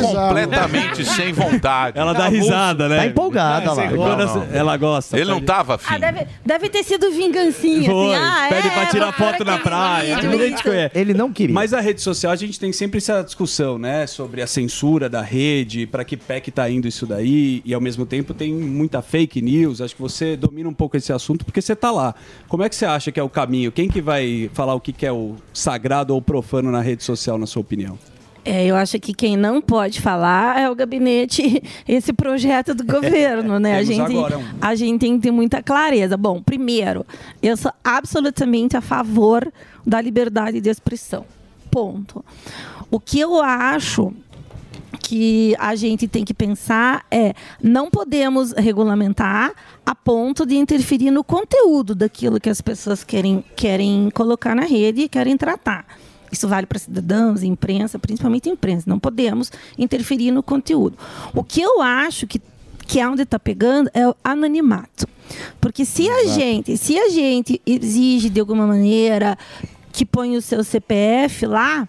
[SPEAKER 4] Completamente sem vontade.
[SPEAKER 8] Ela dá risada, né?
[SPEAKER 5] Tá empolgada lá.
[SPEAKER 8] Quando
[SPEAKER 4] Não, não.
[SPEAKER 8] Ela gosta.
[SPEAKER 4] Ele não tava afim.
[SPEAKER 25] Ah, deve, deve ter sido vingancinha.
[SPEAKER 8] Foi,
[SPEAKER 25] assim. Ah,
[SPEAKER 8] pede
[SPEAKER 25] é,
[SPEAKER 8] pra tirar foto na
[SPEAKER 25] aquele
[SPEAKER 8] praia. conhece.
[SPEAKER 5] Ele não queria.
[SPEAKER 8] Mas a rede social, a gente tem sempre essa discussão, né? Sobre a censura da rede, para que pé que tá indo isso daí, e ao mesmo tempo tem muita fake news. Acho que você domina um pouco esse assunto porque você tá lá. Como é que você acha que é o caminho? Quem que vai falar o que que é o sagrado ou profano na rede social, na sua opinião?
[SPEAKER 25] É, eu acho que quem não pode falar é o gabinete, esse projeto do governo, né? a, gente,
[SPEAKER 8] um.
[SPEAKER 25] a gente tem que ter muita clareza. Bom, primeiro, eu sou absolutamente a favor da liberdade de expressão. Ponto. O que eu acho que a gente tem que pensar é não podemos regulamentar a ponto de interferir no conteúdo daquilo que as pessoas querem, querem colocar na rede e querem tratar. Isso vale para cidadãos, imprensa, principalmente imprensa. Não podemos interferir no conteúdo. O que eu acho que, que é onde está pegando é o anonimato. Porque se a gente, se a gente exige de alguma maneira que põe o seu CPF lá,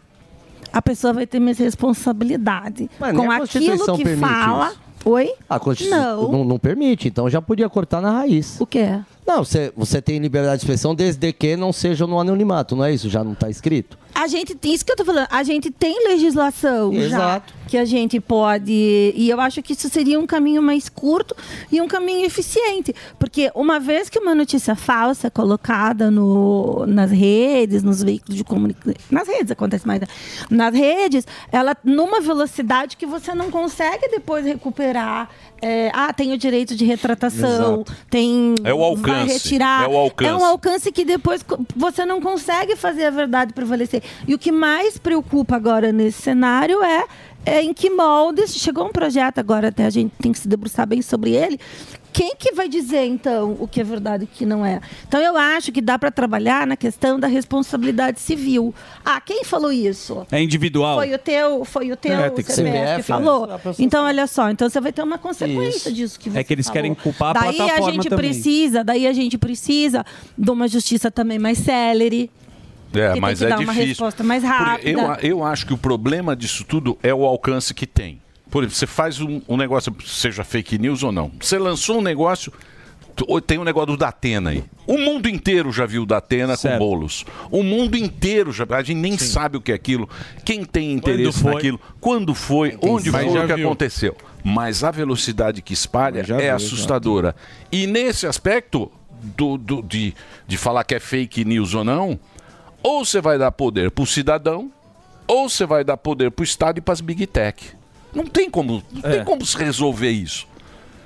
[SPEAKER 25] a pessoa vai ter mais responsabilidade
[SPEAKER 5] Mas
[SPEAKER 25] com aquilo que fala.
[SPEAKER 5] isso.
[SPEAKER 25] Oi?
[SPEAKER 5] A Constituição
[SPEAKER 25] Não.
[SPEAKER 5] não. não, permite, então já podia cortar na raiz.
[SPEAKER 25] O quê?
[SPEAKER 5] Não, você, você tem liberdade de expressão desde que não seja no anonimato, não é isso? Já não está escrito?
[SPEAKER 25] A gente tem isso que eu tô falando. A gente tem legislação
[SPEAKER 5] Exato.
[SPEAKER 25] já que a gente pode. E eu acho que isso seria um caminho mais curto e um caminho eficiente. Porque uma vez que uma notícia falsa é colocada no, nas redes, nos veículos de comunicação. Nas redes acontece mais. né? Nas redes, ela numa velocidade que você não consegue depois recuperar. É, ah, tem o direito de retratação,
[SPEAKER 4] Exato.
[SPEAKER 25] tem.
[SPEAKER 4] É o alcance,
[SPEAKER 25] retirar.
[SPEAKER 4] é o alcance.
[SPEAKER 25] É um alcance que depois você não consegue fazer a verdade prevalecer. E o que mais preocupa agora nesse cenário é, é em que moldes. Chegou um projeto agora, até a gente tem que se debruçar bem sobre ele. Quem que vai dizer, então, o que é verdade e o que não é? Então, eu acho que dá para trabalhar na questão da responsabilidade civil. Ah, quem falou isso?
[SPEAKER 8] É individual.
[SPEAKER 25] Foi o teu, foi o teu
[SPEAKER 8] É, tem que ser.
[SPEAKER 25] CPF que
[SPEAKER 8] CPF,
[SPEAKER 25] falou.
[SPEAKER 8] né?
[SPEAKER 25] Então, olha só, então você vai ter uma consequência
[SPEAKER 8] Isso.
[SPEAKER 25] disso que você
[SPEAKER 8] É que eles
[SPEAKER 25] falou.
[SPEAKER 8] querem culpar a
[SPEAKER 25] daí
[SPEAKER 8] plataforma
[SPEAKER 25] a gente
[SPEAKER 8] também.
[SPEAKER 25] precisa, daí a gente precisa de uma justiça também mais célere.
[SPEAKER 4] É,
[SPEAKER 25] que
[SPEAKER 4] mas
[SPEAKER 25] tem que
[SPEAKER 4] é
[SPEAKER 25] dar uma
[SPEAKER 4] difícil.
[SPEAKER 25] resposta mais rápida.
[SPEAKER 4] Eu, eu acho que o problema disso tudo é o alcance que tem. Por exemplo, você faz um, um negócio, seja fake news ou não. Você lançou um negócio. Tem um negócio do Datena aí. O mundo inteiro já viu o Datena com bolos. O mundo inteiro já. A gente nem sabe o que é aquilo. Quem tem interesse
[SPEAKER 8] foi?
[SPEAKER 4] naquilo. Quando foi, onde
[SPEAKER 8] Mas
[SPEAKER 4] foi,
[SPEAKER 8] já
[SPEAKER 4] o que
[SPEAKER 8] viu.
[SPEAKER 4] aconteceu. Mas a velocidade que espalha
[SPEAKER 8] já
[SPEAKER 4] é
[SPEAKER 8] viu,
[SPEAKER 4] assustadora. E nesse aspecto do, do- de, de falar que é fake news ou não, ou você vai dar poder para o cidadão, ou você vai dar poder para o Estado e para as Big Tech. Não tem como, não
[SPEAKER 8] É.
[SPEAKER 4] tem como se resolver isso.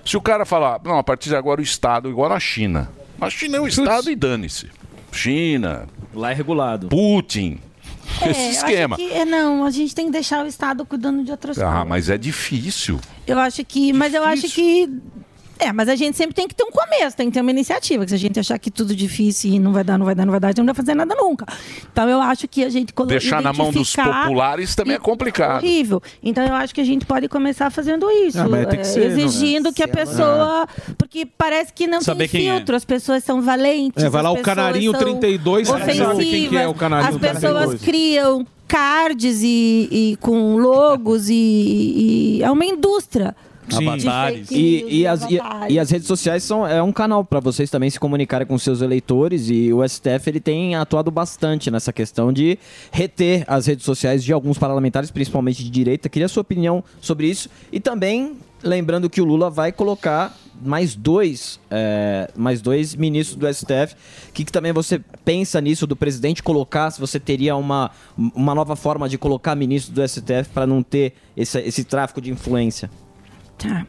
[SPEAKER 4] Se o cara falar, não, a partir de agora o Estado, igual a China. A China é um Estado e dane-se. China.
[SPEAKER 10] Lá é regulado.
[SPEAKER 4] Putin.
[SPEAKER 25] É,
[SPEAKER 4] Esse esquema.
[SPEAKER 25] que- é, não, a gente tem que deixar o Estado cuidando de outras
[SPEAKER 4] Ah,
[SPEAKER 25] coisas.
[SPEAKER 4] mas é difícil.
[SPEAKER 25] Eu acho que. Mas eu acho que. É, mas a gente sempre tem que ter um começo, tem que ter uma iniciativa. Que se a gente achar que tudo difícil e não vai dar, não vai dar, não vai dar, a gente não vai fazer nada nunca. Então eu acho que a gente colo-
[SPEAKER 4] Deixar na mão dos populares também é complicado.
[SPEAKER 25] Horrível. Então eu acho que a gente pode começar fazendo isso.
[SPEAKER 4] Ah, mas tem que
[SPEAKER 25] é,
[SPEAKER 4] ser, não é?
[SPEAKER 25] exigindo que a pessoa. Porque parece que não
[SPEAKER 7] Saber
[SPEAKER 25] tem
[SPEAKER 7] é.
[SPEAKER 25] filtro, as pessoas são valentes.
[SPEAKER 7] É, vai lá o canarinho
[SPEAKER 25] são
[SPEAKER 7] 32, você sabe quem que é
[SPEAKER 25] ofensivas,
[SPEAKER 7] o canarinho
[SPEAKER 25] As pessoas
[SPEAKER 7] 32.
[SPEAKER 25] criam cards e, e com logos e, e é uma indústria. De fake
[SPEAKER 10] E, e, as, e,
[SPEAKER 25] avatares.
[SPEAKER 10] e as redes sociais são é um canal para vocês também se comunicarem com seus eleitores e o STF ele tem atuado bastante nessa questão de reter as redes sociais de alguns parlamentares, principalmente de direita. Queria a sua opinião sobre isso e também lembrando que o Lula vai colocar mais dois, é, mais dois ministros do STF. O que, que também você pensa nisso do presidente colocar? Se você teria uma, uma nova forma de colocar ministro do STF para não ter esse, esse tráfico de influência?
[SPEAKER 25] Tá.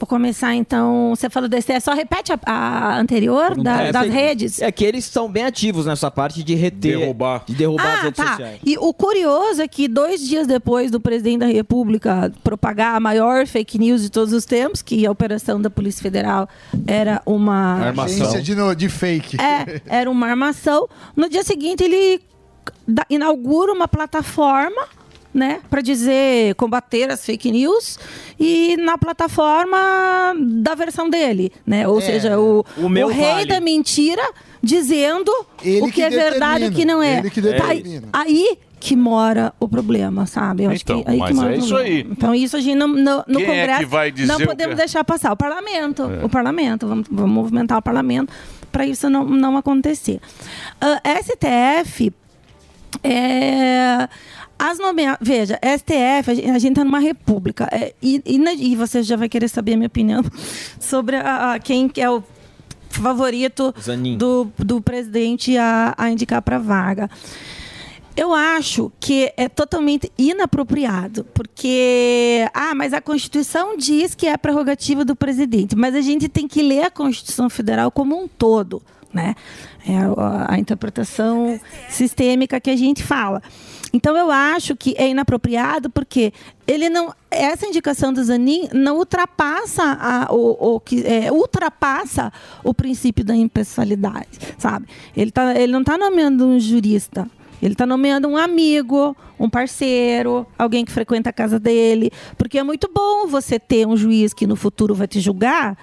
[SPEAKER 25] Vou começar então. Você falou desse. Só repete a, a anterior da-
[SPEAKER 10] É,
[SPEAKER 25] das
[SPEAKER 10] sei-
[SPEAKER 25] redes.
[SPEAKER 10] É que eles são bem ativos nessa parte de reter.
[SPEAKER 7] Derrubar.
[SPEAKER 10] De derrubar as
[SPEAKER 25] Ah,
[SPEAKER 10] redes
[SPEAKER 25] tá.
[SPEAKER 10] sociais.
[SPEAKER 25] E o curioso é que dois dias depois do presidente da República propagar a maior fake news de todos os tempos, que a operação da Polícia Federal era uma
[SPEAKER 14] Agência de, no- de fake.
[SPEAKER 25] É, era uma armação. No dia seguinte, ele inaugura uma plataforma, né, para dizer combater as fake news e na plataforma da versão dele, né? Ou
[SPEAKER 14] É,
[SPEAKER 25] seja, o,
[SPEAKER 14] o meu
[SPEAKER 25] rei
[SPEAKER 14] vale.
[SPEAKER 25] da mentira dizendo
[SPEAKER 14] Ele
[SPEAKER 25] o que,
[SPEAKER 14] que
[SPEAKER 25] é verdade e o que não é.
[SPEAKER 14] determina, ele que
[SPEAKER 25] Tá aí,
[SPEAKER 14] determina.
[SPEAKER 25] aí que mora o problema, sabe? Eu acho
[SPEAKER 4] Então,
[SPEAKER 25] que aí
[SPEAKER 4] mas
[SPEAKER 25] que mora
[SPEAKER 4] é
[SPEAKER 25] o
[SPEAKER 4] isso
[SPEAKER 25] problema.
[SPEAKER 4] aí.
[SPEAKER 25] Então isso a gente não, no, no
[SPEAKER 4] Quem é
[SPEAKER 25] Congresso
[SPEAKER 4] dizer
[SPEAKER 25] não
[SPEAKER 4] o
[SPEAKER 25] podemos
[SPEAKER 4] que-
[SPEAKER 25] deixar passar. O parlamento,
[SPEAKER 4] É.
[SPEAKER 25] o parlamento, vamos, vamos movimentar o parlamento para isso não, não acontecer. Ah, STF é, as nomea... Veja, STF, a gente- está numa república. é, e, e, e você já vai querer saber a minha opinião sobre a, a- quem que é o favorito
[SPEAKER 10] Zanin.
[SPEAKER 25] do, do presidente a, a indicar para vaga. Eu acho que é totalmente inapropriado, porque ah, mas a Constituição diz que é prerrogativa do presidente, mas a gente tem que ler a Constituição Federal como um todo, né? É a, interpretação sistêmica que a gente fala. Então eu acho que é inapropriado porque ele não essa indicação do Zanin não ultrapassa a, o, o que é, ultrapassa o princípio da impessoalidade, sabe? Ele tá ele não está nomeando um jurista. Ele está nomeando um amigo, um parceiro, alguém que frequenta a casa dele. Porque é muito bom você ter um juiz que no futuro vai te julgar.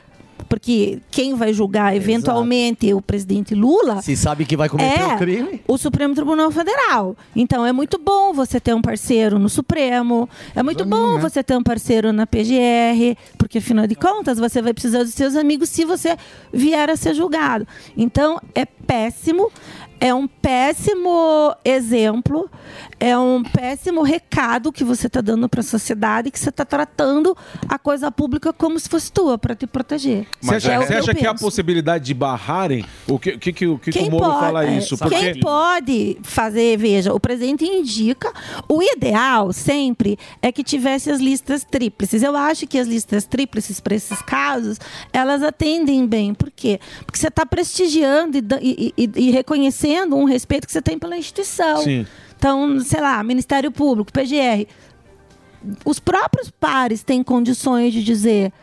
[SPEAKER 25] Porque quem vai julgar eventualmente o presidente Lula
[SPEAKER 5] Se sabe que vai cometer
[SPEAKER 25] é
[SPEAKER 5] um crime.
[SPEAKER 25] o Supremo Tribunal Federal. Então é muito bom você ter um parceiro no Supremo, é muito bom
[SPEAKER 5] né?
[SPEAKER 25] você ter um parceiro na PGR, porque afinal de contas você vai precisar dos seus amigos se você vier a ser julgado. Então é péssimo, é um péssimo exemplo, é um péssimo recado que você está dando para a sociedade, que você está tratando a coisa pública como se fosse tua, para te proteger.
[SPEAKER 7] Você acha,
[SPEAKER 25] É
[SPEAKER 7] você acha que há
[SPEAKER 25] penso.
[SPEAKER 7] possibilidade de barrarem? O que, que, que, o que, que
[SPEAKER 25] Quem
[SPEAKER 7] o Moro
[SPEAKER 25] pode-
[SPEAKER 7] fala
[SPEAKER 25] é,
[SPEAKER 7] isso?
[SPEAKER 25] Quem
[SPEAKER 7] Porque
[SPEAKER 25] pode fazer, veja, o presidente indica. O ideal sempre é que tivesse as listas tríplices. Eu acho que as listas tríplices, para esses casos, elas atendem bem. Por quê? Porque você está prestigiando e, e- e- e reconhecendo um respeito que você tem pela instituição.
[SPEAKER 7] Sim.
[SPEAKER 25] Então, sei lá, Ministério Público, PGR. Os próprios pares têm condições de dizer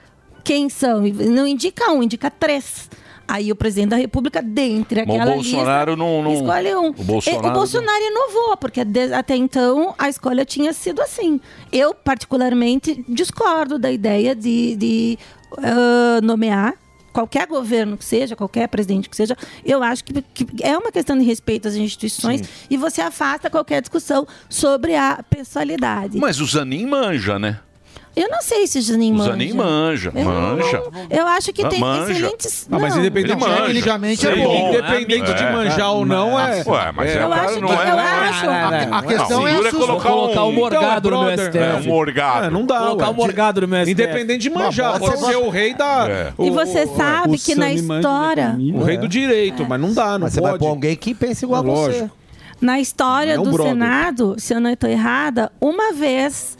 [SPEAKER 25] quem são. Não indica um, indica três. Aí o presidente da República, dentre
[SPEAKER 4] Mas o
[SPEAKER 25] aquela
[SPEAKER 4] Bolsonaro
[SPEAKER 25] lista,
[SPEAKER 4] não- não-
[SPEAKER 25] escolhe um.
[SPEAKER 4] o Bolsonaro-
[SPEAKER 25] o Bolsonaro inovou, porque até então a escolha tinha sido assim. Eu, particularmente, discordo da ideia de, de, ah, nomear qualquer governo que seja, qualquer presidente que seja. Eu acho que, que é uma questão de respeito às instituições e você afasta qualquer discussão sobre a pessoalidade.
[SPEAKER 4] Mas o Zanin manja, né?
[SPEAKER 25] Eu não sei se o Zanin
[SPEAKER 4] O
[SPEAKER 25] manja.
[SPEAKER 4] Zanin manja,
[SPEAKER 25] Eu-
[SPEAKER 4] manja.
[SPEAKER 25] Eu acho que
[SPEAKER 4] Ah,
[SPEAKER 25] tem
[SPEAKER 4] manja.
[SPEAKER 25] excelentes.
[SPEAKER 7] Ah, mas
[SPEAKER 25] não.
[SPEAKER 7] independente,
[SPEAKER 4] Ele manja.
[SPEAKER 7] tecnicamente é bom. Independente
[SPEAKER 4] É.
[SPEAKER 7] de manjar ou não, é.
[SPEAKER 4] Ué, mas é,
[SPEAKER 25] Eu
[SPEAKER 4] cara,
[SPEAKER 25] acho
[SPEAKER 4] não
[SPEAKER 25] que-
[SPEAKER 4] é.
[SPEAKER 25] eu
[SPEAKER 4] não é-
[SPEAKER 25] acho-
[SPEAKER 4] não,
[SPEAKER 14] A questão é a
[SPEAKER 4] colocar
[SPEAKER 10] colocar
[SPEAKER 4] um,
[SPEAKER 10] o Morgado
[SPEAKER 7] Então,
[SPEAKER 10] no
[SPEAKER 7] é brother.
[SPEAKER 10] STF.
[SPEAKER 4] É, um morgado.
[SPEAKER 7] É, não dá.
[SPEAKER 10] Colocar
[SPEAKER 7] ué.
[SPEAKER 10] o Morgado no STF.
[SPEAKER 7] Independente de manjar, pode ser o rei da.
[SPEAKER 4] É.
[SPEAKER 25] E você sabe que na história,
[SPEAKER 7] O rei do direito, mas não dá, não
[SPEAKER 5] Mas você vai
[SPEAKER 7] pode.
[SPEAKER 5] pôr alguém que pense igual a você.
[SPEAKER 25] Na história
[SPEAKER 7] É um
[SPEAKER 25] do
[SPEAKER 7] brother.
[SPEAKER 25] Senado, se eu não estou errada, uma vez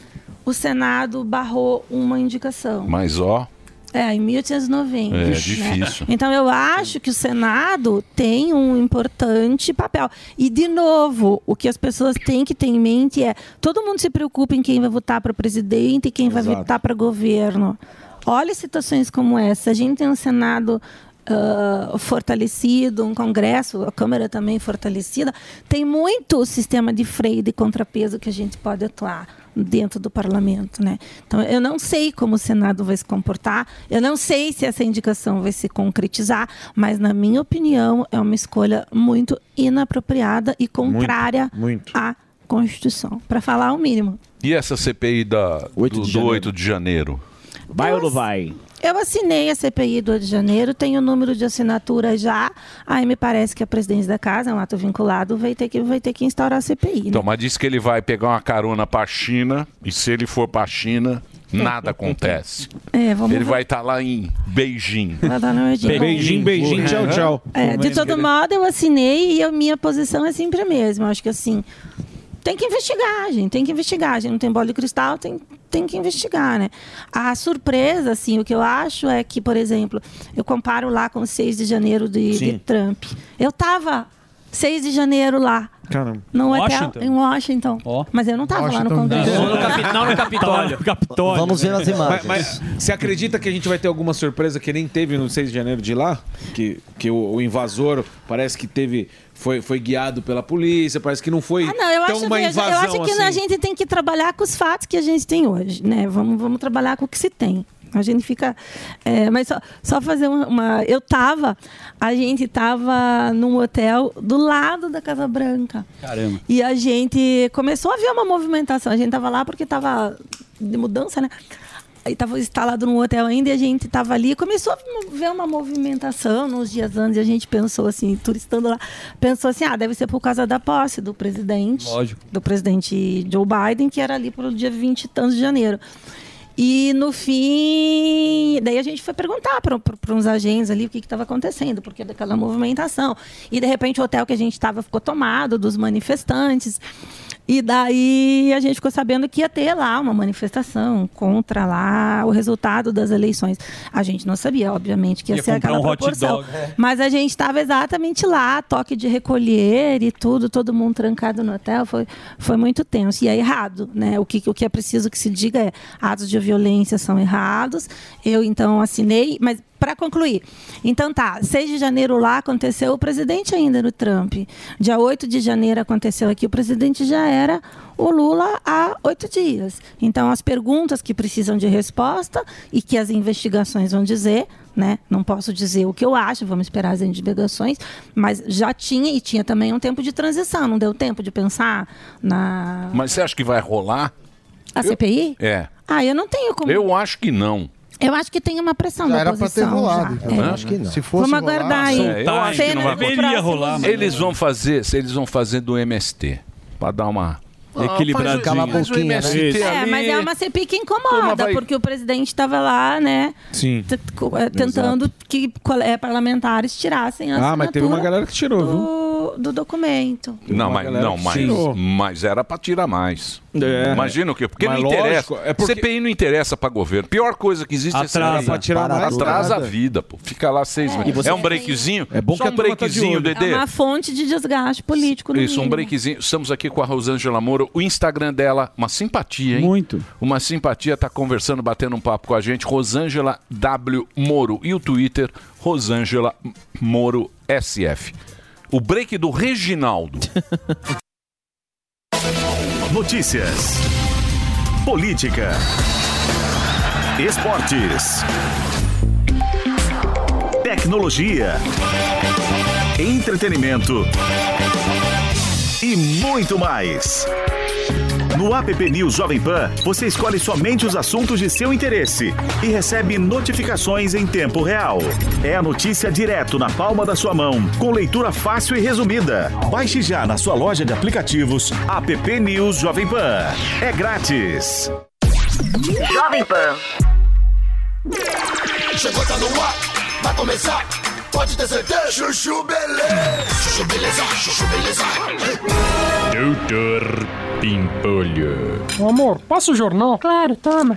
[SPEAKER 25] o Senado barrou uma indicação.
[SPEAKER 4] Mas ó,
[SPEAKER 25] É, em 1890.
[SPEAKER 4] É
[SPEAKER 25] né?
[SPEAKER 4] difícil.
[SPEAKER 25] Então eu acho que o Senado tem um importante papel. E, de novo, o que as pessoas têm que ter em mente é: todo mundo se preocupa em quem vai votar para presidente e quem vai
[SPEAKER 7] Exato.
[SPEAKER 25] votar para governo. Olha situações como essa. A gente tem um Senado. Ah, fortalecido, um Congresso, a Câmara também fortalecida, tem muito sistema de freio de contrapeso que a gente pode atuar dentro do parlamento, né? Então eu não sei como o Senado vai se comportar, eu não sei se essa indicação vai se concretizar, mas na minha opinião é uma escolha muito inapropriada e contrária
[SPEAKER 7] muito.
[SPEAKER 25] à Constituição, para falar o mínimo.
[SPEAKER 4] e essa CPI da, do,
[SPEAKER 10] de
[SPEAKER 4] do
[SPEAKER 10] janeiro.
[SPEAKER 4] 8 de janeiro?
[SPEAKER 10] Vai ou não vai?
[SPEAKER 25] Eu assinei a CPI do 8 de janeiro, tenho o número de assinatura já. Aí me parece que a presidência da casa, é um ato vinculado, vai ter que, vai ter que instaurar a CPI. né?
[SPEAKER 4] Então, mas disse que ele vai pegar uma carona pra China e se ele for pra China, nada acontece.
[SPEAKER 25] É, vamos
[SPEAKER 4] Ele
[SPEAKER 25] ver.
[SPEAKER 4] vai estar lá em Beijing.
[SPEAKER 25] Vai dar no Beijing.
[SPEAKER 7] Beijinho, beijinho, tchau, tchau.
[SPEAKER 25] É, de todo modo, eu assinei e a minha posição é sempre a mesma. Acho que assim, tem que investigar, gente. Tem que investigar. A gente não tem bola de cristal, tem, tem que investigar, né? A surpresa, assim, o que eu acho é que, por exemplo, eu comparo lá com o 6 de janeiro de, de. Trump. Eu tava 6 de janeiro lá.
[SPEAKER 7] Caramba.
[SPEAKER 25] No hotel,
[SPEAKER 7] Washington?
[SPEAKER 25] em Washington. Mas eu não tava lá no Congresso.
[SPEAKER 5] Vamos ver as imagens.
[SPEAKER 7] Mas, mas você acredita que a gente vai ter alguma surpresa que nem teve no 6 de janeiro de lá? Que, que o, o invasor parece que teve. Foi, foi guiado pela polícia, parece que não foi
[SPEAKER 25] Ah, não, eu
[SPEAKER 7] tão
[SPEAKER 25] acho,
[SPEAKER 7] uma invasão
[SPEAKER 25] eu acho que
[SPEAKER 7] assim.
[SPEAKER 25] a gente tem que trabalhar com os fatos que a gente tem hoje, né? Vamos, vamos trabalhar com o que se tem. A gente fica. é, mas só, só fazer uma, uma- Eu tava. A gente tava num hotel do lado da Casa Branca.
[SPEAKER 8] Caramba.
[SPEAKER 25] E a gente começou a ver uma movimentação. A gente tava lá porque tava de mudança, né? Aí tava instalado num hotel ainda e a gente tava ali. Começou a ver uma movimentação nos dias antes e a gente pensou assim, turistando lá, pensou assim: ah, deve ser por causa da posse do presidente.
[SPEAKER 8] Lógico.
[SPEAKER 25] Do presidente Joe Biden, que era ali pro dia 20 e tantos de janeiro. E no fim, daí a gente foi perguntar para uns agentes ali o que estava acontecendo, porque daquela movimentação. E de repente o hotel que a gente estava ficou tomado dos manifestantes. E daí a gente ficou sabendo que ia ter lá uma manifestação contra lá o resultado das eleições. A gente não sabia, obviamente, que ia,
[SPEAKER 8] Ia
[SPEAKER 25] ser aquela
[SPEAKER 8] um
[SPEAKER 25] proporção.
[SPEAKER 8] dog. É.
[SPEAKER 25] Mas a gente estava exatamente lá, toque de recolher e tudo, todo mundo trancado no hotel, foi, foi muito tenso. E é errado, né? O que, o que é preciso que se diga é atos de violência são errados. Eu, então, assinei, mas para concluir, então tá, 6 de janeiro lá aconteceu o presidente ainda no Trump. Dia 8 de janeiro aconteceu aqui, o presidente já era o Lula há oito dias. Então, as perguntas que precisam de resposta e que as investigações vão dizer, né? Não posso dizer o que eu acho, vamos esperar as investigações, mas já tinha e tinha também um tempo de transição, não deu tempo de pensar na
[SPEAKER 4] Mas você acha que vai rolar?
[SPEAKER 25] a CPI?
[SPEAKER 4] É.
[SPEAKER 25] Ah, eu não tenho como.
[SPEAKER 4] Eu acho que não.
[SPEAKER 25] Eu acho que tem uma pressão
[SPEAKER 14] Já
[SPEAKER 25] da
[SPEAKER 14] era pra ter
[SPEAKER 25] oposição.
[SPEAKER 14] rolado,
[SPEAKER 25] já.
[SPEAKER 14] então.
[SPEAKER 25] É.
[SPEAKER 14] Eu acho que não. Se fosse
[SPEAKER 25] Vamos
[SPEAKER 14] rolar,
[SPEAKER 25] aguardar aí.
[SPEAKER 4] É, eu acho que não vai
[SPEAKER 25] dos próximos-
[SPEAKER 4] Eles vão fazer, eles vão fazer do MST para dar uma
[SPEAKER 8] Equilibradinha.
[SPEAKER 4] Cala a boquinha,
[SPEAKER 5] né?
[SPEAKER 4] MST
[SPEAKER 25] É, mas é uma CPI que incomoda,
[SPEAKER 4] vai-
[SPEAKER 25] porque o presidente estava lá, né?
[SPEAKER 7] Sim.
[SPEAKER 25] é, Tentando que cole- é, parlamentares tirassem a
[SPEAKER 7] Ah, mas teve uma galera que tirou, viu?
[SPEAKER 25] Do, do documento.
[SPEAKER 4] Não, mas, não mas,
[SPEAKER 7] tirou.
[SPEAKER 4] mas era para tirar mais.
[SPEAKER 7] É.
[SPEAKER 4] Imagina o quê? Porque
[SPEAKER 7] Mas
[SPEAKER 4] não interessa.
[SPEAKER 7] lógico, é porque-
[SPEAKER 4] CPI não interessa para governo. Pior coisa que existe
[SPEAKER 8] Atrasa.
[SPEAKER 4] é CPI.
[SPEAKER 8] Pra
[SPEAKER 7] tirar mais
[SPEAKER 4] Atrasa a vida, pô. Fica lá seis
[SPEAKER 25] É.
[SPEAKER 4] meses.
[SPEAKER 25] Você
[SPEAKER 4] É um breakzinho?
[SPEAKER 7] É bom
[SPEAKER 4] Só
[SPEAKER 7] que
[SPEAKER 4] um
[SPEAKER 7] tá de
[SPEAKER 4] breakzinho,
[SPEAKER 7] olho.
[SPEAKER 4] Dedê.
[SPEAKER 25] É uma fonte de desgaste político no
[SPEAKER 4] Isso, um
[SPEAKER 25] mínimo.
[SPEAKER 4] breakzinho. Estamos aqui com a Rosângela Moro. O Instagram dela, uma simpatia, hein?
[SPEAKER 8] Muito.
[SPEAKER 4] Uma simpatia, tá conversando, batendo um papo com a gente. Rosângela W. Moro. E o Twitter, Rosângela Moro SF. O break do Reginaldo.
[SPEAKER 21] Notícias. Política. Esportes. Tecnologia. Entretenimento. E muito mais. No app News Jovem Pan, você escolhe somente os assuntos de seu interesse e recebe notificações em tempo real. É a notícia direto na palma da sua mão, com leitura fácil e resumida. Baixe já na sua loja de aplicativos app News Jovem Pan. É grátis.
[SPEAKER 26] Jovem Pan.
[SPEAKER 29] Chegou, tá no ar, vai começar. Pode ter certeza. Chuchu beleza. Chuchu beleza, chuchu beleza.
[SPEAKER 30] Doutor Pimpolho. Amor, passa o jornal? Claro, toma.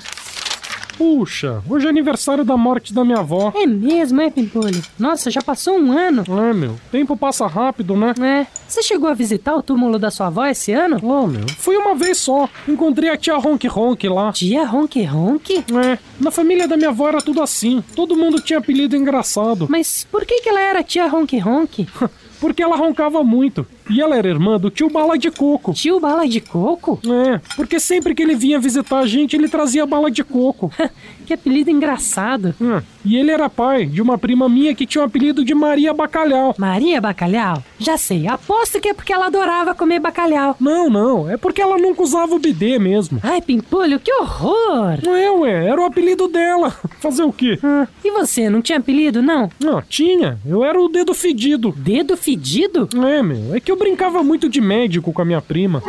[SPEAKER 30] Puxa, hoje é aniversário da morte da minha avó.
[SPEAKER 31] É mesmo, é, Pimpolho? Nossa, já passou um ano.
[SPEAKER 30] É, meu, tempo passa rápido, né?
[SPEAKER 31] É. Você chegou a visitar o túmulo da sua avó esse ano?
[SPEAKER 30] Oh, meu, fui uma vez só. Encontrei a tia Ronk Ronk lá.
[SPEAKER 31] Tia Ronk Ronk?
[SPEAKER 30] É, na família da minha avó era tudo assim. Todo mundo tinha apelido engraçado.
[SPEAKER 31] Mas por que, que ela era tia Ronk Ronk?
[SPEAKER 30] Porque ela roncava muito. E ela era irmã do tio Bala de Coco.
[SPEAKER 31] Tio Bala de Coco?
[SPEAKER 30] É, porque sempre que ele vinha visitar a gente, ele trazia bala de coco.
[SPEAKER 31] que apelido engraçado.
[SPEAKER 30] Hum, e ele era pai de uma prima minha que tinha o apelido de Maria Bacalhau.
[SPEAKER 31] Maria Bacalhau? Já sei, aposto que é porque ela adorava comer bacalhau.
[SPEAKER 30] Não, não, é porque ela nunca usava o bidê mesmo.
[SPEAKER 31] Ai, Pimpolho, que horror!
[SPEAKER 30] Não é, ué, era o apelido dela. Fazer o quê?
[SPEAKER 31] Ah, e você, não tinha apelido, não?
[SPEAKER 30] Não, tinha. Eu era o dedo fedido.
[SPEAKER 31] Dedo fedido?
[SPEAKER 30] É, meu, é que eu brincava muito de médico com a minha prima.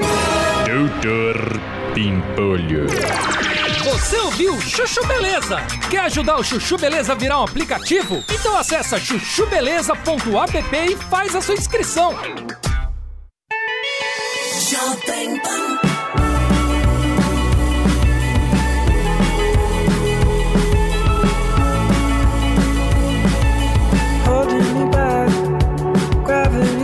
[SPEAKER 30] Doutor Pimpolho.
[SPEAKER 32] Você ouviu Chuchu Beleza? Quer ajudar o Chuchu Beleza a virar um aplicativo? Então acessa chuchubeleza.app e faz a sua inscrição.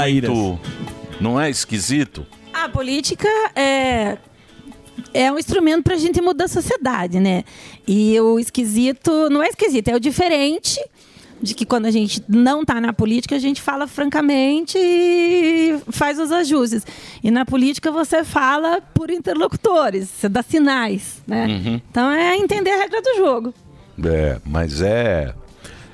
[SPEAKER 4] Muito. Não é esquisito?
[SPEAKER 25] A política é é um instrumento para a gente mudar a sociedade, né? E o esquisito não é esquisito, é o diferente de que quando a gente não está na política, a gente fala francamente e faz os ajustes. E na política você fala por interlocutores, você dá sinais, né?
[SPEAKER 4] Uhum.
[SPEAKER 25] Então é entender a regra do jogo.
[SPEAKER 4] É, mas é.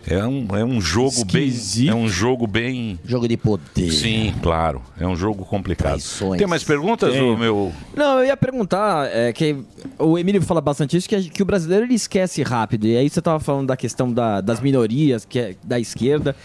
[SPEAKER 4] É um, é um jogo bem. É um jogo bem.
[SPEAKER 5] Jogo de poder.
[SPEAKER 4] Sim, claro. É um jogo complicado. Tem mais perguntas,
[SPEAKER 10] Tem.
[SPEAKER 4] ô, meu?
[SPEAKER 10] Não, eu ia perguntar, é, que o Emílio fala bastante isso, que, a- que o brasileiro ele esquece rápido. E aí você tava falando da questão da- das minorias, que é da esquerda.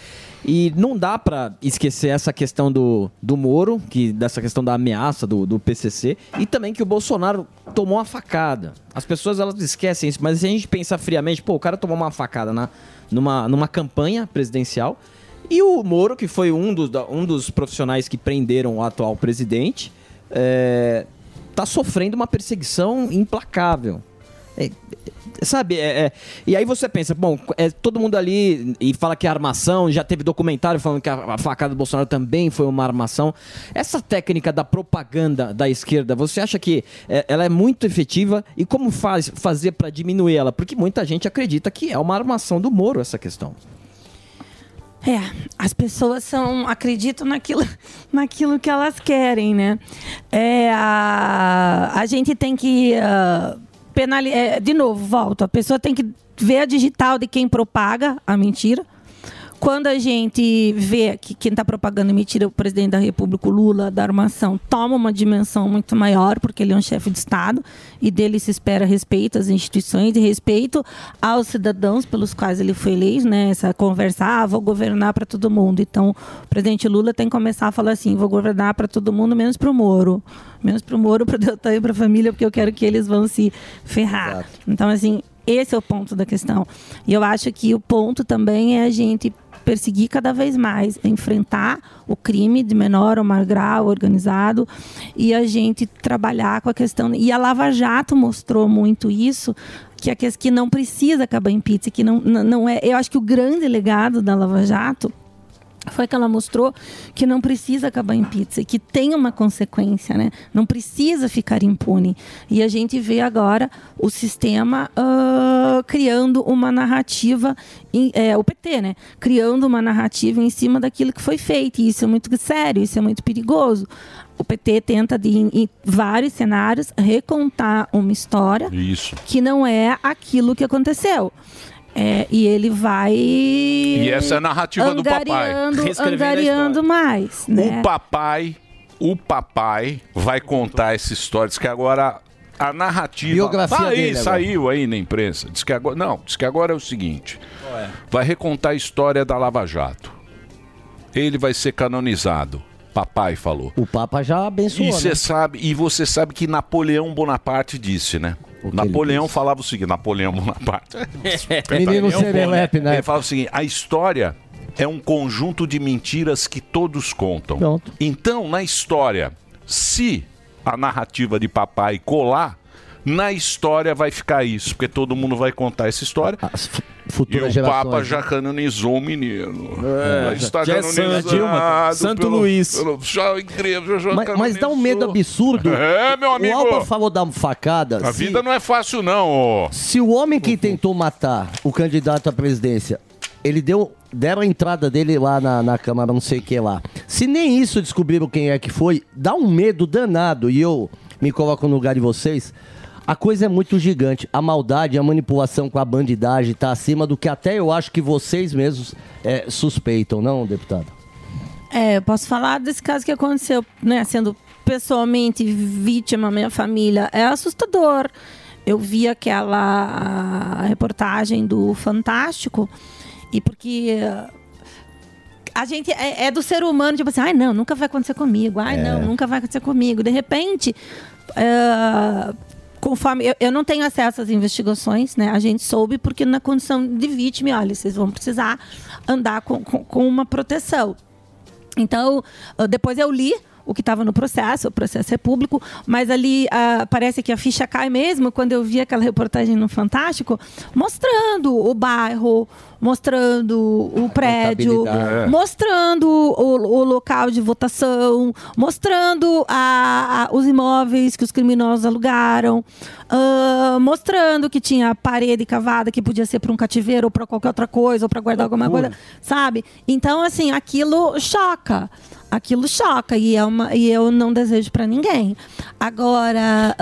[SPEAKER 10] E não dá pra esquecer essa questão do, do Moro, que, dessa questão da ameaça do, do PCC, e também que o Bolsonaro tomou uma facada. As pessoas elas esquecem isso, mas se a gente pensar friamente, pô, o cara tomou uma facada na, numa, numa campanha presidencial, e o Moro, que foi um dos, um dos profissionais que prenderam o atual presidente, é, tá sofrendo uma perseguição implacável. É, sabe, é, é- e aí você pensa, bom, é, todo mundo ali e fala que é armação, já teve documentário falando que a, a facada do Bolsonaro também foi uma armação. Essa técnica da propaganda da esquerda, você acha que é, ela é muito efetiva e como faz fazer para diminuir ela? Porque muita gente acredita que é uma armação do Moro essa questão.
[SPEAKER 25] É, as pessoas são acreditam naquilo, naquilo que elas querem, né? É, a, a gente tem que penalizar. de novo, volto. A pessoa tem que ver a digital de quem propaga a mentira. Quando a gente vê que quem está propagando mentira é o presidente da República, Lula, da armação, toma uma dimensão muito maior, porque ele é um chefe de Estado e dele se espera respeito às instituições e respeito aos cidadãos pelos quais ele foi eleito, né? Essa conversa, ah, vou governar para todo mundo. Então, o presidente Lula tem que começar a falar assim: vou governar para todo mundo, menos para o Moro. Menos para o Moro, para o Deltan e para a família, porque eu quero que eles vão se ferrar. Então, assim, esse é o ponto da questão. E eu acho que o ponto também é a gente perseguir cada vez mais, enfrentar o crime de menor ou maior grau organizado e a gente trabalhar com a questão. E a Lava Jato mostrou muito isso, que a que não precisa acabar em pizza, que não não é. Eu acho que o grande legado da Lava Jato foi que ela mostrou que não precisa acabar em pizza, que tem uma consequência, né? Não precisa ficar impune. E a gente vê agora o sistema ah, criando uma narrativa, em- é, o PT, né? Criando uma narrativa em cima daquilo que foi feito. E isso é muito sério, isso é muito perigoso. O PT tenta, de, em, em vários cenários, recontar uma história
[SPEAKER 4] Isso.
[SPEAKER 25] que não é aquilo que aconteceu. É, e ele vai.
[SPEAKER 4] E essa é a narrativa do papai.
[SPEAKER 25] angariando- mais. Né?
[SPEAKER 4] O papai, o papai vai contar essa história. Diz que agora a narrativa.
[SPEAKER 5] Biografia
[SPEAKER 4] Tá aí,
[SPEAKER 5] agora.
[SPEAKER 4] saiu aí na imprensa. Diz que agora. Não, diz que agora é o seguinte: vai recontar a história da Lava Jato. Ele vai ser canonizado. Papai falou.
[SPEAKER 5] O Papa já abençoou,
[SPEAKER 4] E você
[SPEAKER 5] né?
[SPEAKER 4] sabe, e você sabe que Napoleão Bonaparte disse, né? Napoleão falava o seguinte, Napoleão Bonaparte.
[SPEAKER 5] Menino serelepe, né?
[SPEAKER 4] Ele falava o seguinte, a história é um conjunto de mentiras que todos contam.
[SPEAKER 5] Pronto.
[SPEAKER 4] Então, na história, se a narrativa de papai colar, na história vai ficar isso, porque todo mundo vai contar essa história. e
[SPEAKER 5] futuras
[SPEAKER 4] o
[SPEAKER 5] gerações,
[SPEAKER 4] Papa
[SPEAKER 5] né?
[SPEAKER 4] já canonizou o menino.
[SPEAKER 5] É,
[SPEAKER 4] Já está
[SPEAKER 5] já é
[SPEAKER 4] canonizado
[SPEAKER 5] Dilma. Santo
[SPEAKER 4] pelo-
[SPEAKER 5] Luís.
[SPEAKER 4] pelo- já a igreja já
[SPEAKER 5] Mas, mas dá um medo absurdo.
[SPEAKER 4] É, meu amigo.
[SPEAKER 5] O Alba falou da facada.
[SPEAKER 4] A
[SPEAKER 5] se-
[SPEAKER 4] vida não é fácil, não. ô.
[SPEAKER 5] Se o homem que tentou matar o candidato à presidência, ele deu. Deram a entrada dele lá na, na Câmara, não sei o que lá. Se nem isso descobriram quem é que foi, dá um medo danado. E eu me coloco no lugar de vocês. A coisa é muito gigante. A maldade, a manipulação com a bandidagem tá acima do que até eu acho que vocês mesmos é, suspeitam, não, deputado?
[SPEAKER 25] É, eu posso falar desse caso que aconteceu, né? Sendo pessoalmente vítima, minha família, é assustador. Eu vi aquela reportagem do Fantástico e porque eh, a gente é, é do ser humano, tipo assim, ai não, nunca vai acontecer comigo, ai
[SPEAKER 33] É.
[SPEAKER 25] não, nunca vai acontecer comigo. De repente, eh, conforme eu, eu não tenho acesso às investigações, né? A gente soube porque na condição de vítima, olha, vocês vão precisar andar com, com, com uma proteção. Então, ah, depois eu li o que estava no processo, o processo é público, mas ali ah, parece que a ficha cai mesmo quando eu vi aquela reportagem no Fantástico, mostrando o bairro, mostrando o prédio,
[SPEAKER 33] contabilidade.
[SPEAKER 25] mostrando o, o local de votação, mostrando a- a- os imóveis que os criminosos alugaram, ah, mostrando que tinha parede cavada que podia ser para um cativeiro ou para qualquer outra coisa, ou para guardar alguma coisa, sabe? Então, assim, aquilo choca. Aquilo choca e, é uma, e eu não desejo para ninguém. Agora,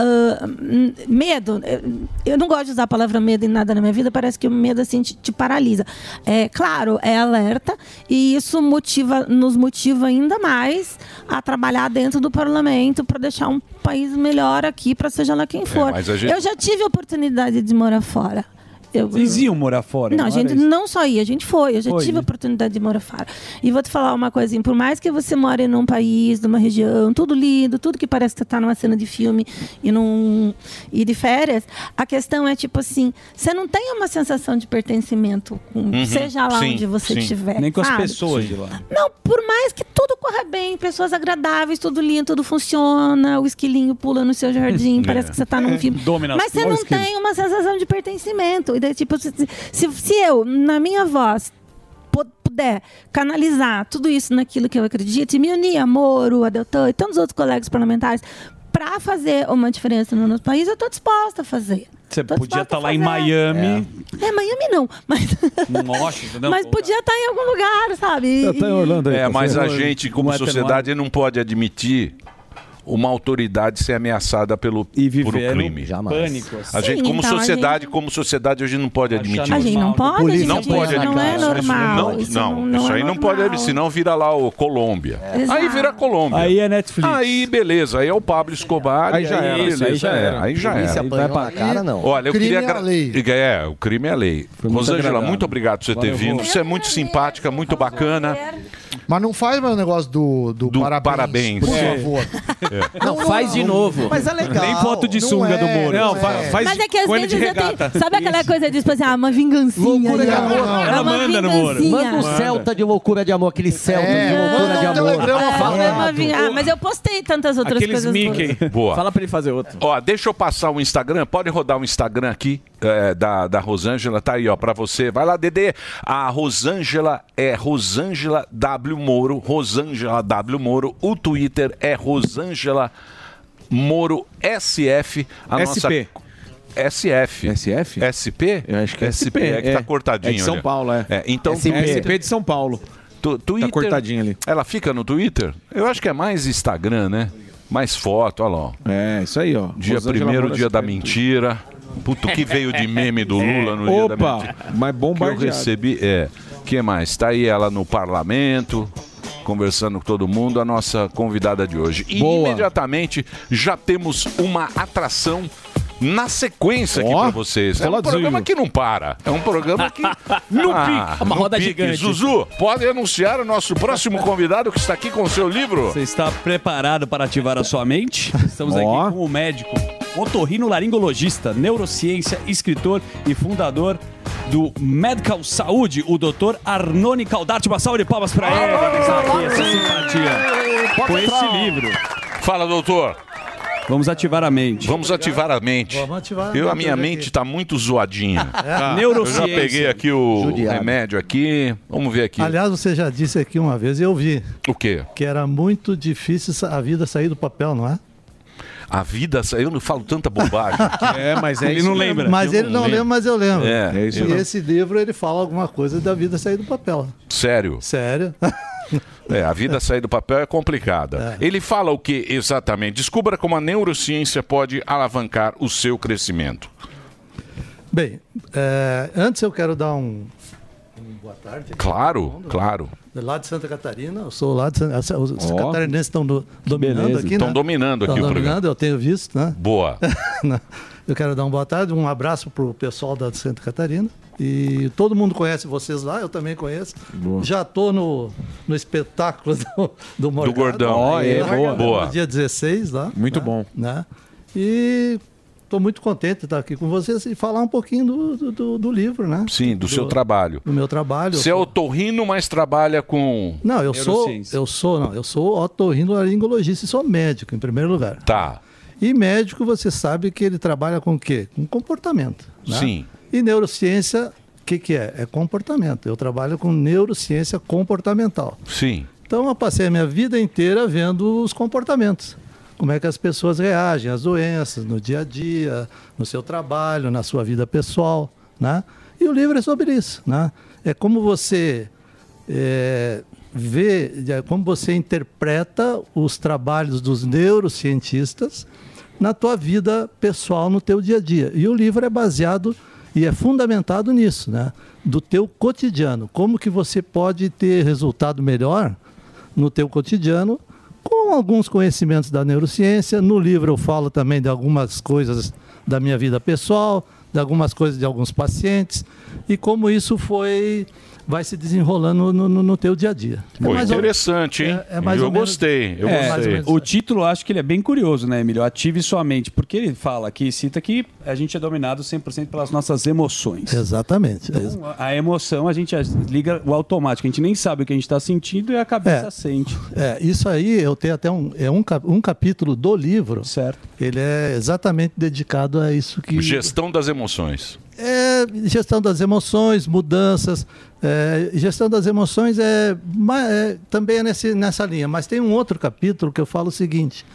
[SPEAKER 25] hum, medo, eh, eu não gosto de usar a palavra medo em nada na minha vida, parece que o medo assim te, te paralisa. É claro, é alerta e isso motiva, nos motiva ainda mais a trabalhar dentro do parlamento para deixar um país melhor aqui para seja lá quem for.
[SPEAKER 8] mas a gente-
[SPEAKER 25] Eu já tive a oportunidade de morar fora. Eu,
[SPEAKER 8] Vocês iam morar fora?
[SPEAKER 25] não, a gente
[SPEAKER 8] isso?
[SPEAKER 25] não só ia, a gente foi. Eu já
[SPEAKER 8] Foi,
[SPEAKER 25] tive
[SPEAKER 8] né?
[SPEAKER 25] a oportunidade de morar fora. E vou te falar uma coisinha: por mais que você more num país, numa região, tudo lindo, tudo que parece que você tá numa cena de filme e, num, e de férias, a questão é tipo assim: você não tem uma sensação de pertencimento, com-
[SPEAKER 8] Uhum,
[SPEAKER 25] seja lá
[SPEAKER 8] sim,
[SPEAKER 25] onde você
[SPEAKER 8] sim.
[SPEAKER 25] estiver.
[SPEAKER 8] Nem com as
[SPEAKER 25] sabe?
[SPEAKER 8] pessoas de lá.
[SPEAKER 25] Não, por mais que tudo corra bem, pessoas agradáveis, tudo lindo, tudo funciona, o esquilinho pula no seu jardim, parece que você tá num filme.
[SPEAKER 8] Dominação.
[SPEAKER 25] Mas você não
[SPEAKER 8] esquilo.
[SPEAKER 25] tem uma sensação de pertencimento. E daí, tipo, se, se, se eu, na minha voz, pu- puder canalizar tudo isso naquilo que eu acredito, e me unir a Moro, a Deltan e tantos outros colegas parlamentares para fazer uma diferença no nosso país, eu estou disposta a fazer.
[SPEAKER 8] Você
[SPEAKER 25] Tô
[SPEAKER 8] podia estar
[SPEAKER 25] a
[SPEAKER 8] lá em. Miami.
[SPEAKER 25] É, Miami não, mas,
[SPEAKER 8] Em Washington, não?
[SPEAKER 25] mas podia estar em algum lugar, sabe? E-
[SPEAKER 4] É, mas a gente, como
[SPEAKER 8] é
[SPEAKER 4] sociedade, não pode admitir uma autoridade ser ameaçada pelo por
[SPEAKER 8] viver
[SPEAKER 4] um crime.
[SPEAKER 8] pânico, assim.
[SPEAKER 4] A gente,
[SPEAKER 25] Sim,
[SPEAKER 4] como
[SPEAKER 25] então, a
[SPEAKER 4] sociedade, como sociedade, hoje não pode admitir.
[SPEAKER 25] A gente não pode,
[SPEAKER 4] não
[SPEAKER 25] gente,
[SPEAKER 4] pode
[SPEAKER 25] isso não
[SPEAKER 4] admitir.
[SPEAKER 25] é normal,
[SPEAKER 4] Não,
[SPEAKER 25] isso
[SPEAKER 4] não,
[SPEAKER 25] não- não
[SPEAKER 4] isso
[SPEAKER 25] é
[SPEAKER 4] aí não pode,
[SPEAKER 25] normal.
[SPEAKER 4] senão vira lá o Colômbia.
[SPEAKER 25] Exato.
[SPEAKER 4] Aí vira Colômbia.
[SPEAKER 8] Aí é Netflix.
[SPEAKER 4] Aí beleza, aí é o Pablo Escobar.
[SPEAKER 8] Aí
[SPEAKER 4] e
[SPEAKER 8] já era,
[SPEAKER 4] beleza,
[SPEAKER 8] aí já era.
[SPEAKER 4] Aí já
[SPEAKER 8] Polícia
[SPEAKER 4] era.
[SPEAKER 8] apanhou Vai pra na cara, não.
[SPEAKER 4] Olha, eu
[SPEAKER 8] Crime
[SPEAKER 4] queria.
[SPEAKER 8] é a lei.
[SPEAKER 4] É, o crime é a lei. Rosângela, muito obrigado por você ter vindo. Você é muito simpática, muito bacana.
[SPEAKER 14] Mas não faz mais o negócio do, do, parabéns,
[SPEAKER 4] parabéns.
[SPEAKER 14] por
[SPEAKER 4] É.
[SPEAKER 14] favor.
[SPEAKER 10] Não, faz de novo.
[SPEAKER 14] Mas é legal.
[SPEAKER 8] Nem foto de
[SPEAKER 14] Não
[SPEAKER 8] sunga
[SPEAKER 14] é,
[SPEAKER 8] do Moro.
[SPEAKER 14] não
[SPEAKER 8] Não,
[SPEAKER 14] é.
[SPEAKER 8] faz
[SPEAKER 25] Mas é que às vezes
[SPEAKER 8] de
[SPEAKER 25] eu tenho. Sabe aquela coisa de tipo assim, ah, uma vingancinha.
[SPEAKER 5] Loucura de
[SPEAKER 25] ali, ó.
[SPEAKER 5] amor.
[SPEAKER 25] É
[SPEAKER 5] Ela manda no Moro. Manda um Celta de loucura de amor, aquele Celta de loucura de amor.
[SPEAKER 25] É, é uma vingança. Ah, mas eu postei tantas outras coisas. boas.
[SPEAKER 4] Boa.
[SPEAKER 10] Fala pra ele fazer outro.
[SPEAKER 4] Ó, deixa eu passar o Instagram. Pode rodar o Instagram aqui é, da, da Rosângela. Tá aí, ó, pra você. Vai lá, Dedê. A Rosângela é Rosângela W Moro. Rosângela W Moro. O Twitter é Rosângela Moro SF. A
[SPEAKER 7] SP.
[SPEAKER 4] nossa. SF.
[SPEAKER 7] SF?
[SPEAKER 4] SP? Eu
[SPEAKER 7] acho que é SP,
[SPEAKER 4] É que tá
[SPEAKER 7] é.
[SPEAKER 4] cortadinho.
[SPEAKER 7] É de São
[SPEAKER 4] olha.
[SPEAKER 7] Paulo, é.
[SPEAKER 4] então,
[SPEAKER 7] SP. SP de São Paulo.
[SPEAKER 4] Tu, Twitter,
[SPEAKER 7] Tá cortadinho ali.
[SPEAKER 4] Ela fica no Twitter? Eu acho que é mais Instagram, né? Mais foto, olha lá. ó.
[SPEAKER 7] É, isso aí, ó.
[SPEAKER 4] Dia
[SPEAKER 7] Rosângela
[SPEAKER 4] primeiro,
[SPEAKER 7] Moura
[SPEAKER 4] dia da mentira. Puto, que veio de meme do Lula no dia da
[SPEAKER 7] Opa,
[SPEAKER 4] mentira.
[SPEAKER 7] mas
[SPEAKER 4] Que eu
[SPEAKER 7] bombardeado.
[SPEAKER 4] recebi, é. que mais? Tá aí ela no parlamento, conversando com todo mundo, a nossa convidada de hoje. E
[SPEAKER 7] Boa.
[SPEAKER 4] imediatamente já temos uma atração na sequência aqui pra vocês. É um
[SPEAKER 7] coladinho.
[SPEAKER 4] programa que não para. É um programa que... no
[SPEAKER 8] pique. Uma
[SPEAKER 4] no
[SPEAKER 8] roda
[SPEAKER 4] pique.
[SPEAKER 8] gigante.
[SPEAKER 4] Zuzu, pode anunciar o nosso próximo convidado que está aqui com o seu livro?
[SPEAKER 8] Você está preparado para ativar a sua mente? Estamos aqui com o médico otorrinolaringologista, neurociência, escritor e fundador do Medical Saúde, o Dr. Arnone Caldarte. Uma salva de palmas para ele. que está aqui, essa simpatia. Com esse livro.
[SPEAKER 4] Fala, doutor.
[SPEAKER 8] Vamos ativar a mente.
[SPEAKER 4] Vamos ativar a mente.
[SPEAKER 33] Vamos ativar a
[SPEAKER 4] Eu, a minha mente está muito zoadinha.
[SPEAKER 33] Tá.
[SPEAKER 4] Eu
[SPEAKER 33] Neurociência.
[SPEAKER 4] já peguei aqui o
[SPEAKER 33] Judiado.
[SPEAKER 4] remédio aqui. Vamos ver aqui.
[SPEAKER 33] Aliás, você já disse aqui uma vez, e eu vi,
[SPEAKER 4] O quê?
[SPEAKER 33] que era muito difícil a vida sair do papel, não é?
[SPEAKER 4] A vida, eu não falo tanta bobagem.
[SPEAKER 7] É, mas
[SPEAKER 4] Ele não lembra.
[SPEAKER 33] Mas
[SPEAKER 4] Eu
[SPEAKER 33] ele não lembra, mas eu lembro.
[SPEAKER 4] É, é isso
[SPEAKER 33] e esse livro, ele fala alguma coisa da vida sair do papel.
[SPEAKER 4] Sério?
[SPEAKER 33] Sério?
[SPEAKER 4] É, a vida sair do papel é complicada. Ele fala o que exatamente? Descubra como a neurociência pode alavancar o seu crescimento.
[SPEAKER 33] Bem, é, antes eu quero dar um, um boa tarde.
[SPEAKER 4] Claro, claro.
[SPEAKER 33] Lá de Santa Catarina, eu sou lá de Santa Os
[SPEAKER 4] Ó.
[SPEAKER 33] catarinenses estão do- dominando
[SPEAKER 4] beleza.
[SPEAKER 33] aqui,
[SPEAKER 4] Estão
[SPEAKER 33] né?
[SPEAKER 4] dominando aqui
[SPEAKER 33] Estão
[SPEAKER 4] o programa.
[SPEAKER 33] dominando, eu tenho visto, né?
[SPEAKER 4] Boa.
[SPEAKER 33] eu quero dar uma boa tarde, um abraço para o pessoal da de Santa Catarina. E todo mundo conhece vocês lá, eu também conheço. Já estou no, no espetáculo do, do Morgado.
[SPEAKER 4] Gordão. Ó, é,
[SPEAKER 33] Lá,
[SPEAKER 4] boa. Boa.
[SPEAKER 33] Dia 16 lá.
[SPEAKER 7] Muito
[SPEAKER 33] né?
[SPEAKER 7] bom.
[SPEAKER 33] Né? E estou muito contente de estar aqui com vocês e falar um pouquinho do, do- do, do livro, né?
[SPEAKER 4] Sim, do, seu trabalho.
[SPEAKER 33] Do meu trabalho.
[SPEAKER 4] Você é otorrino, mas trabalha com.
[SPEAKER 33] Não, eu sou, eu sou, não, eu sou otorrinolaringologista e sou médico, em primeiro lugar.
[SPEAKER 4] Tá.
[SPEAKER 33] E médico, você sabe que ele trabalha com o quê? Com comportamento. né?
[SPEAKER 4] Sim.
[SPEAKER 33] E neurociência, o que, que é? É comportamento. Eu trabalho com neurociência comportamental.
[SPEAKER 4] Sim.
[SPEAKER 33] Então, eu passei a minha vida inteira vendo os comportamentos. Como é que as pessoas reagem às doenças, no dia a dia, no seu trabalho, na sua vida pessoal. Né? E o livro é sobre isso. Né? É como você é, vê, é como você interpreta os trabalhos dos neurocientistas na tua vida pessoal, no teu dia a dia. E o livro é baseado e é fundamentado nisso, né? Do teu cotidiano. Como que você pode ter resultado melhor no teu cotidiano com alguns conhecimentos da neurociência. No livro eu falo também de algumas coisas da minha vida pessoal, de algumas coisas de alguns pacientes e como isso foi vai se desenrolando no, no- no teu dia a dia. É
[SPEAKER 4] Pô,
[SPEAKER 33] ou-
[SPEAKER 4] interessante, hein?
[SPEAKER 33] é- é mais
[SPEAKER 4] eu
[SPEAKER 33] ou menos-
[SPEAKER 4] gostei, eu
[SPEAKER 8] É,
[SPEAKER 4] gostei.
[SPEAKER 8] o título eu acho que ele é bem curioso, né, Emílio? Ative sua mente, porque ele fala aqui, cita que a gente é dominado 100% pelas nossas emoções.
[SPEAKER 33] Exatamente.
[SPEAKER 8] Então, a a emoção, a gente liga o automático, a gente nem sabe o que a gente está sentindo e a cabeça
[SPEAKER 33] É.
[SPEAKER 8] sente.
[SPEAKER 33] É, isso aí eu tenho até um, é um, cap- um capítulo do livro.
[SPEAKER 8] Certo.
[SPEAKER 33] Ele é exatamente dedicado a isso que.
[SPEAKER 4] Gestão das emoções.
[SPEAKER 33] É, gestão das emoções, mudanças. é, gestão das emoções é, é, também é nesse, nessa linha. Mas tem um outro capítulo que eu falo o seguinte,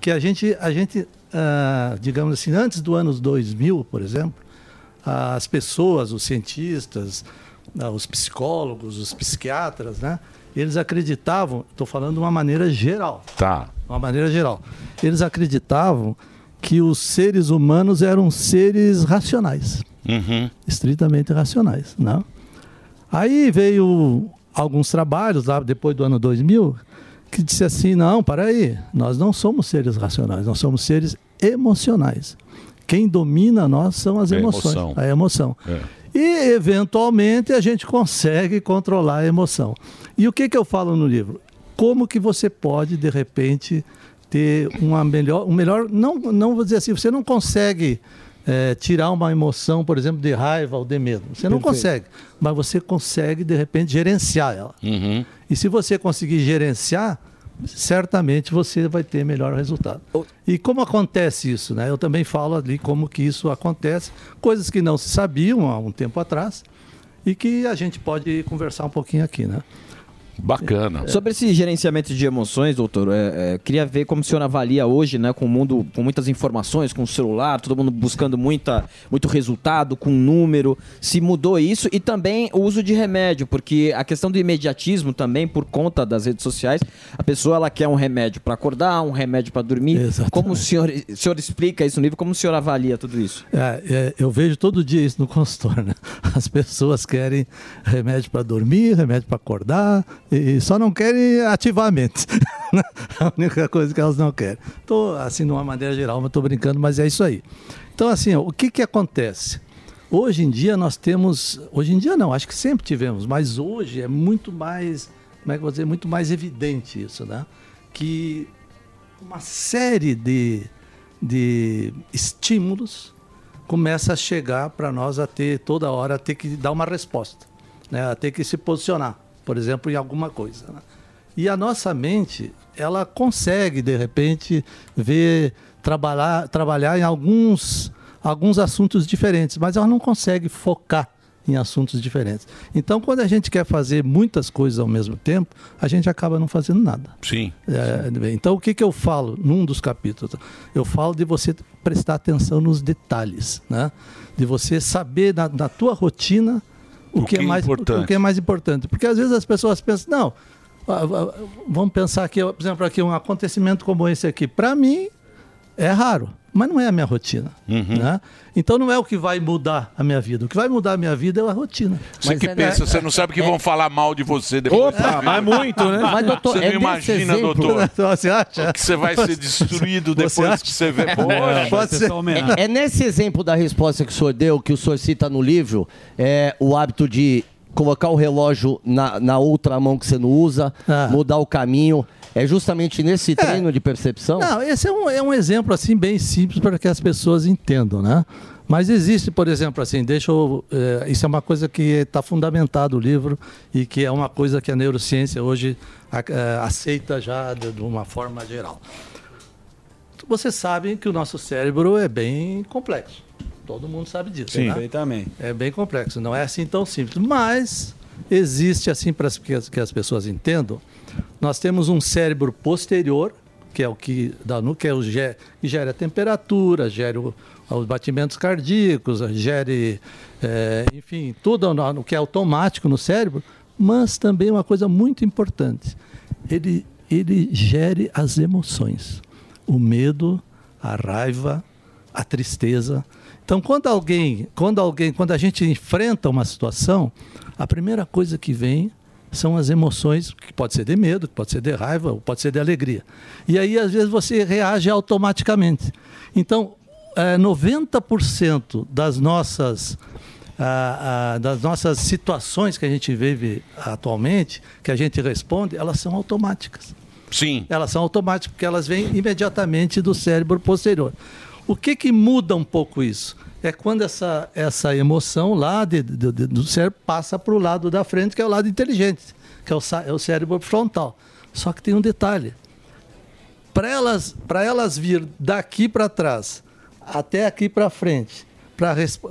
[SPEAKER 33] que a gente, a gente ah, digamos assim, antes do ano 2000, por exemplo, as pessoas, os cientistas, ah, os psicólogos, os psiquiatras, né? Eles acreditavam, estou falando de uma maneira geral,
[SPEAKER 4] Tá.
[SPEAKER 33] uma maneira geral, eles acreditavam que os seres humanos eram seres racionais
[SPEAKER 4] Uhum.
[SPEAKER 33] estritamente racionais, não? Aí veio alguns trabalhos lá depois do ano 2000 que disse assim, não, para aí, nós não somos seres racionais, nós somos seres emocionais. Quem domina nós são as
[SPEAKER 4] É a
[SPEAKER 33] emoções,
[SPEAKER 4] emoção.
[SPEAKER 33] a emoção.
[SPEAKER 4] É.
[SPEAKER 33] E, eventualmente, a gente consegue controlar a emoção. E o que, que eu falo no livro? Como que você pode, de repente, ter uma melhor, um melhor, não, não vou dizer assim, você não consegue eh, tirar uma emoção, por exemplo, de raiva ou de medo. Você não
[SPEAKER 34] Perfeito.
[SPEAKER 33] consegue, mas você consegue, de repente, gerenciar ela.
[SPEAKER 4] Uhum.
[SPEAKER 33] E se você conseguir gerenciar, certamente você vai ter melhor resultado. E como acontece isso, né? Eu também falo ali como que isso acontece, coisas que não se sabiam há um tempo atrás e que a gente pode conversar um pouquinho aqui, né?
[SPEAKER 4] Bacana.
[SPEAKER 10] Sobre esse gerenciamento de emoções, doutor, é, é, queria ver como o senhor avalia hoje, né, com o mundo, com muitas informações, com o celular, todo mundo buscando muita, muito resultado, com número, se mudou isso e também o uso de remédio, porque a questão do imediatismo também, por conta das redes sociais, a pessoa ela quer um remédio para acordar, um remédio para dormir. Como o senhor, o senhor explica isso no livro? Como o senhor avalia tudo isso?
[SPEAKER 33] É, é, eu vejo todo dia isso no consultório. Né? As pessoas querem remédio para dormir, remédio para acordar, e só não querem ativar a mente. a única coisa que elas não querem. Estou, assim, de uma maneira geral, mas estou brincando, mas é isso aí. Então, assim, ó, o que, que acontece? Hoje em dia nós temos. Hoje em dia não, acho que sempre tivemos, mas hoje é muito mais. Como é que eu vou dizer? Muito mais evidente isso, né? Que uma série de, de estímulos começa a chegar para nós a ter toda hora a ter que dar uma resposta, né? a ter que se posicionar, por exemplo, em alguma coisa. né? E a nossa mente, ela consegue de repente ver trabalhar trabalhar em alguns alguns assuntos diferentes, mas ela não consegue focar em assuntos diferentes. Então, quando a gente quer fazer muitas coisas ao mesmo tempo, a gente acaba não fazendo nada.
[SPEAKER 4] Sim.
[SPEAKER 33] É, então, o que, que eu falo num dos capítulos? Eu falo de você prestar atenção nos detalhes, né? de você saber na, na tua rotina o, que,
[SPEAKER 4] que
[SPEAKER 33] é
[SPEAKER 4] é
[SPEAKER 33] mais,
[SPEAKER 4] importante.
[SPEAKER 33] o que é mais importante. Porque às vezes as pessoas pensam, não, vamos pensar aqui, por exemplo, aqui um acontecimento como esse aqui. Para mim, é raro, mas não é a minha rotina.
[SPEAKER 4] Uhum.
[SPEAKER 33] Né? Então não é o que vai mudar a minha vida. O que vai mudar a minha vida é a rotina.
[SPEAKER 4] Você que pensa, você não sabe que vão falar mal de você depois.
[SPEAKER 33] Opa, mas muito, né?
[SPEAKER 4] Mas, doutor, você não
[SPEAKER 33] é
[SPEAKER 4] imagina,
[SPEAKER 33] exemplo.
[SPEAKER 4] doutor.
[SPEAKER 33] Você acha?
[SPEAKER 4] Que você vai ser destruído
[SPEAKER 5] Você
[SPEAKER 4] depois
[SPEAKER 5] acha?
[SPEAKER 4] que você vê.
[SPEAKER 5] É,
[SPEAKER 4] Poxa,
[SPEAKER 5] pode ser. É, é nesse exemplo da resposta que o senhor deu, que o senhor cita no livro, é o hábito de colocar o relógio na, na outra mão que você não usa, mudar o caminho. É justamente nesse treino de percepção?
[SPEAKER 33] Não, esse é um, é um exemplo assim bem simples para que as pessoas entendam, né? Mas existe, por exemplo, assim, deixa eu, eh, isso é uma coisa que está fundamentado no livro e que é uma coisa que a neurociência hoje a- eh, aceita já de, de uma forma geral. Vocês sabem que o nosso cérebro é bem complexo. Todo mundo sabe disso,
[SPEAKER 8] Sim,
[SPEAKER 33] né?
[SPEAKER 8] perfeitamente.
[SPEAKER 33] É bem complexo, não é assim tão simples. Mas existe, assim, para que as, que as pessoas entendam, nós temos um cérebro posterior, que é o que dá no que é o ge- que gera a temperatura, gera o- os batimentos cardíacos, gere, eh, enfim, tudo no, no que é automático no cérebro, mas também uma coisa muito importante, ele, ele gere as emoções, o medo, a raiva, a tristeza. Então, quando alguém, quando alguém, quando a gente enfrenta uma situação, a primeira coisa que vem são as emoções, que pode ser de medo, que pode ser de raiva, ou pode ser de alegria. E aí, às vezes, você reage automaticamente. Então, eh, 90% das nossas, ah, ah, das nossas situações que a gente vive atualmente, que a gente responde, elas são automáticas.
[SPEAKER 4] Sim.
[SPEAKER 33] Elas são automáticas, porque elas vêm imediatamente do cérebro posterior. O que, que muda um pouco isso? É quando essa, essa emoção lá de- de- de- do cérebro passa para o lado da frente, que é o lado inteligente, que é o, é o cérebro frontal. Só que tem um detalhe. Para elas, elas vir daqui para trás até aqui para frente,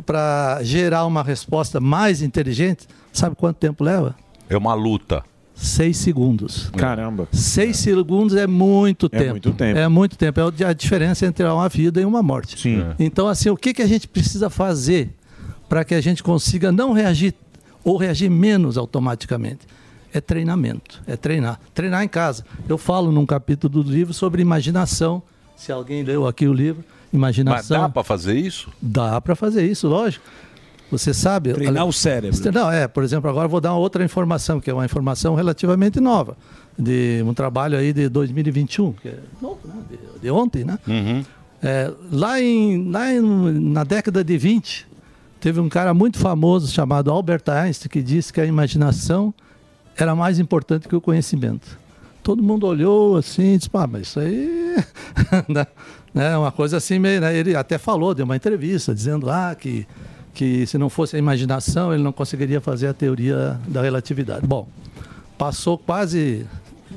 [SPEAKER 33] para gerar uma resposta mais inteligente, sabe quanto tempo leva?
[SPEAKER 4] É uma luta.
[SPEAKER 33] Seis segundos.
[SPEAKER 7] Caramba.
[SPEAKER 33] Seis segundos é muito
[SPEAKER 7] É
[SPEAKER 33] tempo.
[SPEAKER 7] muito tempo.
[SPEAKER 33] É muito tempo. É a diferença entre uma vida e uma morte.
[SPEAKER 7] Sim.
[SPEAKER 33] Então, assim, o que, que a gente precisa fazer para que a gente consiga não reagir ou reagir menos automaticamente? É treinamento, é treinar. Treinar em casa. Eu falo num capítulo do livro sobre imaginação. Se alguém leu aqui o livro,
[SPEAKER 4] Mas
[SPEAKER 33] imaginação.
[SPEAKER 4] dá para fazer isso?
[SPEAKER 33] Dá para fazer isso, lógico. Você sabe.
[SPEAKER 8] Treinar o cérebro.
[SPEAKER 33] Não, é, por exemplo, agora vou dar uma outra informação, que é uma informação relativamente nova, de um trabalho aí de 2021, que é novo, né? de, de ontem, né?
[SPEAKER 4] Uhum.
[SPEAKER 33] É, lá em, lá em- na década de 20, Teve um cara muito famoso chamado Albert Einstein que disse que a imaginação era mais importante que o conhecimento. Todo mundo olhou assim e disse, pá, mas isso aí né, né, uma coisa assim meio. né, Ele até falou, deu uma entrevista, dizendo lá que, que se não fosse a imaginação, ele não conseguiria fazer a teoria da relatividade. Bom, passou quase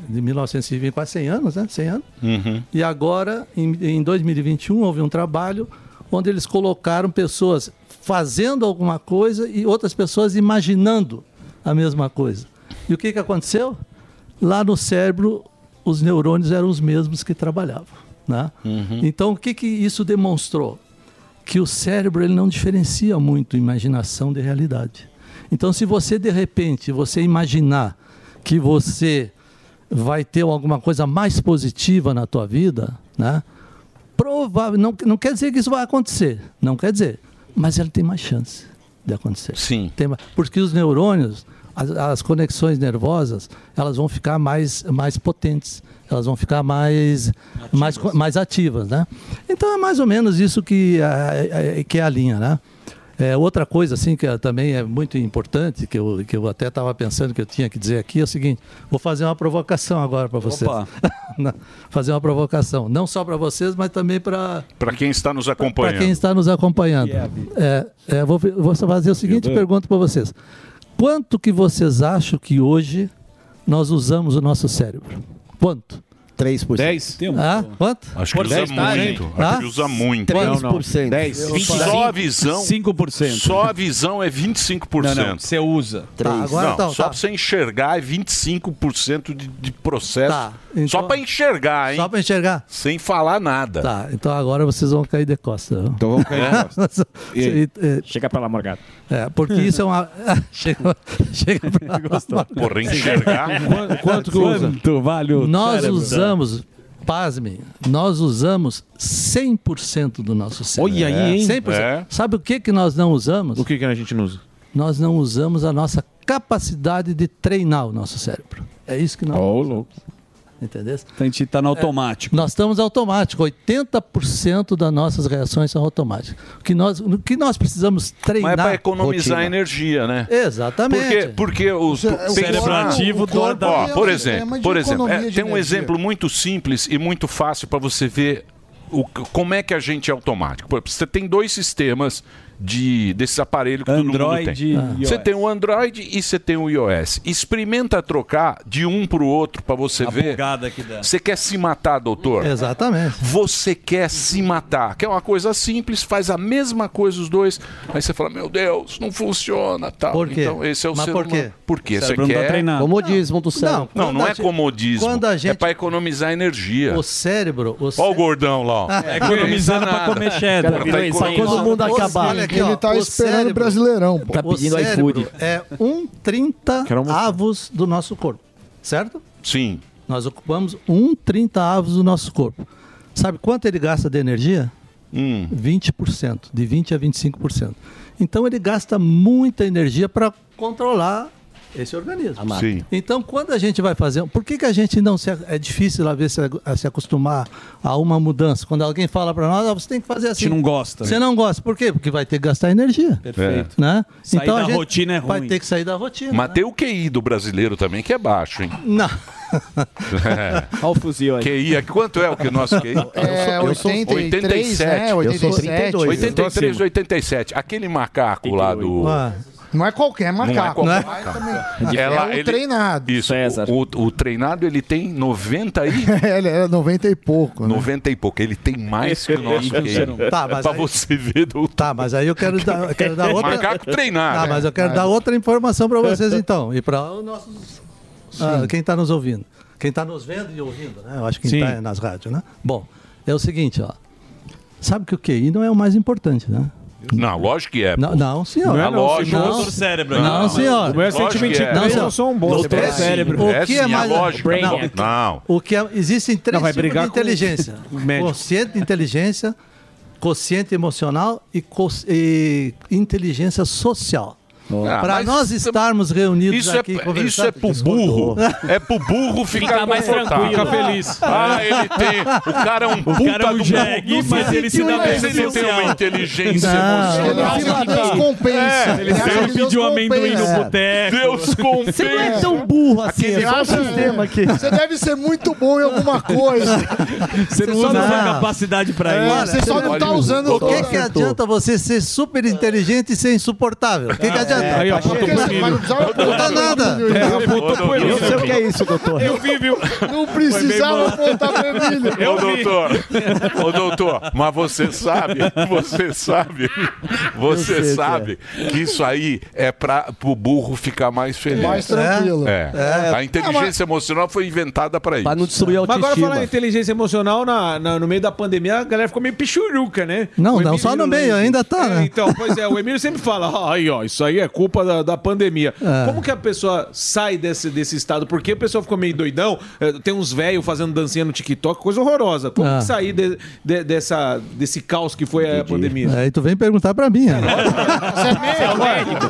[SPEAKER 33] de 1920, quase 100 anos, né? 100 anos.
[SPEAKER 4] Uhum.
[SPEAKER 33] E agora, em, em 2021, houve um trabalho onde eles colocaram pessoas fazendo alguma coisa e outras pessoas imaginando a mesma coisa. E o que, que aconteceu? Lá no cérebro, os neurônios eram os mesmos que trabalhavam. Né? Então, o que, que isso demonstrou? Que o cérebro ele não diferencia muito imaginação de realidade. Então, se você, de repente, você imaginar que você vai ter alguma coisa mais positiva na tua vida, né? Provável, não, não quer dizer que isso vai acontecer, não quer dizer, mas ela tem mais chance de acontecer.
[SPEAKER 4] Sim.
[SPEAKER 33] Tem porque os neurônios, as, as conexões nervosas, elas vão ficar mais, mais potentes, elas vão ficar mais ativas. Mais, mais ativas, né? Então é mais ou menos isso que, é, é- que é a linha, né? É, outra coisa assim que é- também é muito importante, que eu, que eu até estava pensando que eu tinha que dizer aqui, é o seguinte: vou fazer uma provocação agora para vocês. Fazer uma provocação, não só para vocês, mas também para
[SPEAKER 4] Para quem está nos
[SPEAKER 33] para
[SPEAKER 4] acompanhando.
[SPEAKER 33] quem está nos acompanhando. É, é, vou, vou fazer o seguinte pergunta para vocês: quanto que vocês acham que hoje nós usamos o nosso cérebro? Quanto?
[SPEAKER 5] 3%.
[SPEAKER 7] 10?
[SPEAKER 33] Ah, quanto?
[SPEAKER 4] Acho que usa muito. Acho que usa muito.
[SPEAKER 5] 3%.
[SPEAKER 7] 10.
[SPEAKER 33] Eu
[SPEAKER 4] Só a visão.
[SPEAKER 8] 5%.
[SPEAKER 4] Só a visão é 25%.
[SPEAKER 8] Não, não, você usa.
[SPEAKER 33] Tá, agora
[SPEAKER 4] não,
[SPEAKER 33] então,
[SPEAKER 4] só
[SPEAKER 33] tá.
[SPEAKER 4] pra você enxergar é 25% de, de processo.
[SPEAKER 33] Tá, então-
[SPEAKER 4] Só pra enxergar, hein?
[SPEAKER 33] Só para enxergar?
[SPEAKER 4] Sem falar nada.
[SPEAKER 33] Tá, então agora vocês vão cair de costa.
[SPEAKER 7] Então vamos cair de costa. E aí?
[SPEAKER 33] É,
[SPEAKER 10] Chega pra lá, Morgado.
[SPEAKER 33] é, porque isso é uma. chega, chega pra lá.
[SPEAKER 4] Porra, enxergar.
[SPEAKER 7] Quanto, quanto que usa?
[SPEAKER 8] Quanto vale o
[SPEAKER 33] Nós
[SPEAKER 8] cérebro?
[SPEAKER 33] usamos, pasmem, nós usamos 100% do nosso cérebro.
[SPEAKER 7] Olha aí, hein?
[SPEAKER 33] 100%.
[SPEAKER 7] É.
[SPEAKER 33] Sabe o que, que nós não usamos?
[SPEAKER 7] O que, que a gente não usa?
[SPEAKER 33] Nós não usamos a nossa capacidade de treinar o nosso cérebro. É isso que nós usamos.
[SPEAKER 7] louco.
[SPEAKER 33] Entendeu?
[SPEAKER 8] Então a gente tá no automático.
[SPEAKER 33] Nós estamos automático. 80% das nossas reações são automáticas. O que nós, o que nós precisamos
[SPEAKER 4] Mas
[SPEAKER 33] treinar...
[SPEAKER 4] é pra economizar
[SPEAKER 33] rotina.
[SPEAKER 4] energia, né?
[SPEAKER 33] Exatamente.
[SPEAKER 4] Porque, porque o,
[SPEAKER 33] Cé- o
[SPEAKER 4] pensar-
[SPEAKER 33] cérebro ativo dói da-
[SPEAKER 4] ó, por
[SPEAKER 33] é um
[SPEAKER 4] exemplo, por exemplo, é, tem um exemplo muito simples e muito fácil para você ver o, como é que a gente é automático. Por Você tem dois sistemas de desses aparelhos que todo
[SPEAKER 8] Android
[SPEAKER 4] mundo tem.
[SPEAKER 33] Ah.
[SPEAKER 4] Você tem o Android e você tem o iOS. Experimenta trocar de um para o outro para você
[SPEAKER 8] A
[SPEAKER 4] ver.
[SPEAKER 8] que dá.
[SPEAKER 4] Você quer se matar, doutor?
[SPEAKER 33] Exatamente.
[SPEAKER 4] Você quer se matar. Que é uma coisa simples, faz a mesma coisa os dois. Aí você fala, meu Deus, não funciona, tal.
[SPEAKER 33] Por quê?
[SPEAKER 4] Então esse é o
[SPEAKER 33] Mas
[SPEAKER 4] ser
[SPEAKER 33] por quê?
[SPEAKER 4] Por quê? Você
[SPEAKER 33] cérebro não tá
[SPEAKER 4] quer...
[SPEAKER 33] treinado. Comodismo do cérebro.
[SPEAKER 4] Não, não
[SPEAKER 33] a
[SPEAKER 4] é
[SPEAKER 33] gente-
[SPEAKER 4] comodismo.
[SPEAKER 33] quando a
[SPEAKER 4] É
[SPEAKER 33] gente-
[SPEAKER 4] para economizar energia.
[SPEAKER 33] O cérebro... O
[SPEAKER 4] Olha o gordão lá. ó.
[SPEAKER 33] É,
[SPEAKER 8] economizando pra comer cheddar.
[SPEAKER 4] Tá.
[SPEAKER 33] Quando o mundo acabar.
[SPEAKER 14] Olha aqui, Ele tá
[SPEAKER 33] o
[SPEAKER 14] esperando o
[SPEAKER 33] cérebro-
[SPEAKER 14] Brasileirão, pô.
[SPEAKER 33] Tá pedindo iFood. É um 30 avos do nosso corpo, certo?
[SPEAKER 4] Sim.
[SPEAKER 33] Nós ocupamos um 30 avos do nosso corpo. Sabe quanto ele gasta de energia?
[SPEAKER 4] Hum.
[SPEAKER 33] 20%, de 20 a 25%. Então ele gasta muita energia para controlar esse organismo.
[SPEAKER 4] Sim.
[SPEAKER 33] Então, quando a gente vai fazer. Por que, que a gente não se. É difícil às vezes se, a se acostumar a uma mudança? Quando alguém fala para nós, "Ah, você tem que fazer assim.
[SPEAKER 8] gente não gosta,
[SPEAKER 33] Você
[SPEAKER 8] né?
[SPEAKER 33] não gosta. Por quê? Porque vai ter que gastar energia.
[SPEAKER 8] Perfeito.
[SPEAKER 33] Né?
[SPEAKER 8] Sair
[SPEAKER 33] a
[SPEAKER 8] da
[SPEAKER 33] gente
[SPEAKER 8] rotina é
[SPEAKER 33] Vai
[SPEAKER 8] ruim.
[SPEAKER 33] ter que sair da rotina.
[SPEAKER 4] Mas tem o QI do brasileiro também, que é baixo, hein?
[SPEAKER 33] Não.
[SPEAKER 4] É.
[SPEAKER 10] Olha o fuzil aí.
[SPEAKER 4] QI, quanto é o que o nosso QI?
[SPEAKER 14] É, 83, né? 87.
[SPEAKER 4] 83, 87. Aquele macaco lá do.
[SPEAKER 14] Ah. Não é qualquer macaco.
[SPEAKER 4] Não é
[SPEAKER 14] né?
[SPEAKER 4] qualquer
[SPEAKER 14] Mas
[SPEAKER 4] macaco.
[SPEAKER 14] também- É,
[SPEAKER 4] Ela-
[SPEAKER 14] o
[SPEAKER 4] ele-
[SPEAKER 14] treinado.
[SPEAKER 4] Isso, o, o treinado ele tem 90 e...
[SPEAKER 14] Ele era 90 e pouco. né?
[SPEAKER 4] 90 e pouco. Ele tem mais que o nosso QI.
[SPEAKER 33] Tá, mas
[SPEAKER 4] pra
[SPEAKER 33] aí-
[SPEAKER 4] você ver do...
[SPEAKER 33] Tá, mas aí eu quero dar, eu quero dar outra.
[SPEAKER 4] Macaco treinado.
[SPEAKER 33] Tá, mas eu quero dar outra informação para vocês então. E para os nossos. ah, quem está nos ouvindo. Quem está nos vendo e ouvindo, né? Eu acho que
[SPEAKER 4] Sim.
[SPEAKER 33] está nas rádios, né? Bom, é o seguinte, ó. Sabe que o QI não é o mais importante, né?
[SPEAKER 4] Não, lógico que é.
[SPEAKER 33] Não, não, senhor.
[SPEAKER 4] Não é, lógico.
[SPEAKER 33] Não,
[SPEAKER 8] Doutor cérebro.
[SPEAKER 33] Não,
[SPEAKER 8] Não,
[SPEAKER 33] senhor.
[SPEAKER 8] o meu é 123,
[SPEAKER 33] Não, senhor.
[SPEAKER 8] eu sou um bom
[SPEAKER 33] Doutor
[SPEAKER 8] doutor
[SPEAKER 33] cérebro.
[SPEAKER 4] É
[SPEAKER 33] O que
[SPEAKER 4] sim,
[SPEAKER 33] é mais...
[SPEAKER 4] a lógica.
[SPEAKER 33] Não,
[SPEAKER 4] Não.
[SPEAKER 33] O que é... Existem três
[SPEAKER 7] Não,
[SPEAKER 33] tipos de inteligência. Consciente de inteligência, consciente emocional e, cos- e inteligência social.
[SPEAKER 4] Ah,
[SPEAKER 33] Para nós estarmos reunidos
[SPEAKER 4] Isso é,
[SPEAKER 33] aqui
[SPEAKER 4] isso
[SPEAKER 33] conversando-
[SPEAKER 4] é pro burro. É pro burro ficar
[SPEAKER 33] Fica mais tranquilo.
[SPEAKER 4] Fica feliz. Ah, ele tem. O cara é um puta
[SPEAKER 8] cara é um
[SPEAKER 4] do
[SPEAKER 8] jegue,
[SPEAKER 4] burro.
[SPEAKER 8] mas ele se dá bem
[SPEAKER 4] ele
[SPEAKER 8] no
[SPEAKER 4] tem uma inteligência
[SPEAKER 33] Não.
[SPEAKER 4] emocional.
[SPEAKER 14] Ele Deus compensa.
[SPEAKER 4] É,
[SPEAKER 14] Ele acha que Deus compensa.
[SPEAKER 4] Deus compensa.
[SPEAKER 5] Você não é tão burro assim, é só o sistema aqui.
[SPEAKER 14] Você deve ser muito bom em alguma coisa.
[SPEAKER 8] Você não usa
[SPEAKER 33] só
[SPEAKER 8] a sua capacidade pra
[SPEAKER 14] É,
[SPEAKER 8] isso.
[SPEAKER 14] você só não tá usando
[SPEAKER 33] O que, que adianta você ser super inteligente e ser insuportável? O que, que adianta?
[SPEAKER 7] Aí, ó,
[SPEAKER 14] Porque
[SPEAKER 7] apontou
[SPEAKER 14] você-
[SPEAKER 7] pro
[SPEAKER 14] mas não precisava apontar
[SPEAKER 33] nada.
[SPEAKER 7] É, apontou pro milho.
[SPEAKER 5] Eu sei o que é isso, doutor.
[SPEAKER 7] Eu vi, viu?
[SPEAKER 14] Não precisava apontar pro milho.
[SPEAKER 4] Ô doutor, ô doutor, mas você sabe, você sabe, você
[SPEAKER 33] sei,
[SPEAKER 4] sabe que isso aí é para o burro ficar mais feliz.
[SPEAKER 14] Mais tranquilo.
[SPEAKER 4] É. A inteligência emocional foi inventada para isso.
[SPEAKER 5] Pra não destruir a
[SPEAKER 34] Mas agora
[SPEAKER 5] autoestima.
[SPEAKER 34] falar em inteligência emocional, na, na- no meio da pandemia, a galera ficou meio pichuruca, né?
[SPEAKER 33] Não,
[SPEAKER 34] O
[SPEAKER 33] não,
[SPEAKER 34] Emílio
[SPEAKER 33] só no meio, ainda tá,
[SPEAKER 34] É,
[SPEAKER 33] né?
[SPEAKER 34] então, pois é, o Emílio sempre fala, "Ah, aí ó, isso aí é culpa da, da pandemia.
[SPEAKER 33] É.
[SPEAKER 34] Como que a pessoa sai desse, desse estado? Porque a pessoa ficou meio doidão, eh, tem uns velhos fazendo dancinha no TikTok, coisa horrorosa. Como
[SPEAKER 33] Ah.
[SPEAKER 34] que sair de- de- dessa, desse caos que foi a pandemia?
[SPEAKER 33] Aí tu vem perguntar pra mim. né?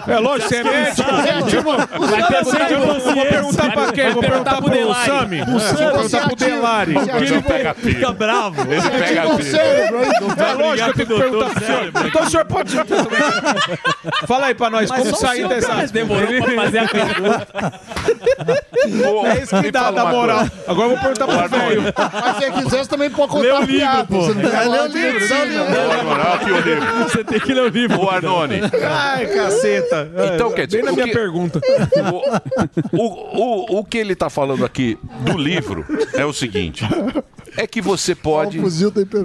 [SPEAKER 34] É lógico, você é médico.
[SPEAKER 14] É, tipo,
[SPEAKER 34] Vai perguntar, vou, vou perguntar pra quem? Vou perguntar pro
[SPEAKER 8] Delari.
[SPEAKER 34] Sami. É, Vou perguntar pro Delari.
[SPEAKER 14] Você
[SPEAKER 4] Ele pega
[SPEAKER 8] Fica bravo.
[SPEAKER 4] Ele pega
[SPEAKER 14] ativa o
[SPEAKER 4] pilha.
[SPEAKER 14] cérebro aí, doutor.
[SPEAKER 34] É lógico que eu tenho que perguntar pro senhor. Então o senhor pode. Fala aí pra nós, como
[SPEAKER 8] só o
[SPEAKER 34] sair dessa.
[SPEAKER 8] demorou pra fazer a pergunta.
[SPEAKER 34] É isso que dá, dá
[SPEAKER 4] uma
[SPEAKER 34] moral.
[SPEAKER 4] coisa.
[SPEAKER 34] Agora eu vou perguntar pro velho.
[SPEAKER 14] Mas se quiser, você também pode contar
[SPEAKER 8] o livro,
[SPEAKER 14] piada.
[SPEAKER 8] pô.
[SPEAKER 14] Você não quer
[SPEAKER 33] É,
[SPEAKER 14] falar
[SPEAKER 33] o livro, lê o livro.
[SPEAKER 4] O.
[SPEAKER 8] Você tem que ler o livro.
[SPEAKER 4] Ô, Arnone.
[SPEAKER 34] Ai, caceta.
[SPEAKER 4] Então, quer dizer,
[SPEAKER 34] Bem na
[SPEAKER 4] o
[SPEAKER 34] minha
[SPEAKER 4] que-
[SPEAKER 34] pergunta.
[SPEAKER 4] O, o, o, o que ele está falando aqui do livro é o seguinte: é que você pode,
[SPEAKER 14] o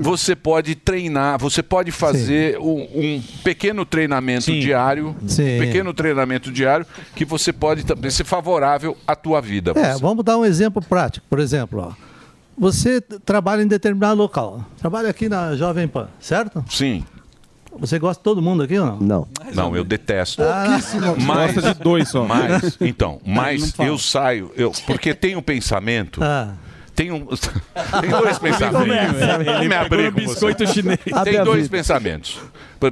[SPEAKER 4] você pode treinar, você pode fazer um, um pequeno treinamento diário,
[SPEAKER 33] Sim.
[SPEAKER 4] Um pequeno treinamento diário que você pode também ser favorável à tua vida.
[SPEAKER 33] É,
[SPEAKER 4] Você-
[SPEAKER 33] vamos dar um exemplo prático. Por exemplo, ó, você trabalha em determinado local. Trabalha aqui na Jovem Pan, certo?
[SPEAKER 4] Sim.
[SPEAKER 33] Você gosta de todo mundo aqui ou não?
[SPEAKER 5] Não.
[SPEAKER 4] Não, eu detesto.
[SPEAKER 14] Pouquíssimo.
[SPEAKER 4] Mas,
[SPEAKER 34] Gosta de dois só.
[SPEAKER 4] mas, então, mas eu saio, eu, porque tem um pensamento,
[SPEAKER 33] Ah,
[SPEAKER 4] tem um, tem dois pensamentos. Não me abri com você.
[SPEAKER 8] biscoito chinês.
[SPEAKER 4] Tem dois pensamentos.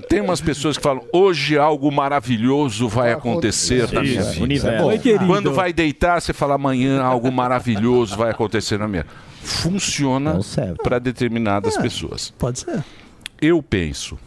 [SPEAKER 4] Tem umas pessoas que falam: hoje algo maravilhoso vai acontecer na minha vida. Quando vai deitar, você fala: amanhã algo maravilhoso vai acontecer na minha. Funciona
[SPEAKER 5] Não serve.
[SPEAKER 4] para determinadas pessoas.
[SPEAKER 33] pode ser.
[SPEAKER 4] Eu penso.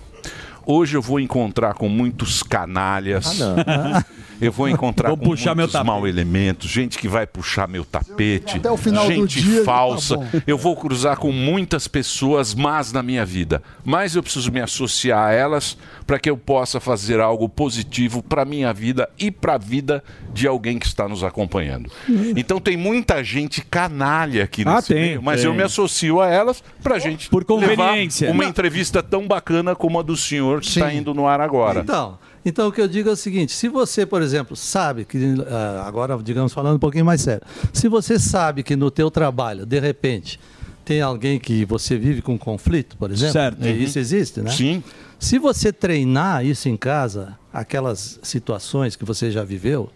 [SPEAKER 4] Hoje eu vou encontrar com muitos canalhas. Eu vou encontrar
[SPEAKER 8] Vou
[SPEAKER 4] com
[SPEAKER 8] puxar
[SPEAKER 4] muitos mau elementos, gente que vai puxar meu tapete,
[SPEAKER 14] Até o final do
[SPEAKER 4] gente
[SPEAKER 14] dia,
[SPEAKER 4] falsa.
[SPEAKER 14] tá bom.
[SPEAKER 4] eu vou cruzar com muitas pessoas más na minha vida, mas eu preciso me associar a elas para que eu possa fazer algo positivo para minha vida e para a vida de alguém que está nos acompanhando. Então tem muita gente canalha aqui
[SPEAKER 34] Ah,
[SPEAKER 4] nesse
[SPEAKER 34] tem,
[SPEAKER 4] meio, mas
[SPEAKER 8] tem.
[SPEAKER 4] eu me associo a elas para gente
[SPEAKER 8] Por
[SPEAKER 4] levar
[SPEAKER 8] conveniência.
[SPEAKER 4] uma
[SPEAKER 8] Não.
[SPEAKER 4] entrevista tão bacana como a do senhor que está indo no ar agora.
[SPEAKER 33] Então, então o que eu digo é o seguinte: se você, por exemplo, sabe que ah, agora, digamos, falando um pouquinho mais sério, se você sabe que no teu trabalho, de repente, tem alguém que você vive com conflito, por exemplo,
[SPEAKER 8] Certo.
[SPEAKER 33] e isso existe, né?
[SPEAKER 4] Sim.
[SPEAKER 33] Se você treinar isso em casa, aquelas situações que você já viveu,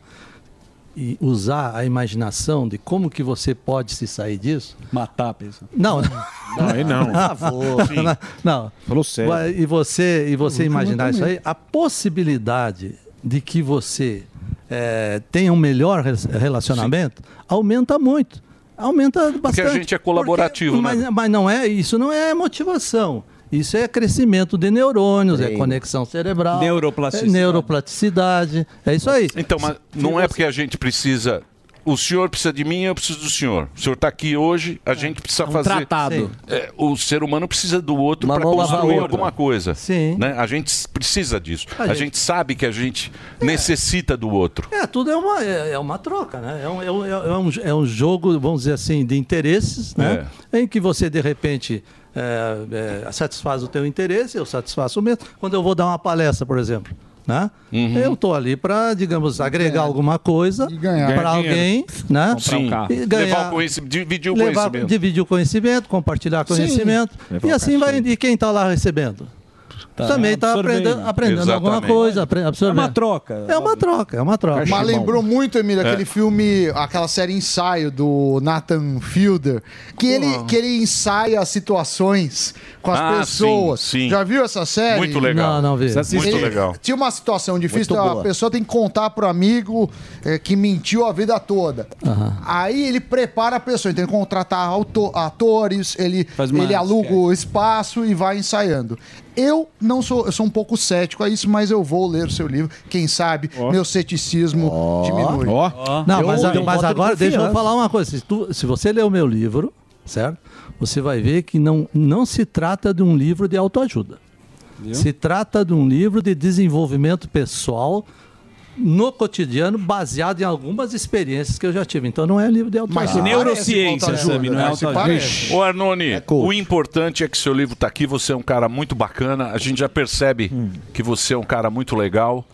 [SPEAKER 33] e usar a imaginação de como que você pode se sair disso,
[SPEAKER 8] Matar a pessoa.
[SPEAKER 33] não,
[SPEAKER 34] Não, aí não.
[SPEAKER 33] Ah, não, não.
[SPEAKER 34] Falou sério.
[SPEAKER 33] E você, e você imaginar isso aí, a possibilidade de que você eh, tenha um melhor re- relacionamento aumenta muito. Aumenta bastante.
[SPEAKER 4] a gente é colaborativo,
[SPEAKER 33] Porque-
[SPEAKER 4] né?
[SPEAKER 33] mas, mas não é, isso não é motivação. Isso é crescimento de neurônios, é conexão cerebral,
[SPEAKER 8] Neuroplasticidade.
[SPEAKER 33] é neuroplasticidade. É isso aí.
[SPEAKER 4] Então, mas não é porque a gente precisa. O senhor precisa de mim, eu preciso do senhor. O senhor está aqui hoje, a gente precisa fazer.
[SPEAKER 8] tratado.
[SPEAKER 4] É, o ser humano precisa do outro para construir alguma coisa.
[SPEAKER 33] Sim.
[SPEAKER 4] Né? A gente precisa disso.
[SPEAKER 33] A
[SPEAKER 4] A,
[SPEAKER 33] gente-
[SPEAKER 4] gente... sabe que a gente necessita do outro.
[SPEAKER 33] É, tudo é uma, é, é uma troca, né? É um, é, um, é um- é um jogo, vamos dizer assim, de interesses, né? Em que você, de repente, é, é, satisfaz o teu interesse, eu satisfaço o mesmo. Quando eu vou dar uma palestra, por exemplo, né?
[SPEAKER 4] Uhum.
[SPEAKER 33] Eu estou ali para, digamos, agregar alguma coisa para alguém, né?
[SPEAKER 4] Sim.
[SPEAKER 33] E ganhar-
[SPEAKER 4] Levar o conhecimento, dividir o
[SPEAKER 33] levar-
[SPEAKER 4] conhecimento.
[SPEAKER 33] dividir o conhecimento, compartilhar conhecimento.
[SPEAKER 34] Levar
[SPEAKER 33] E assim vai. E quem está lá recebendo? Também está aprendendo, aprendendo alguma coisa, apre- absorvendo.
[SPEAKER 7] É uma troca.
[SPEAKER 33] É uma troca, é uma troca.
[SPEAKER 14] Mas lembrou muito, Emílio,
[SPEAKER 33] É.
[SPEAKER 14] aquele filme, aquela série ensaio do Nathan Fielder, que ele, que ele ensaia situações com as
[SPEAKER 4] Ah,
[SPEAKER 14] pessoas.
[SPEAKER 4] sim, sim.
[SPEAKER 14] Já viu essa série?
[SPEAKER 4] Muito legal. Não, não vi. Muito legal.
[SPEAKER 14] Tinha uma situação difícil, a pessoa tem que contar pro amigo eh, que mentiu a vida toda. Aí ele prepara a pessoa, ele tem que contratar atores, ele, ele aluga o espaço e vai ensaiando. Eu não sou, eu sou um pouco cético a isso, mas eu vou ler o seu livro. Quem sabe meu ceticismo diminui.
[SPEAKER 33] Não, mas,
[SPEAKER 14] Eu-
[SPEAKER 33] mas
[SPEAKER 14] de
[SPEAKER 33] agora deixa eu falar uma coisa. Se, tu- se você ler o meu livro, certo? Você vai ver que não, não se trata de um livro de autoajuda. Se trata de um livro de desenvolvimento pessoal no cotidiano, baseado em algumas experiências que eu já tive. Então não é livro de autoajuda.
[SPEAKER 4] Neurociência, Sami, não é autoajuda. Ô Arnone, o importante é que seu livro está aqui, você é um cara muito bacana, a gente já percebe que você é um cara muito legal.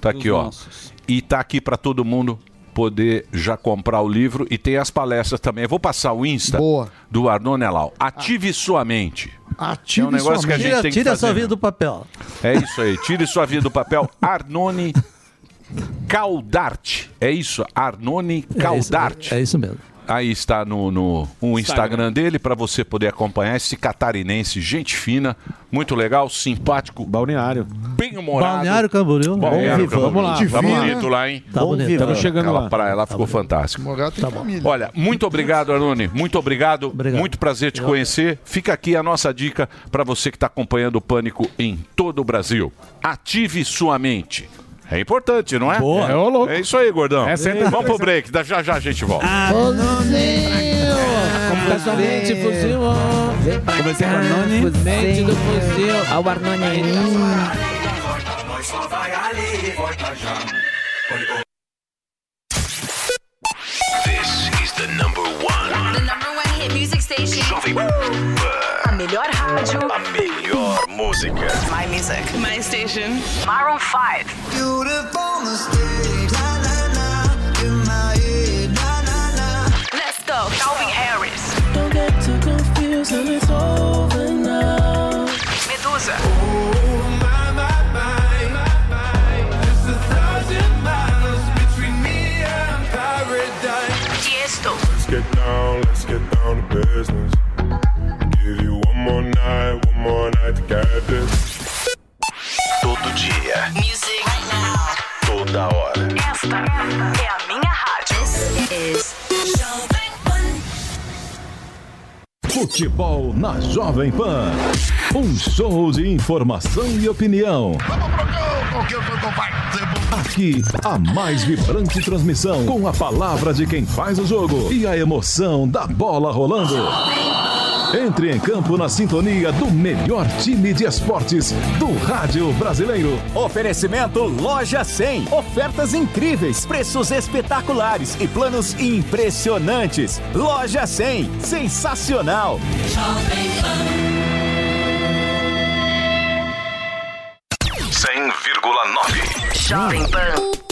[SPEAKER 4] Tá aqui, ó. E tá aqui para todo mundo poder já comprar o livro e tem as palestras também. Eu vou passar o Insta do Arnone Elau. Ative sua mente.
[SPEAKER 14] Ative
[SPEAKER 4] é um negócio
[SPEAKER 33] sua
[SPEAKER 4] que a gente
[SPEAKER 33] Tira-
[SPEAKER 4] tem que
[SPEAKER 33] tira
[SPEAKER 4] fazer.
[SPEAKER 33] sua vida do papel.
[SPEAKER 4] É isso aí. Tire sua vida do papel. Arnone Caldarte. É isso, Arnone Caldarte.
[SPEAKER 33] É isso mesmo.
[SPEAKER 4] Aí está no, no o Instagram dele para você poder acompanhar esse catarinense, gente fina, muito legal, simpático.
[SPEAKER 34] Balneário.
[SPEAKER 4] Bem humorado.
[SPEAKER 33] Balneário Camboriú.
[SPEAKER 4] Balneário
[SPEAKER 33] Bom
[SPEAKER 4] Camboriú.
[SPEAKER 33] vivão.
[SPEAKER 4] Tá
[SPEAKER 33] Gente fina.
[SPEAKER 4] bonito lá, hein?
[SPEAKER 33] Tá bonito. Estamos
[SPEAKER 34] chegando
[SPEAKER 4] Aquela
[SPEAKER 34] lá.
[SPEAKER 4] praia lá ficou fantástico.
[SPEAKER 14] Tá bom.
[SPEAKER 4] Olha, muito obrigado, Arone. Muito obrigado. Muito prazer te conhecer. Fica aqui a nossa dica para você que está acompanhando o Pânico em todo o Brasil. Ative sua mente. É importante, não é?
[SPEAKER 34] Boa. É, ô, louco.
[SPEAKER 4] É isso aí, gordão.
[SPEAKER 34] É, senta-
[SPEAKER 4] Vamos pro break. Da- Já já a gente volta.
[SPEAKER 10] Completamente fuzil.
[SPEAKER 8] Comecei com o Arnone.
[SPEAKER 10] Mente do fuzil. Ao Arnone aí.
[SPEAKER 29] This is the number one.
[SPEAKER 26] The number one hit music station.
[SPEAKER 29] Jovem Pan.
[SPEAKER 26] Melhor
[SPEAKER 29] música.
[SPEAKER 26] My music. My station. Maroon 5.
[SPEAKER 28] Beautiful mistake. La la la. In my head. La la la.
[SPEAKER 26] Let's go. Calvin Harris.
[SPEAKER 28] Don't get too confused and it's over now.
[SPEAKER 26] Medusa.
[SPEAKER 28] Oh, my, my, my. Just a thousand miles between me and paradise.
[SPEAKER 26] Tiesto.
[SPEAKER 35] Let's get down, let's get down to business. Give you one more night,
[SPEAKER 29] Todo dia.
[SPEAKER 26] Music. Right now.
[SPEAKER 29] Toda hora.
[SPEAKER 26] Esta é a minha rádio. This is
[SPEAKER 21] Futebol na Jovem Pan. Um show de informação e opinião. Aqui, a mais vibrante transmissão com a palavra de quem faz o jogo e a emoção da bola rolando. Entre em campo na sintonia do melhor time de esportes do rádio brasileiro. Oferecimento Loja 100. Ofertas incríveis, preços espetaculares e planos impressionantes. Loja 100. Sensacional.
[SPEAKER 29] 100,9.
[SPEAKER 26] Jovem Pan.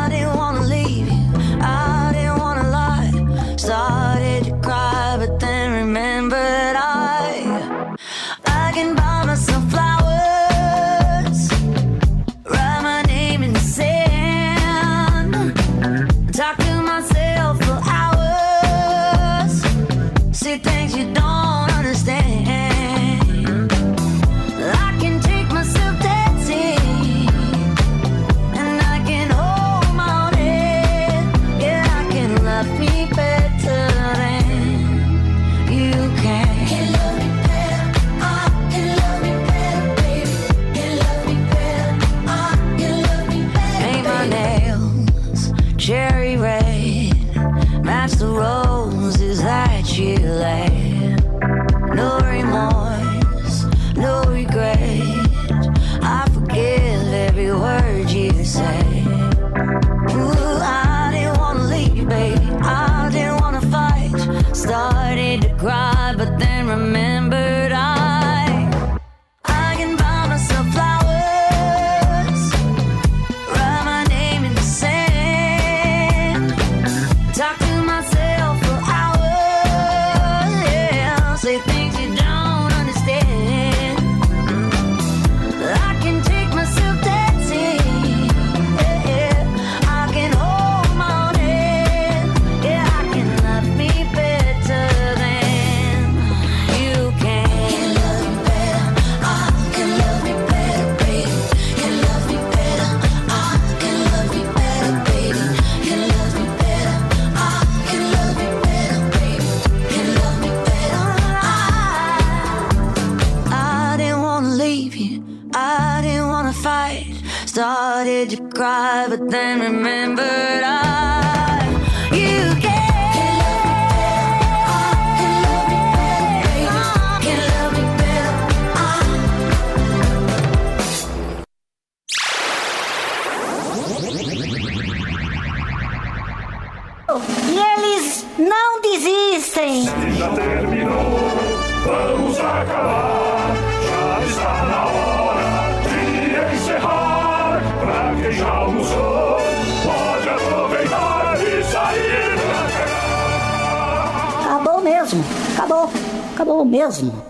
[SPEAKER 26] Acabou. Acabou mesmo.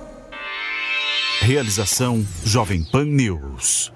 [SPEAKER 29] Realização Jovem Pan News.